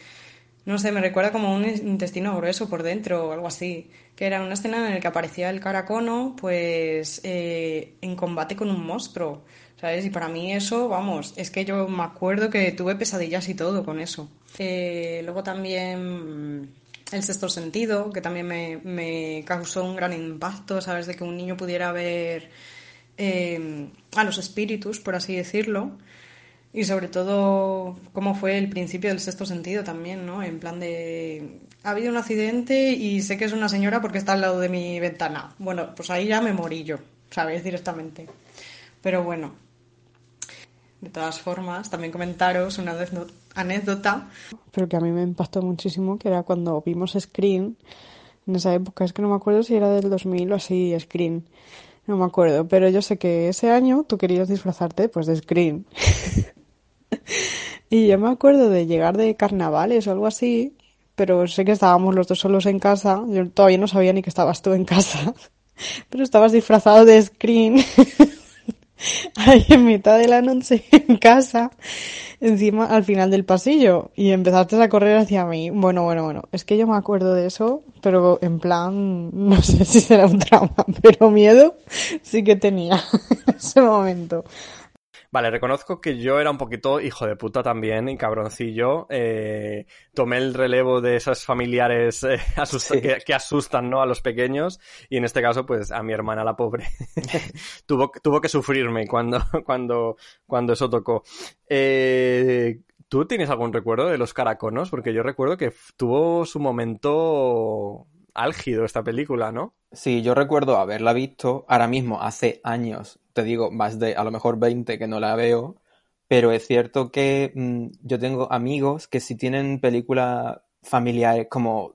no sé, me recuerda como un intestino grueso por dentro o algo así, que era una escena en la que aparecía el caracono, pues, eh, en combate con un monstruo. ¿sabes? Y para mí eso, vamos, es que yo me acuerdo que tuve pesadillas y todo con eso. Eh, luego también mm, el sexto sentido, que también me, causó un gran impacto, ¿sabes? De que un niño pudiera ver eh, a los espíritus, por así decirlo. Y sobre todo cómo fue el principio del sexto sentido también, ¿no? En plan de... Ha habido un accidente y sé que es una señora porque está al lado de mi ventana. Bueno, pues ahí ya me morí yo, ¿sabes? Directamente. Pero bueno, de todas formas, también comentaros una anécdota. Pero que a mí me impactó muchísimo, que era cuando vimos Screen, en esa época, es que no me acuerdo si era del 2000 o así, Screen. No me acuerdo, pero yo sé que ese año tú querías disfrazarte pues de Screen. y yo me acuerdo de llegar de carnavales o algo así, pero sé que estábamos los dos solos en casa. Yo todavía no sabía ni que estabas tú en casa, pero estabas disfrazado de Screen. ahí en mitad de la noche en casa, encima al final del pasillo, y empezaste a correr hacia mí. Bueno, bueno, bueno, es que yo me acuerdo de eso, pero en plan, no sé si será un trauma, pero miedo sí que tenía en ese momento. Vale, reconozco que yo era un poquito hijo de puta también y cabroncillo. Eh, tomé el relevo de esos familiares eh, que, asustan ¿no? a los pequeños y en este caso pues a mi hermana la pobre tuvo, tuvo que sufrirme cuando, cuando, cuando eso tocó. Eh, ¿Tú tienes algún recuerdo de los caraconos? Porque yo recuerdo que tuvo su momento álgido esta película, ¿no? Sí, yo recuerdo haberla visto ahora mismo, hace años, te digo, más de a lo mejor 20 que no la veo, pero es cierto que mm, yo tengo amigos que sí tienen películas familiares como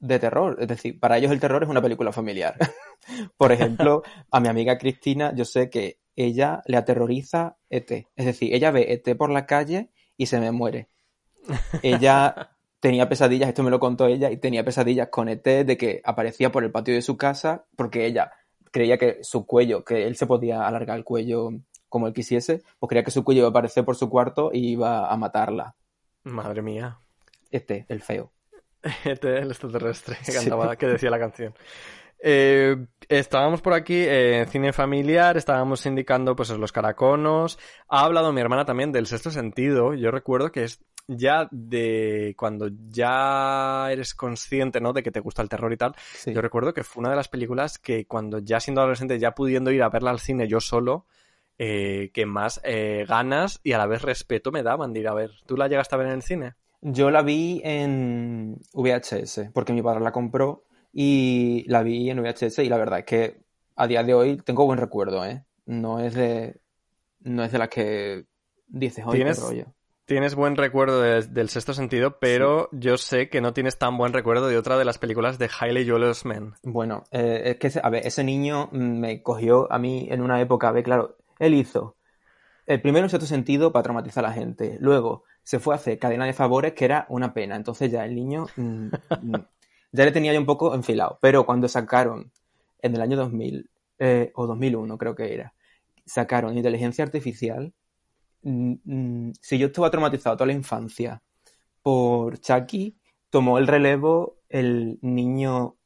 de terror, es decir, para ellos el terror es una película familiar. Por ejemplo, a mi amiga Cristina, yo sé que ella le aterroriza ET, es decir, ella ve ET por la calle y se me muere. Ella tenía pesadillas, esto me lo contó ella, y tenía pesadillas con ET de que aparecía por el patio de su casa porque ella creía que su cuello, que él se podía alargar el cuello como él quisiese, pues creía que su cuello iba a aparecer por su cuarto y iba a matarla. Madre mía. Este, el feo. Este, el extraterrestre que, cantaba, que decía la canción. Eh, estábamos por aquí en cine familiar, estábamos indicando pues los caraconos. Ha hablado mi hermana también del sexto sentido. Yo recuerdo que es ya de cuando ya eres consciente, ¿no? De que te gusta el terror y tal. Yo recuerdo que fue una de las películas que cuando ya siendo adolescente, ya pudiendo ir a verla al cine yo solo, eh, que más eh, ganas y a la vez respeto me daban de ir a ver. ¿Tú la llegaste a ver en el cine? Yo la vi en VHS, porque mi padre la compró y la vi en VHS y la verdad es que a día de hoy tengo buen recuerdo, ¿eh? No es de, no es de las que dices, oye, qué rollo. Tienes buen recuerdo del sexto sentido, pero yo sé que no tienes tan buen recuerdo de otra de las películas de Hailey Joel Osment. Bueno, eh, es que, a ver, ese niño me cogió a mí en una época, a ver, claro, él hizo el primero en sexto sentido para traumatizar a la gente. Luego se fue a hacer cadena de favores, que era una pena. Entonces ya el niño mm, mm, ya le tenía yo un poco enfilado. Pero cuando sacaron en el año 2000 eh, o 2001 creo que era, sacaron inteligencia artificial Mm, mm, si yo estuve traumatizado toda la infancia por Chucky, tomó el relevo el niño,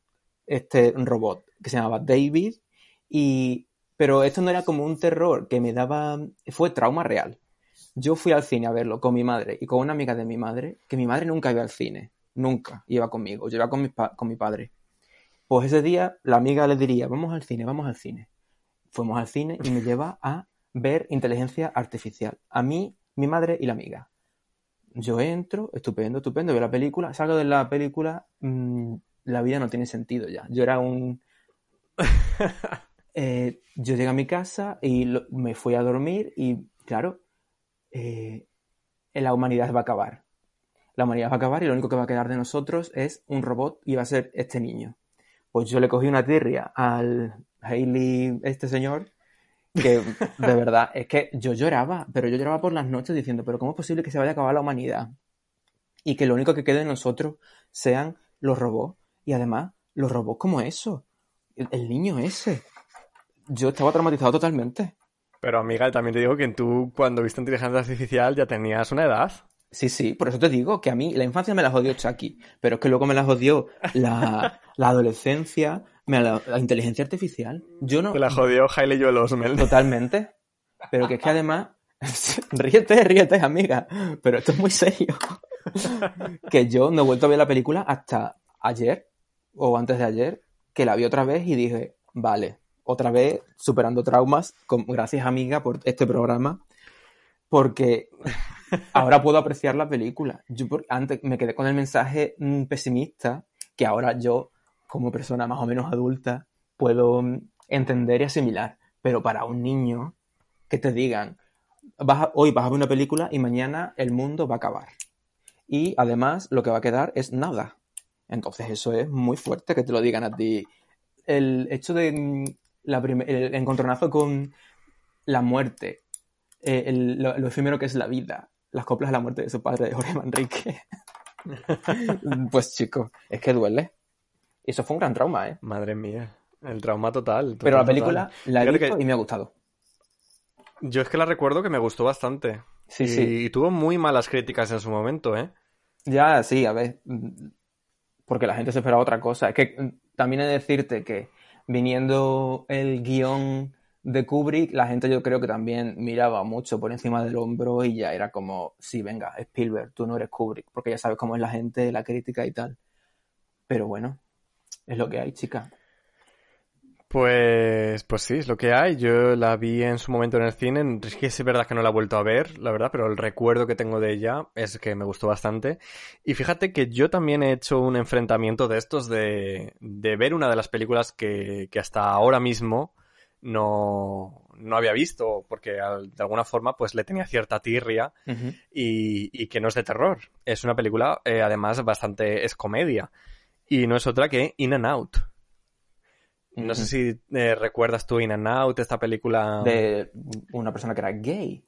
este robot, que se llamaba David, y, pero esto no era como un terror que me daba, fue trauma real. Yo fui al cine a verlo con mi madre y con una amiga de mi madre, que mi madre nunca iba al cine, nunca iba conmigo, yo iba con mi, con mi padre. Pues ese día la amiga le diría, vamos al cine, vamos al cine. fuimos al cine y me lleva a ver inteligencia artificial. A mí, mi madre y la amiga. Yo entro, estupendo, estupendo, veo la película, salgo de la película, mm, la vida no tiene sentido ya. Yo era un... Eh, yo llegué a mi casa y lo- me fui a dormir y, claro, eh, la humanidad va a acabar. La humanidad va a acabar y lo único que va a quedar de nosotros es un robot y va a ser este niño. Pues yo le cogí una tirria al Hailey, este señor, que de verdad es que yo lloraba, pero yo lloraba por las noches diciendo, pero ¿cómo es posible que se vaya a acabar la humanidad? Y que lo único que quede de nosotros sean los robots. Y además, los robots como eso. El, el niño ese. Yo estaba traumatizado totalmente. Pero amiga, también te digo que tú cuando viste inteligencia artificial ya tenías una edad. Sí, sí, por eso te digo que a mí la infancia me la jodió Chucky, pero es que luego me la jodió la, la adolescencia, me la, la inteligencia artificial. Yo no... Te la jodió Hailey Joel Osment. Totalmente. Pero que es que además... ríete, ríete, amiga. Pero esto es muy serio. que yo no he vuelto a ver la película hasta ayer, o antes de ayer, que la vi otra vez y dije, vale, otra vez superando traumas, con- gracias amiga por este programa, porque ahora puedo apreciar la película. Yo antes me quedé con el mensaje mm, pesimista que ahora yo, como persona más o menos adulta, puedo mm, entender y asimilar. Pero para un niño, que te digan, vas a- hoy vas a ver una película y mañana el mundo va a acabar. Y además lo que va a quedar es nada. Entonces eso es muy fuerte que te lo digan a ti. El hecho de mm, la el encontronazo con la muerte, eh, el- lo, lo efímero que es la vida, las coplas de la muerte de su padre, de Jorge Manrique. pues chico, es que duele. Y eso fue un gran trauma, ¿eh? Madre mía, el trauma total. Pero la película total. la he visto que y me ha gustado. Yo es que la recuerdo que me gustó bastante. Sí, y, sí. y tuvo muy malas críticas en su momento, ¿eh? Ya, sí, a ver. mm, Porque la gente se esperaba otra cosa. Es que mm, también he de decirte que viniendo el guion de Kubrick, la gente yo creo que también miraba mucho por encima del hombro y ya era como, sí, venga, Spielberg, tú no eres Kubrick, porque ya sabes cómo es la gente, la crítica y tal. Pero bueno, es lo que hay, chica. Pues, pues sí, es lo que hay. Yo la vi en su momento en el cine. Es que es verdad que no la he vuelto a ver, la verdad, pero el recuerdo que tengo de ella es que me gustó bastante. Y fíjate que yo también he hecho un enfrentamiento de estos de, de ver una de las películas que, que hasta ahora mismo no, no había visto, porque al- de alguna forma pues le tenía cierta tirria y, y que no es de terror. Es una película, eh, además, bastante, es comedia. Y no es otra que In and Out. No sé si eh, recuerdas tú In and Out, esta película. De una persona que era gay.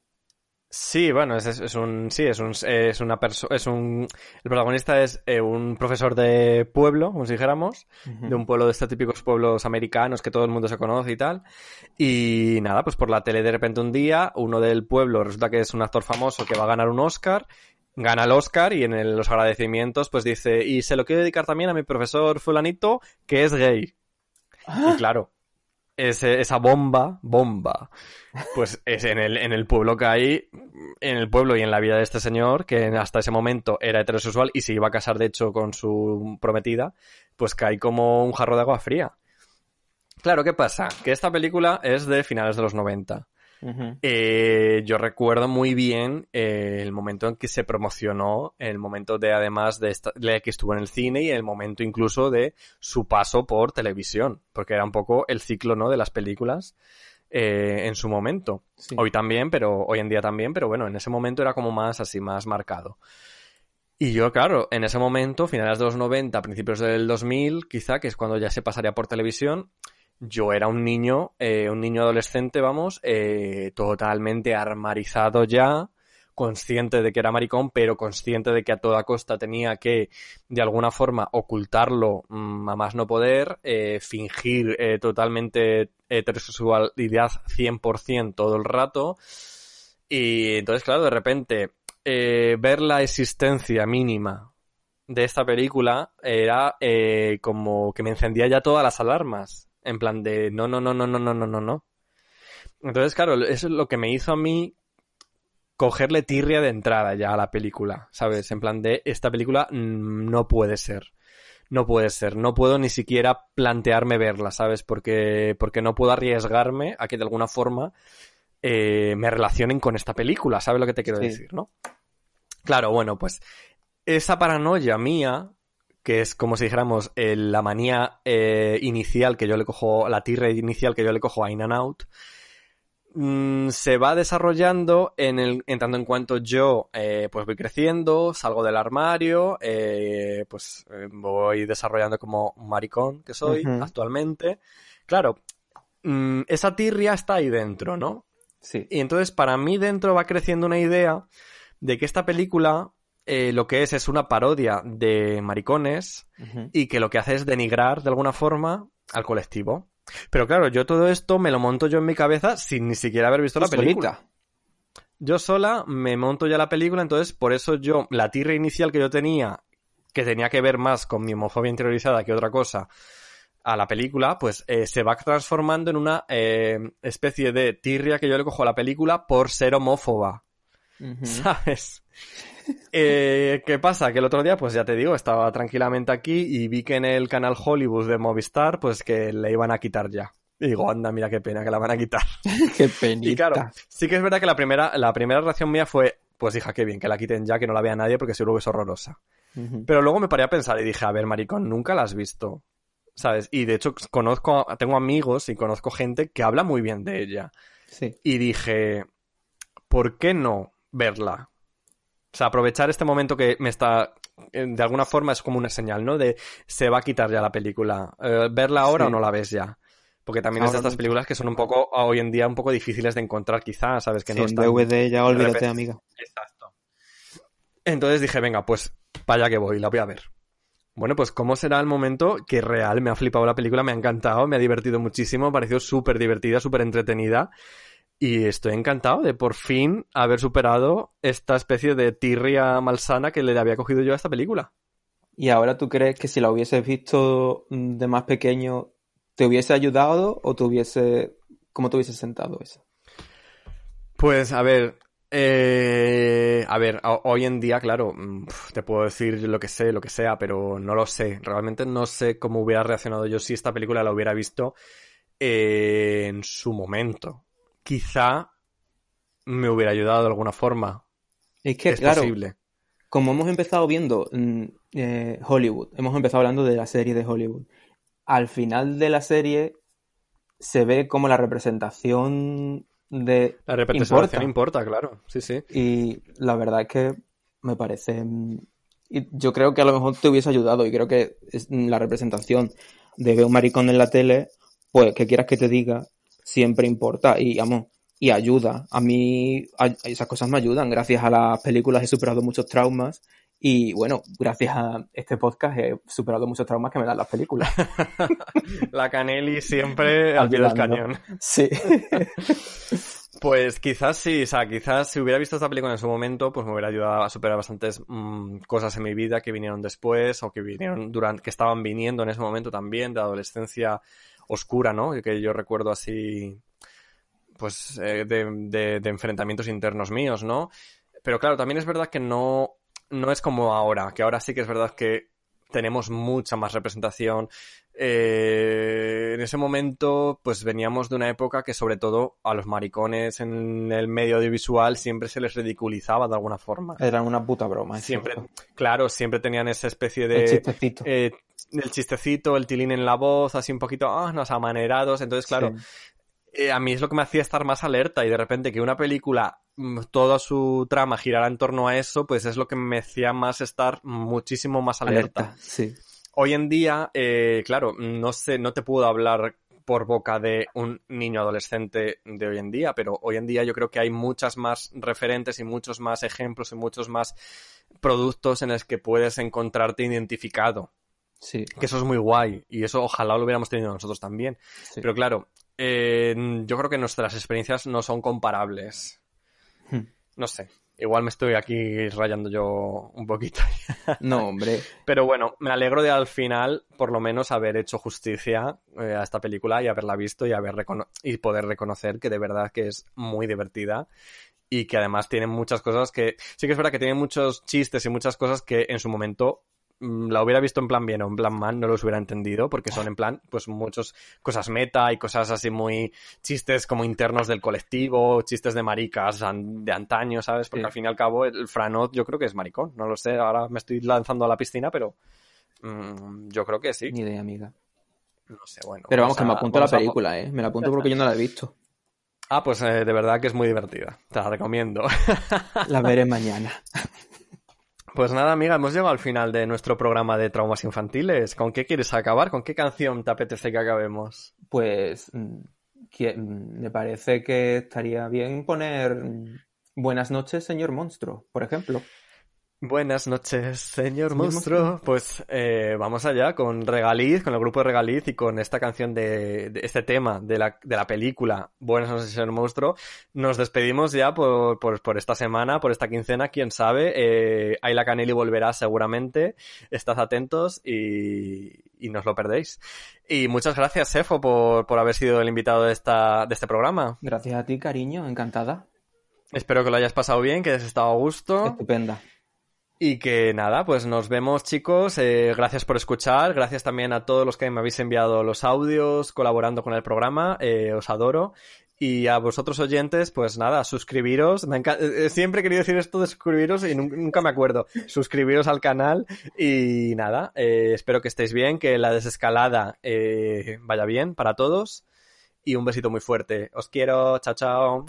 Sí, bueno, es, es- un. Sí, es un. Es una persona. Es un. El protagonista es eh, un profesor de pueblo, como si dijéramos. De un pueblo de estos típicos pueblos americanos que todo el mundo se conoce y tal. Y nada, pues por la tele de repente un día, uno del pueblo resulta que es un actor famoso que va a ganar un Oscar. Gana el Oscar y en el- los agradecimientos pues dice, y se lo quiero dedicar también a mi profesor fulanito que es gay. Y claro, ese- esa bomba, bomba, pues es en el, en el pueblo que hay, en el pueblo y en la vida de este señor, que hasta ese momento era heterosexual y se iba a casar de hecho con su prometida, pues cae como un jarro de agua fría. Claro, ¿qué pasa? Que esta película es de finales de los 90. Eh, yo recuerdo muy bien eh, el momento en que se promocionó, el momento de además de, esta- de que estuvo en el cine y el momento incluso de su paso por televisión, porque era un poco el ciclo ¿no? de las películas eh, en su momento. Sí. Hoy también, pero hoy en día también, pero bueno, en ese momento era como más así, más marcado. Y yo, claro, en ese momento, finales de los 90, principios del 2000, quizá, que es cuando ya se pasaría por televisión, yo era un niño, eh, un niño adolescente, vamos, eh, totalmente armarizado ya, consciente de que era maricón, pero consciente de que a toda costa tenía que, de alguna forma, ocultarlo mm, a más no poder, eh, fingir eh, totalmente heterosexualidad 100% todo el rato. Y entonces, claro, de repente, eh, ver la existencia mínima de esta película era eh, como que me encendía ya todas las alarmas. En plan de no, no, no, no, no, no, no, no, no. Entonces, claro, eso es lo que me hizo a mí cogerle tirria de entrada ya a la película, ¿sabes? En plan de esta película no puede ser. no puede ser. No puedo ni siquiera plantearme verla, ¿sabes? Porque, porque no puedo arriesgarme a que de alguna forma eh, me relacionen con esta película, ¿sabes lo que te quiero Sí. decir, no? Claro, bueno, pues esa paranoia mía, que es como si dijéramos eh, la manía eh, inicial que yo le cojo, la tirre inicial que yo le cojo a In and Out, mm, se va desarrollando en, el, en tanto en cuanto yo eh, pues voy creciendo, salgo del armario, pues voy desarrollando como un maricón que soy actualmente. Claro, mm, esa tirria está ahí dentro, ¿no? Sí. Y entonces para mí dentro va creciendo una idea de que esta película eh, lo que es es una parodia de maricones y que lo que hace es denigrar de alguna forma al colectivo. Pero claro, yo todo esto me lo monto yo en mi cabeza sin ni siquiera haber visto la solita. película. Yo sola me monto ya la película, entonces por eso yo, la tirra inicial que yo tenía, que tenía que ver más con mi homofobia interiorizada que otra cosa, a la película, pues eh, se va transformando en una eh, especie de tirria que yo le cojo a la película por ser homófoba. ¿Sabes? Eh, ¿Qué pasa? Que el otro día, pues ya te digo, estaba tranquilamente aquí y vi que en el canal Hollywood de Movistar, pues que le iban a quitar ya. Y digo, anda, mira qué pena que la van a quitar. Qué penita. Y claro, sí que es verdad que la primera, la primera reacción mía fue, pues hija, qué bien, que la quiten ya, que no la vea nadie porque seguro que es horrorosa. Pero luego me paré a pensar y dije, a ver, maricón, nunca la has visto. ¿Sabes? Y de hecho conozco, tengo amigos y conozco gente que habla muy bien de ella. Sí. Y dije, ¿por qué no verla? O sea, aprovechar este momento que me está, eh, de alguna forma es como una señal, ¿no? De se va a quitar ya la película. Eh, ¿Verla ahora Sí. o no la ves ya? Porque también es de Ahora estas películas que son un poco, hoy en día, un poco difíciles de encontrar quizás, ¿sabes? Que Sí, no en están... DVD ya olvídate, amiga. Exacto. Entonces dije, venga, pues para allá que voy, la voy a ver. Bueno, pues cómo será el momento que real me ha flipado la película, me ha encantado, me ha divertido muchísimo, me ha parecido súper divertida, súper entretenida. Y estoy encantado de por fin haber superado esta especie de tirria malsana que le había cogido yo a esta película. ¿Y ahora tú crees que si la hubieses visto de más pequeño, te hubiese ayudado o te hubiese... ¿Cómo te hubiese sentado eso? Pues a ver, eh, a ver, ho- hoy en día, claro, mm, te puedo decir lo que sé, lo que sea, pero no lo sé. Realmente no sé cómo hubiera reaccionado yo si esta película la hubiera visto eh, en su momento. Quizá me hubiera ayudado de alguna forma. Es que, Es claro, posible. como hemos empezado viendo mm, eh, Hollywood, hemos empezado hablando de la serie de Hollywood. Al final de la serie se ve como la representación de... La representación importa, claro. Sí, sí. Y la verdad es que me parece... mm, y yo creo que a lo mejor te hubiese ayudado y creo que es mm, la representación de ver un maricón en la tele, pues que quieras que te diga, siempre importa y, vamos, y ayuda. A mí a- esas cosas me ayudan. Gracias a las películas he superado muchos traumas y bueno, gracias a este podcast he superado muchos traumas que me dan las películas. La Canelli siempre al pie del cañón. Sí. Pues quizás sí, o sea, quizás si hubiera visto esta película en su momento, pues me hubiera ayudado a superar bastantes mm, cosas en mi vida que vinieron después o que vinieron durante, que estaban viniendo en ese momento también, de adolescencia oscura, ¿no? Que yo recuerdo así, pues, eh, de, de- de enfrentamientos internos míos, ¿no? Pero claro, también es verdad que no, no es como ahora, que ahora sí que es verdad que tenemos mucha más representación. Eh, en ese momento, pues veníamos de una época que sobre todo a los maricones en el medio audiovisual siempre se les ridiculizaba de alguna forma. Eran una puta broma. Siempre, claro, siempre tenían esa especie de... El chistecito. eh, el chistecito, el tilín en la voz, así un poquito, ah, nos amanerados. Entonces, claro, eh, a mí es lo que me hacía estar más alerta y de repente que una película, mm, toda su trama girara en torno a eso, pues es lo que me hacía más estar muchísimo más alerta. Alerta, sí. Hoy en día, eh, claro, no sé, no te puedo hablar por boca de un niño adolescente de hoy en día, pero hoy en día yo creo que hay muchas más referentes y muchos más ejemplos y muchos más productos en los que puedes encontrarte identificado. Sí. Que eso es muy guay y eso ojalá lo hubiéramos tenido nosotros también. Sí. Pero claro, eh, yo creo que nuestras experiencias no son comparables. Hmm. No sé, igual me estoy aquí rayando yo un poquito. No, hombre. Pero bueno, me alegro de al final, por lo menos, haber hecho justicia eh, a esta película y haberla visto y, haber recono- y poder reconocer que de verdad que es muy divertida y que además tiene muchas cosas que... Sí que es verdad que tiene muchos chistes y muchas cosas que en su momento la hubiera visto en plan bien o en plan mal, no los hubiera entendido, porque son en plan, pues muchas cosas meta y cosas así muy chistes como internos del colectivo, chistes de maricas de antaño, ¿sabes? Porque Sí. al fin y al cabo el Franot yo creo que es maricón, no lo sé, ahora me estoy lanzando a la piscina, pero mm, yo creo que sí. Ni idea, amiga. No sé, bueno. Pero vamos, que me apunto a la a- película, ¿eh? Me la apunto porque yo no la he visto. Ah, pues eh, de verdad que es muy divertida, te la recomiendo. La veré mañana. Pues nada, amiga, hemos llegado al final de nuestro programa de traumas infantiles. ¿Con qué quieres acabar? ¿Con qué canción te apetece que acabemos? Pues mm, mm, me parece que estaría bien poner mm, Buenas noches, señor monstruo, por ejemplo. Buenas noches, señor Señor monstruo. monstruo. Pues eh, vamos allá con Regaliz, con el grupo de Regaliz y con esta canción de, de este tema de la, de la película Buenas noches, señor monstruo. Nos despedimos ya por, por, por esta semana, por esta quincena, quién sabe. Eh, Ayla Canelli volverá seguramente. Estad atentos y, y no os lo perdéis. Y muchas gracias, Sefo, por, por haber sido el invitado de, esta, de este programa. Gracias a ti, cariño, encantada. Espero que lo hayas pasado bien, que hayas estado a gusto. Estupenda. Y que nada, pues nos vemos chicos, eh, gracias por escuchar, gracias también a todos los que me habéis enviado los audios colaborando con el programa, eh, os adoro. Y a vosotros oyentes, pues nada, suscribiros. Me eh, eh, Siempre he querido decir esto de suscribiros y nun- nunca me acuerdo. Suscribiros al canal y nada, espero que estéis bien, que la desescalada vaya bien para todos. Y un besito muy fuerte. Os quiero, chao chao.